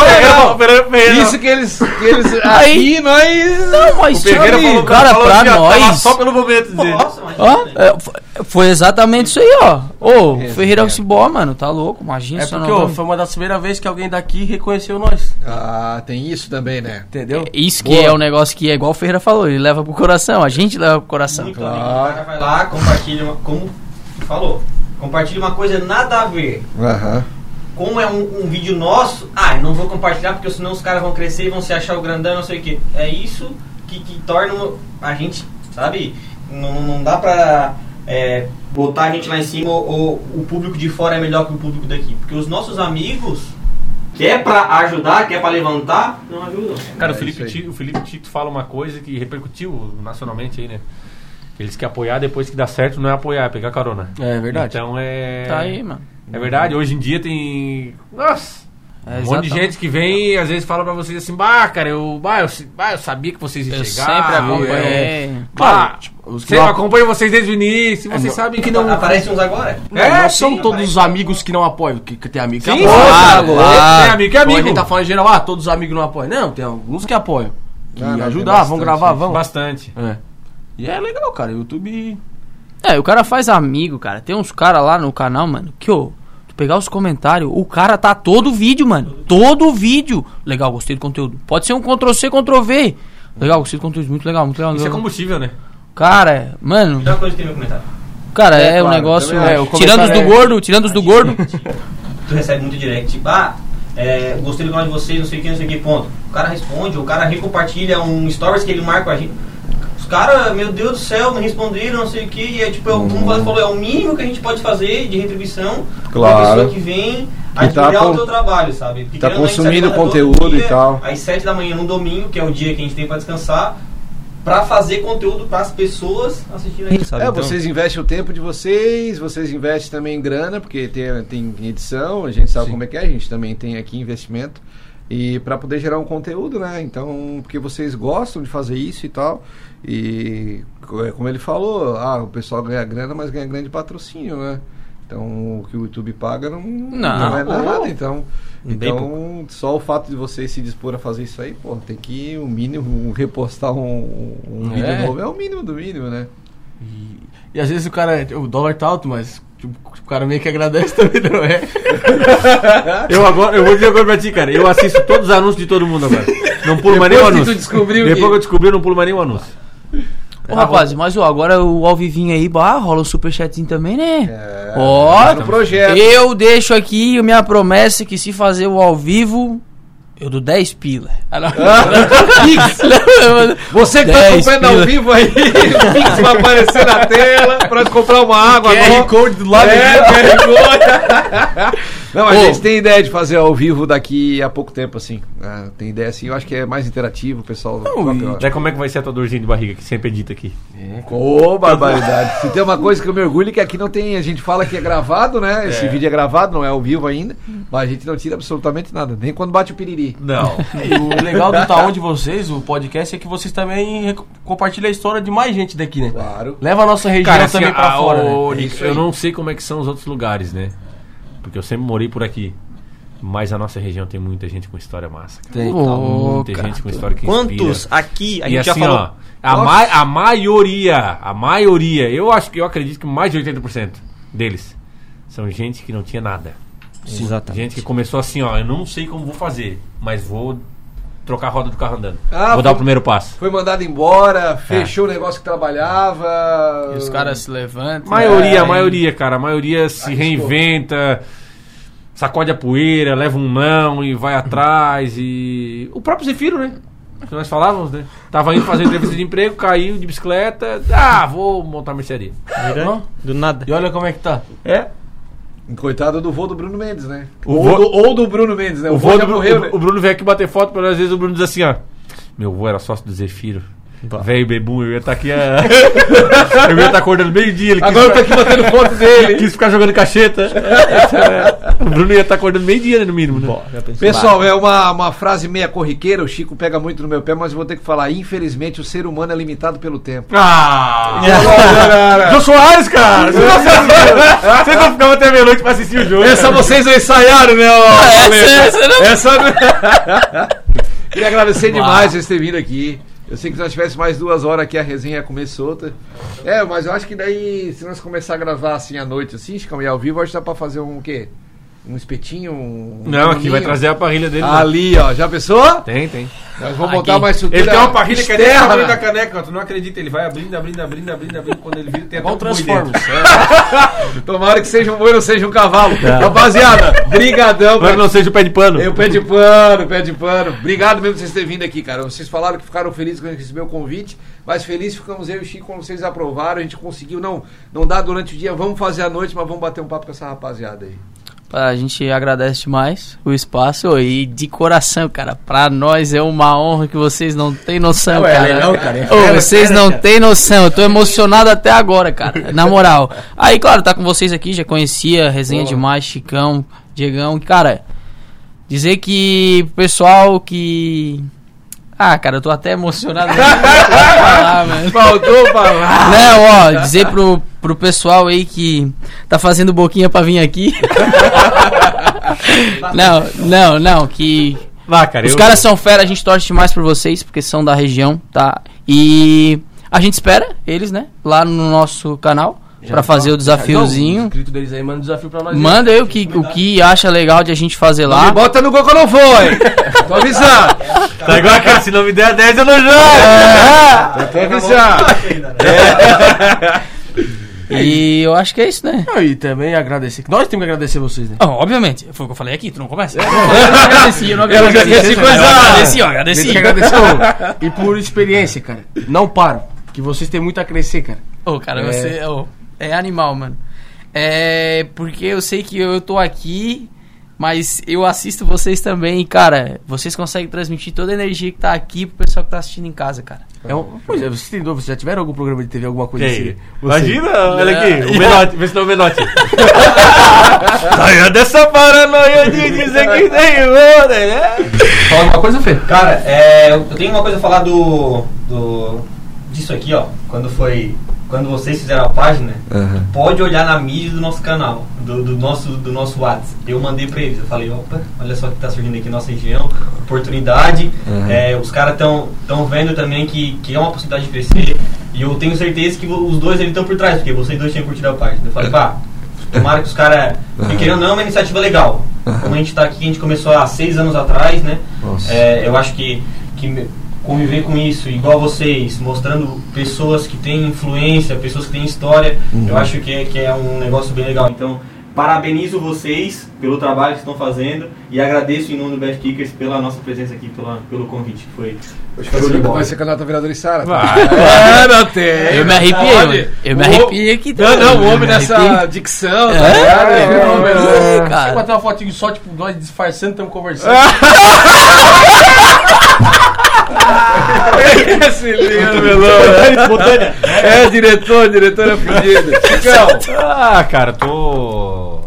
Speaker 5: é,
Speaker 1: Isso que eles. Que eles
Speaker 5: Aí-
Speaker 1: aqui nós.
Speaker 5: Não, mas
Speaker 2: O Ferreira
Speaker 5: sabe,
Speaker 2: falou,
Speaker 5: cara,
Speaker 2: falou
Speaker 5: pra
Speaker 2: assim,
Speaker 5: nós.
Speaker 2: Só pelo momento dele.
Speaker 5: Ó, é, foi- exatamente isso aí, ó. Ô, o
Speaker 1: Esse
Speaker 5: Ferreira
Speaker 1: cara.
Speaker 5: Cibó, mano, tá louco, imagina
Speaker 4: É
Speaker 5: só
Speaker 4: porque,
Speaker 5: não
Speaker 4: ó, foi uma das primeiras vezes que alguém daqui reconheceu nós.
Speaker 1: Ah, tem isso também, né?
Speaker 4: Entendeu?
Speaker 5: Isso que
Speaker 1: Boa.
Speaker 5: é um negócio que é igual o Ferreira falou, ele leva pro coração, a gente leva pro coração.
Speaker 3: muito
Speaker 1: Claro.
Speaker 3: amigo. O cara vai lá, compartilha, uma, como tu falou, compartilha uma coisa nada a ver.
Speaker 1: Aham.
Speaker 3: Como é um, um vídeo nosso, ah, eu não vou compartilhar porque senão os caras vão crescer e vão se achar o grandão, não sei o que. É isso que, que torna a gente, sabe? Não, não dá pra é, botar a gente lá em cima ou, ou o público de fora é melhor que o público daqui. Porque os nossos amigos, que é pra ajudar, que é pra levantar, não ajudam.
Speaker 2: Cara, o
Speaker 1: É
Speaker 2: Felipe. Tito, o Felipe Tito fala uma coisa que repercutiu nacionalmente aí, né? Eles que apoiar depois que dá certo não é apoiar, é pegar carona.
Speaker 4: É verdade.
Speaker 2: Então é.
Speaker 5: Tá aí, mano.
Speaker 2: É verdade, hoje em dia tem. Nossa!
Speaker 5: É,
Speaker 2: um monte de gente que vem e às vezes fala pra vocês assim, bah, cara, eu, bah, eu, bah, eu sabia que vocês iam
Speaker 5: Eu
Speaker 2: chegar.
Speaker 5: sempre
Speaker 2: eu-
Speaker 5: acompanhei.
Speaker 2: Bah,
Speaker 4: tipo, os que
Speaker 2: sempre
Speaker 4: não-
Speaker 2: acompanho vocês desde o início, vocês sabem que não.
Speaker 3: Aparecem uns agora.
Speaker 4: Não,
Speaker 2: É,
Speaker 4: não são
Speaker 2: sim,
Speaker 4: todos os amigos que não apoiam, que, que tem amigo que
Speaker 2: Sim,
Speaker 4: apoia.
Speaker 2: claro,
Speaker 5: claro.
Speaker 2: Tem amigo que é amigo.
Speaker 4: gente tá falando em geral, ah, todos os amigos não apoiam. Não, tem alguns que apoiam. Que ah, vamos
Speaker 1: bastante
Speaker 4: gravar, vamos.
Speaker 2: Bastante.
Speaker 4: É. E é legal, cara. YouTube.
Speaker 5: É, o cara faz amigo, cara. Tem uns caras lá no canal, mano, que, ô, tu pegar os comentários, o cara tá todo vídeo, mano. Todo vídeo. Legal, gostei do conteúdo. Pode ser um Ctrl-C, Ctrl-V. Legal, gostei do conteúdo. Muito legal, muito legal.
Speaker 2: Isso é
Speaker 5: legal.
Speaker 2: combustível, né?
Speaker 5: Cara, mano,
Speaker 3: coisa que tem comentário.
Speaker 5: cara,
Speaker 1: É,
Speaker 5: é, um
Speaker 1: claro,
Speaker 5: negócio.
Speaker 1: também
Speaker 4: acho. É, o
Speaker 5: tirando os do
Speaker 4: é-
Speaker 5: gordo, tirando os do gordo.
Speaker 3: tu recebe muito direct, tipo, ah, é, gostei do canal de vocês, não sei o que, não sei o que, ponto. O cara responde, o cara recompartilha um stories que ele marca a gente. Os caras, meu Deus do céu, me responderam, não sei o que, e é tipo, o- como você falou, é o mínimo que a gente pode fazer de retribuição
Speaker 1: Claro.
Speaker 3: pra pessoa que vem
Speaker 1: Que
Speaker 3: admirar
Speaker 1: tá
Speaker 3: o teu trabalho, sabe? Porque
Speaker 1: tá
Speaker 3: não, gente
Speaker 1: consumindo conteúdo e
Speaker 3: dia,
Speaker 1: tal.
Speaker 3: Às 7 da manhã no domingo, que é o dia que a gente tem pra descansar, pra fazer conteúdo pras pessoas assistindo a gente, sabe?
Speaker 1: É,
Speaker 3: Então-
Speaker 1: vocês investem o tempo de vocês, vocês investem também em grana, porque tem, tem edição, a gente sabe como é que é, a gente também tem aqui investimento. E para poder gerar um conteúdo, né? Então, porque vocês gostam de fazer isso e tal. E é como ele falou, ah, o pessoal ganha grana, mas ganha grande patrocínio, né? Então, o que o YouTube paga não,
Speaker 5: Não.
Speaker 1: não é nada. Então,
Speaker 2: Bem
Speaker 1: então só o fato de vocês se dispor a fazer isso aí, pô, tem que o mínimo (laughs) repostar um, um vídeo
Speaker 4: É.
Speaker 1: novo é o mínimo do mínimo, né?
Speaker 4: E, e às vezes o cara. O dólar tá alto, mas tipo, o cara meio que agradece (laughs) também, não é? (laughs)
Speaker 2: Eu agora, eu vou dizer agora pra ti, cara. Eu assisto todos os anúncios de todo mundo agora. Não pulo mais nenhum
Speaker 1: Depois que
Speaker 2: anúncio.
Speaker 1: tu descobriu
Speaker 2: Depois
Speaker 1: que-
Speaker 2: que eu descobri, eu não pulo mais nenhum anúncio.
Speaker 5: Ô, rapaz, mas ó, agora o ao vivinho aí, bah, rola um superchatzinho também, né?
Speaker 1: É,
Speaker 5: Ó,
Speaker 1: projeto.
Speaker 5: Eu deixo aqui a minha promessa que se fazer o ao vivo, eu dou 10 pila. (laughs) Ah, não.
Speaker 1: Você que tá
Speaker 5: 10
Speaker 1: acompanhando
Speaker 5: pila.
Speaker 1: ao vivo aí, o Pix vai aparecer na tela pra comprar uma água
Speaker 4: QR
Speaker 1: agora.
Speaker 4: Code do lado
Speaker 1: É. QR Code. (laughs) Não, a
Speaker 5: Ô.
Speaker 1: gente tem ideia de fazer ao vivo daqui a pouco tempo, assim. Ah, tem ideia assim, eu acho que é mais interativo, o pessoal. troca-
Speaker 2: Até como é que vai ser a tua dorzinha de barriga que sempre edita aqui?
Speaker 1: Ô, barbaridade. Se tem uma coisa que eu me orgulho é que aqui não tem. A gente fala que é gravado, né? Esse vídeo é gravado, não é ao vivo ainda. Mas a gente não tira absolutamente nada, nem quando bate o piriri.
Speaker 2: Não.
Speaker 4: E o legal do Tá Onde Vocês, o podcast, é que vocês também compartilham a história de mais gente daqui, né?
Speaker 1: Claro.
Speaker 4: Leva a nossa região
Speaker 2: Cara, assim,
Speaker 4: também pra
Speaker 2: a-
Speaker 4: fora, né?
Speaker 2: Nick,
Speaker 1: isso
Speaker 2: eu
Speaker 1: aí.
Speaker 2: não sei como é que são os outros lugares, né? Porque eu sempre morei por aqui. Mas a nossa região tem muita gente com história massa. cara.
Speaker 4: Tem,
Speaker 5: Ô,
Speaker 2: muita
Speaker 5: cara.
Speaker 2: gente com história que
Speaker 3: Quantos
Speaker 2: inspira.
Speaker 3: aqui a
Speaker 2: e
Speaker 3: gente
Speaker 2: assim,
Speaker 3: já falou?
Speaker 2: ó, a, ma a maioria, a maioria, eu acho que eu acredito que mais de 80% deles são gente que não tinha nada.
Speaker 3: Exatamente.
Speaker 2: Gente que começou assim, ó, eu não sei como vou fazer, mas vou trocar a roda do carro andando.
Speaker 1: Ah,
Speaker 2: vou dar
Speaker 1: foi-
Speaker 2: o primeiro passo.
Speaker 1: Foi mandado embora, fechou o negócio que trabalhava.
Speaker 5: E os caras se levantam.
Speaker 2: Maioria,
Speaker 5: É,
Speaker 2: a maioria, cara, a maioria se
Speaker 1: Arriscou.
Speaker 2: reinventa, sacode a poeira, leva um não e vai atrás e o próprio Zefiro, né? Que nós falávamos, né? Tava indo fazer entrevista de emprego, caiu de bicicleta, ah, vou montar mercearia.
Speaker 3: Verdade? Do nada.
Speaker 4: E olha como é que tá.
Speaker 2: É.
Speaker 1: Coitado do vô do Bruno Mendes, né?
Speaker 2: O
Speaker 1: ou,
Speaker 2: vô-
Speaker 1: do, ou do Bruno Mendes, né?
Speaker 2: O,
Speaker 1: vô já
Speaker 2: do,
Speaker 1: morreu,
Speaker 2: o,
Speaker 1: né?
Speaker 2: o Bruno veio aqui bater foto, mas às vezes o Bruno diz assim, ó. Meu vô era sócio do Zefiro. Velho bebum, eu ia estar aqui a... (laughs) eu ia estar acordando meio-dia.
Speaker 1: Agora eu tô aqui batendo foto (laughs) dele.
Speaker 2: Quis ficar jogando cacheta. (laughs) o Bruno ia estar acordando meio-dia, né, no mínimo, né?
Speaker 3: pensou?
Speaker 1: Pessoal, é uma, uma frase meia corriqueira, o Chico pega muito no meu pé, mas eu vou ter que falar. Infelizmente, o ser humano é limitado pelo tempo.
Speaker 2: Ah! Jô Soares, cara! Vocês não ficavam até meia-noite pra assistir o jogo.
Speaker 1: Essa
Speaker 2: cara.
Speaker 1: vocês não ensaiaram, né? ô,
Speaker 5: essa- essa não-
Speaker 1: Essa Queria agradecer demais vocês terem vindo aqui. Eu sei que se nós tivéssemos mais duas horas aqui, a resenha ia comer solta. É, mas eu acho que daí, se nós começar a gravar assim à noite, assim, e ao vivo, acho que dá pra fazer um o quê? Um espetinho? Um
Speaker 2: Não, aqui vai trazer a parrilha dele. né?
Speaker 1: Ali, ó, já pensou?
Speaker 2: Tem, tem.
Speaker 1: Nós vamos botar uma estrutura.
Speaker 2: Ele tem uma parrilha que é desse tamanho da caneca, ó, tu não acredita. Ele vai abrindo, abrindo, abrindo, abrindo, abrindo. Quando ele vira, tem até um dentro. (laughs) (laughs)
Speaker 1: Tomara que seja um boi, não seja um cavalo. Rapaziada, brigadão.
Speaker 2: Que não seja o pé de pano.
Speaker 1: Eu pé de pano, pé de pano. Obrigado mesmo por vocês terem vindo aqui, cara. Vocês falaram que ficaram felizes quando receberam o convite, mas felizes ficamos eu e o Chico quando vocês aprovaram. A gente conseguiu, não, não dá durante o dia, vamos fazer à noite, mas vamos bater um papo com essa rapaziada aí.
Speaker 5: A gente agradece demais o espaço e de coração, cara. Pra nós é uma honra que vocês não têm noção,
Speaker 4: Não, é
Speaker 5: cara.
Speaker 4: legal, cara,
Speaker 5: Ô, vocês não têm noção. Eu tô emocionado até agora, cara. Na moral. Aí, claro, tá com vocês aqui, já conhecia, resenha
Speaker 1: Pô.
Speaker 5: demais, Chicão, Diegão. Cara, dizer que o pessoal que. Ah, cara, eu tô até emocionado. falar, (laughs) mano.
Speaker 1: Faltou falar.
Speaker 5: Não, ó, dizer pro, pro pessoal aí que tá fazendo boquinha pra vir aqui. (laughs) não, não, não, que
Speaker 2: Lá, cara.
Speaker 5: os
Speaker 2: eu-
Speaker 5: caras são fera, a gente torce demais por vocês, porque são da região, tá? E a gente espera eles, né, lá no nosso canal, pra fazer o desafiozinho.
Speaker 4: inscrito deles aí, manda um desafio pra nós. aí.
Speaker 5: Manda aí o que, o que acha legal de a gente fazer
Speaker 1: Não
Speaker 5: lá.
Speaker 1: me bota no gol que eu não vou, hein? Tô avisando.
Speaker 2: Tá igual aquele, se não me der 10 eu não jogo.
Speaker 1: Tô avisando.
Speaker 5: E eu acho que é isso, né?
Speaker 4: Não, E também agradecer. Nós temos que agradecer vocês, né?
Speaker 5: Ah, obviamente, foi o que eu falei aqui, tu não começa. Eu não agradeci, eu não
Speaker 1: Ela já quer se
Speaker 5: Eu agradeci, eu agradeci.
Speaker 4: ô. E por experiência, cara. Não param. Que vocês têm muito a crescer, cara.
Speaker 5: Ô, cara,
Speaker 4: É.
Speaker 5: você ô, é animal, mano. É porque eu sei que eu tô aqui, mas eu assisto vocês também, e, cara. Vocês conseguem transmitir toda a energia que tá aqui pro pessoal que tá assistindo em casa, cara.
Speaker 4: É um, pois é, vocês têm dúvida, vocês já tiveram algum programa de TV, alguma coisa assim?
Speaker 2: Imagina, olha
Speaker 5: Não.
Speaker 2: aqui, o Menotti, vê se não é o Menotti. (laughs) Saia dessa paranoia de (laughs) dizer que tem outra, né?
Speaker 3: Fala alguma coisa, Fê? Cara, é, eu tenho uma coisa a falar do, do. disso aqui, ó. Quando foi. Quando vocês fizeram a página, pode olhar na mídia do nosso canal, do, do nosso, do nosso WhatsApp. Eu mandei pra eles, eu falei, opa, olha só o que tá surgindo aqui na nossa região, oportunidade. É, os caras estão tão vendo também que, que é uma possibilidade de crescer. E eu tenho certeza que os dois estão por trás, porque vocês dois tinham curtido a página. Eu falei, pá, (laughs) tomara que os caras. Porque querendo ou não, é uma iniciativa legal. Como a gente tá aqui, a gente começou há seis anos atrás, né? É, eu acho que, que conviver com isso, igual vocês, mostrando pessoas que têm influência, pessoas que têm história, eu acho que é, que é um negócio bem legal. Então, parabenizo vocês pelo trabalho que estão fazendo e agradeço em nome do Best Kickers pela nossa presença aqui, pela, pelo convite. que Foi show de bola.
Speaker 1: Vai ser candidato a vereador em Sara.
Speaker 2: Vai. (laughs)
Speaker 1: É, não tem.
Speaker 5: Eu me arrepiei. Eu me arrepiei aqui
Speaker 1: Não,
Speaker 5: também,
Speaker 1: não, o homem
Speaker 5: me
Speaker 1: nessa dicção, tá
Speaker 5: É,
Speaker 1: ligado?
Speaker 5: é, é, cara.
Speaker 4: bater uma fotinho só, tipo, nós disfarçando, estamos conversando. (laughs) (laughs)
Speaker 1: Esse lindo, melão. É, diretor, diretor é. Chicão.
Speaker 2: Ah, cara, tô.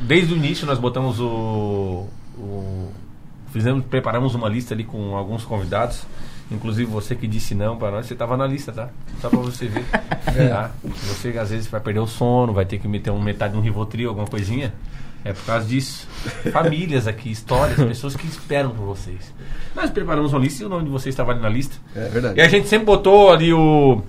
Speaker 2: Desde o início nós botamos o. o- Fizemos, preparamos uma lista ali com alguns convidados. Inclusive você que disse não pra nós, você tava na lista, tá? Só pra você ver. Tá? Você às vezes vai perder o sono, vai ter que meter um metade de um Rivotril, alguma coisinha. É por causa disso. Famílias aqui, histórias, (laughs) pessoas que esperam por vocês. Nós preparamos uma lista e o nome de vocês estava ali na lista.
Speaker 1: É verdade.
Speaker 2: E a gente sempre botou ali o.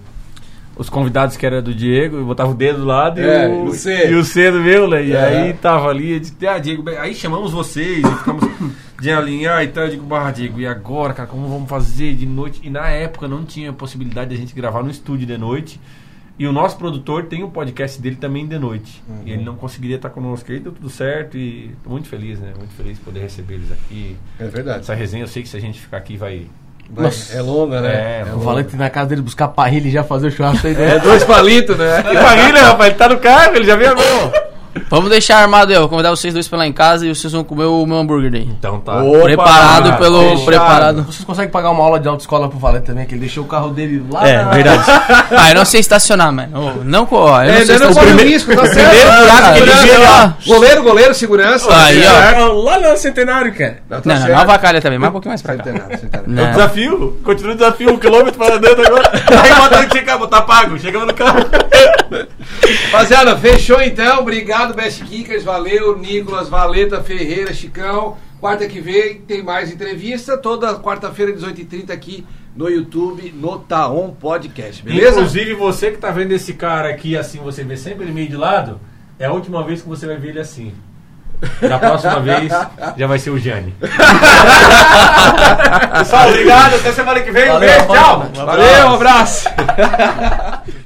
Speaker 2: Os convidados que era do Diego, e botava o dedo do lado
Speaker 1: É,
Speaker 2: e, o,
Speaker 1: o C.
Speaker 2: e o C do meu, né? E
Speaker 1: É.
Speaker 2: aí tava ali, eu disse, ah, Diego, aí chamamos vocês e ficamos (coughs) de alinhar e tal. Eu digo, barra, Diego, e agora, cara, como vamos fazer de noite? E na época não tinha possibilidade de a gente gravar no estúdio de noite. E o nosso produtor tem o podcast dele também de noite. E ele não conseguiria estar conosco. Aí deu tudo certo e tô muito feliz, né? Muito feliz de poder receber eles aqui.
Speaker 1: É verdade.
Speaker 2: Essa resenha, eu sei que se a gente ficar aqui vai.
Speaker 1: Vai- é longa, né?
Speaker 2: É,
Speaker 1: É
Speaker 4: O. Valente na casa dele buscar parrilha e já fazer o churrasco aí (laughs)
Speaker 1: É
Speaker 4: dentro.
Speaker 1: dois palitos, né?
Speaker 2: Que família, rapaz, ele tá no carro, ele já veio a mão. (laughs)
Speaker 5: Vamos deixar armado aí, ó. Convidar vocês dois pra lá em casa e vocês vão comer o meu hambúrguer daí.
Speaker 2: Então tá.
Speaker 1: Opa,
Speaker 5: preparado pelo.
Speaker 1: fechado.
Speaker 5: Preparado.
Speaker 4: Vocês conseguem pagar uma aula de autoescola pro Valente também, que ele deixou o carro dele lá
Speaker 3: É,
Speaker 4: na...
Speaker 3: verdade. (laughs)
Speaker 5: Ah, eu não sei estacionar, mano. Não, ó, eu não
Speaker 1: É,
Speaker 5: sei
Speaker 1: não, não corre o risco, tá certo.
Speaker 5: primeiro buraco que ele vira,
Speaker 1: ó. Goleiro, goleiro, segurança.
Speaker 5: Aí, ó.
Speaker 4: É, Lá no Centenário, cara.
Speaker 1: Tá
Speaker 5: Não, não, Calha também, mas um pouquinho mais pra cá.
Speaker 1: Centenário, centenário.
Speaker 2: É o
Speaker 5: Não.
Speaker 2: desafio, continua o desafio, um quilômetro para dentro agora. (laughs) Aí bota que chegar, botar pago, chegamos no carro.
Speaker 1: Rapaziada, fechou então. Obrigado, Best Kickers. Valeu, Nicolas, Valeta, Ferreira, Chicão. Quarta que vem tem mais entrevista. Toda quarta-feira, 18h30 aqui no YouTube, no Taon Podcast. Beleza?
Speaker 2: Inclusive, você que tá vendo esse cara aqui assim, você vê sempre ele meio de lado, é a última vez que você vai ver ele assim. Na próxima (laughs) vez já vai ser o Jane. (laughs) Pessoal, obrigado. Até semana que vem. Um
Speaker 4: Valeu,
Speaker 2: beijo, tchau.
Speaker 4: rapaziada.
Speaker 1: Valeu, um abraço. (laughs)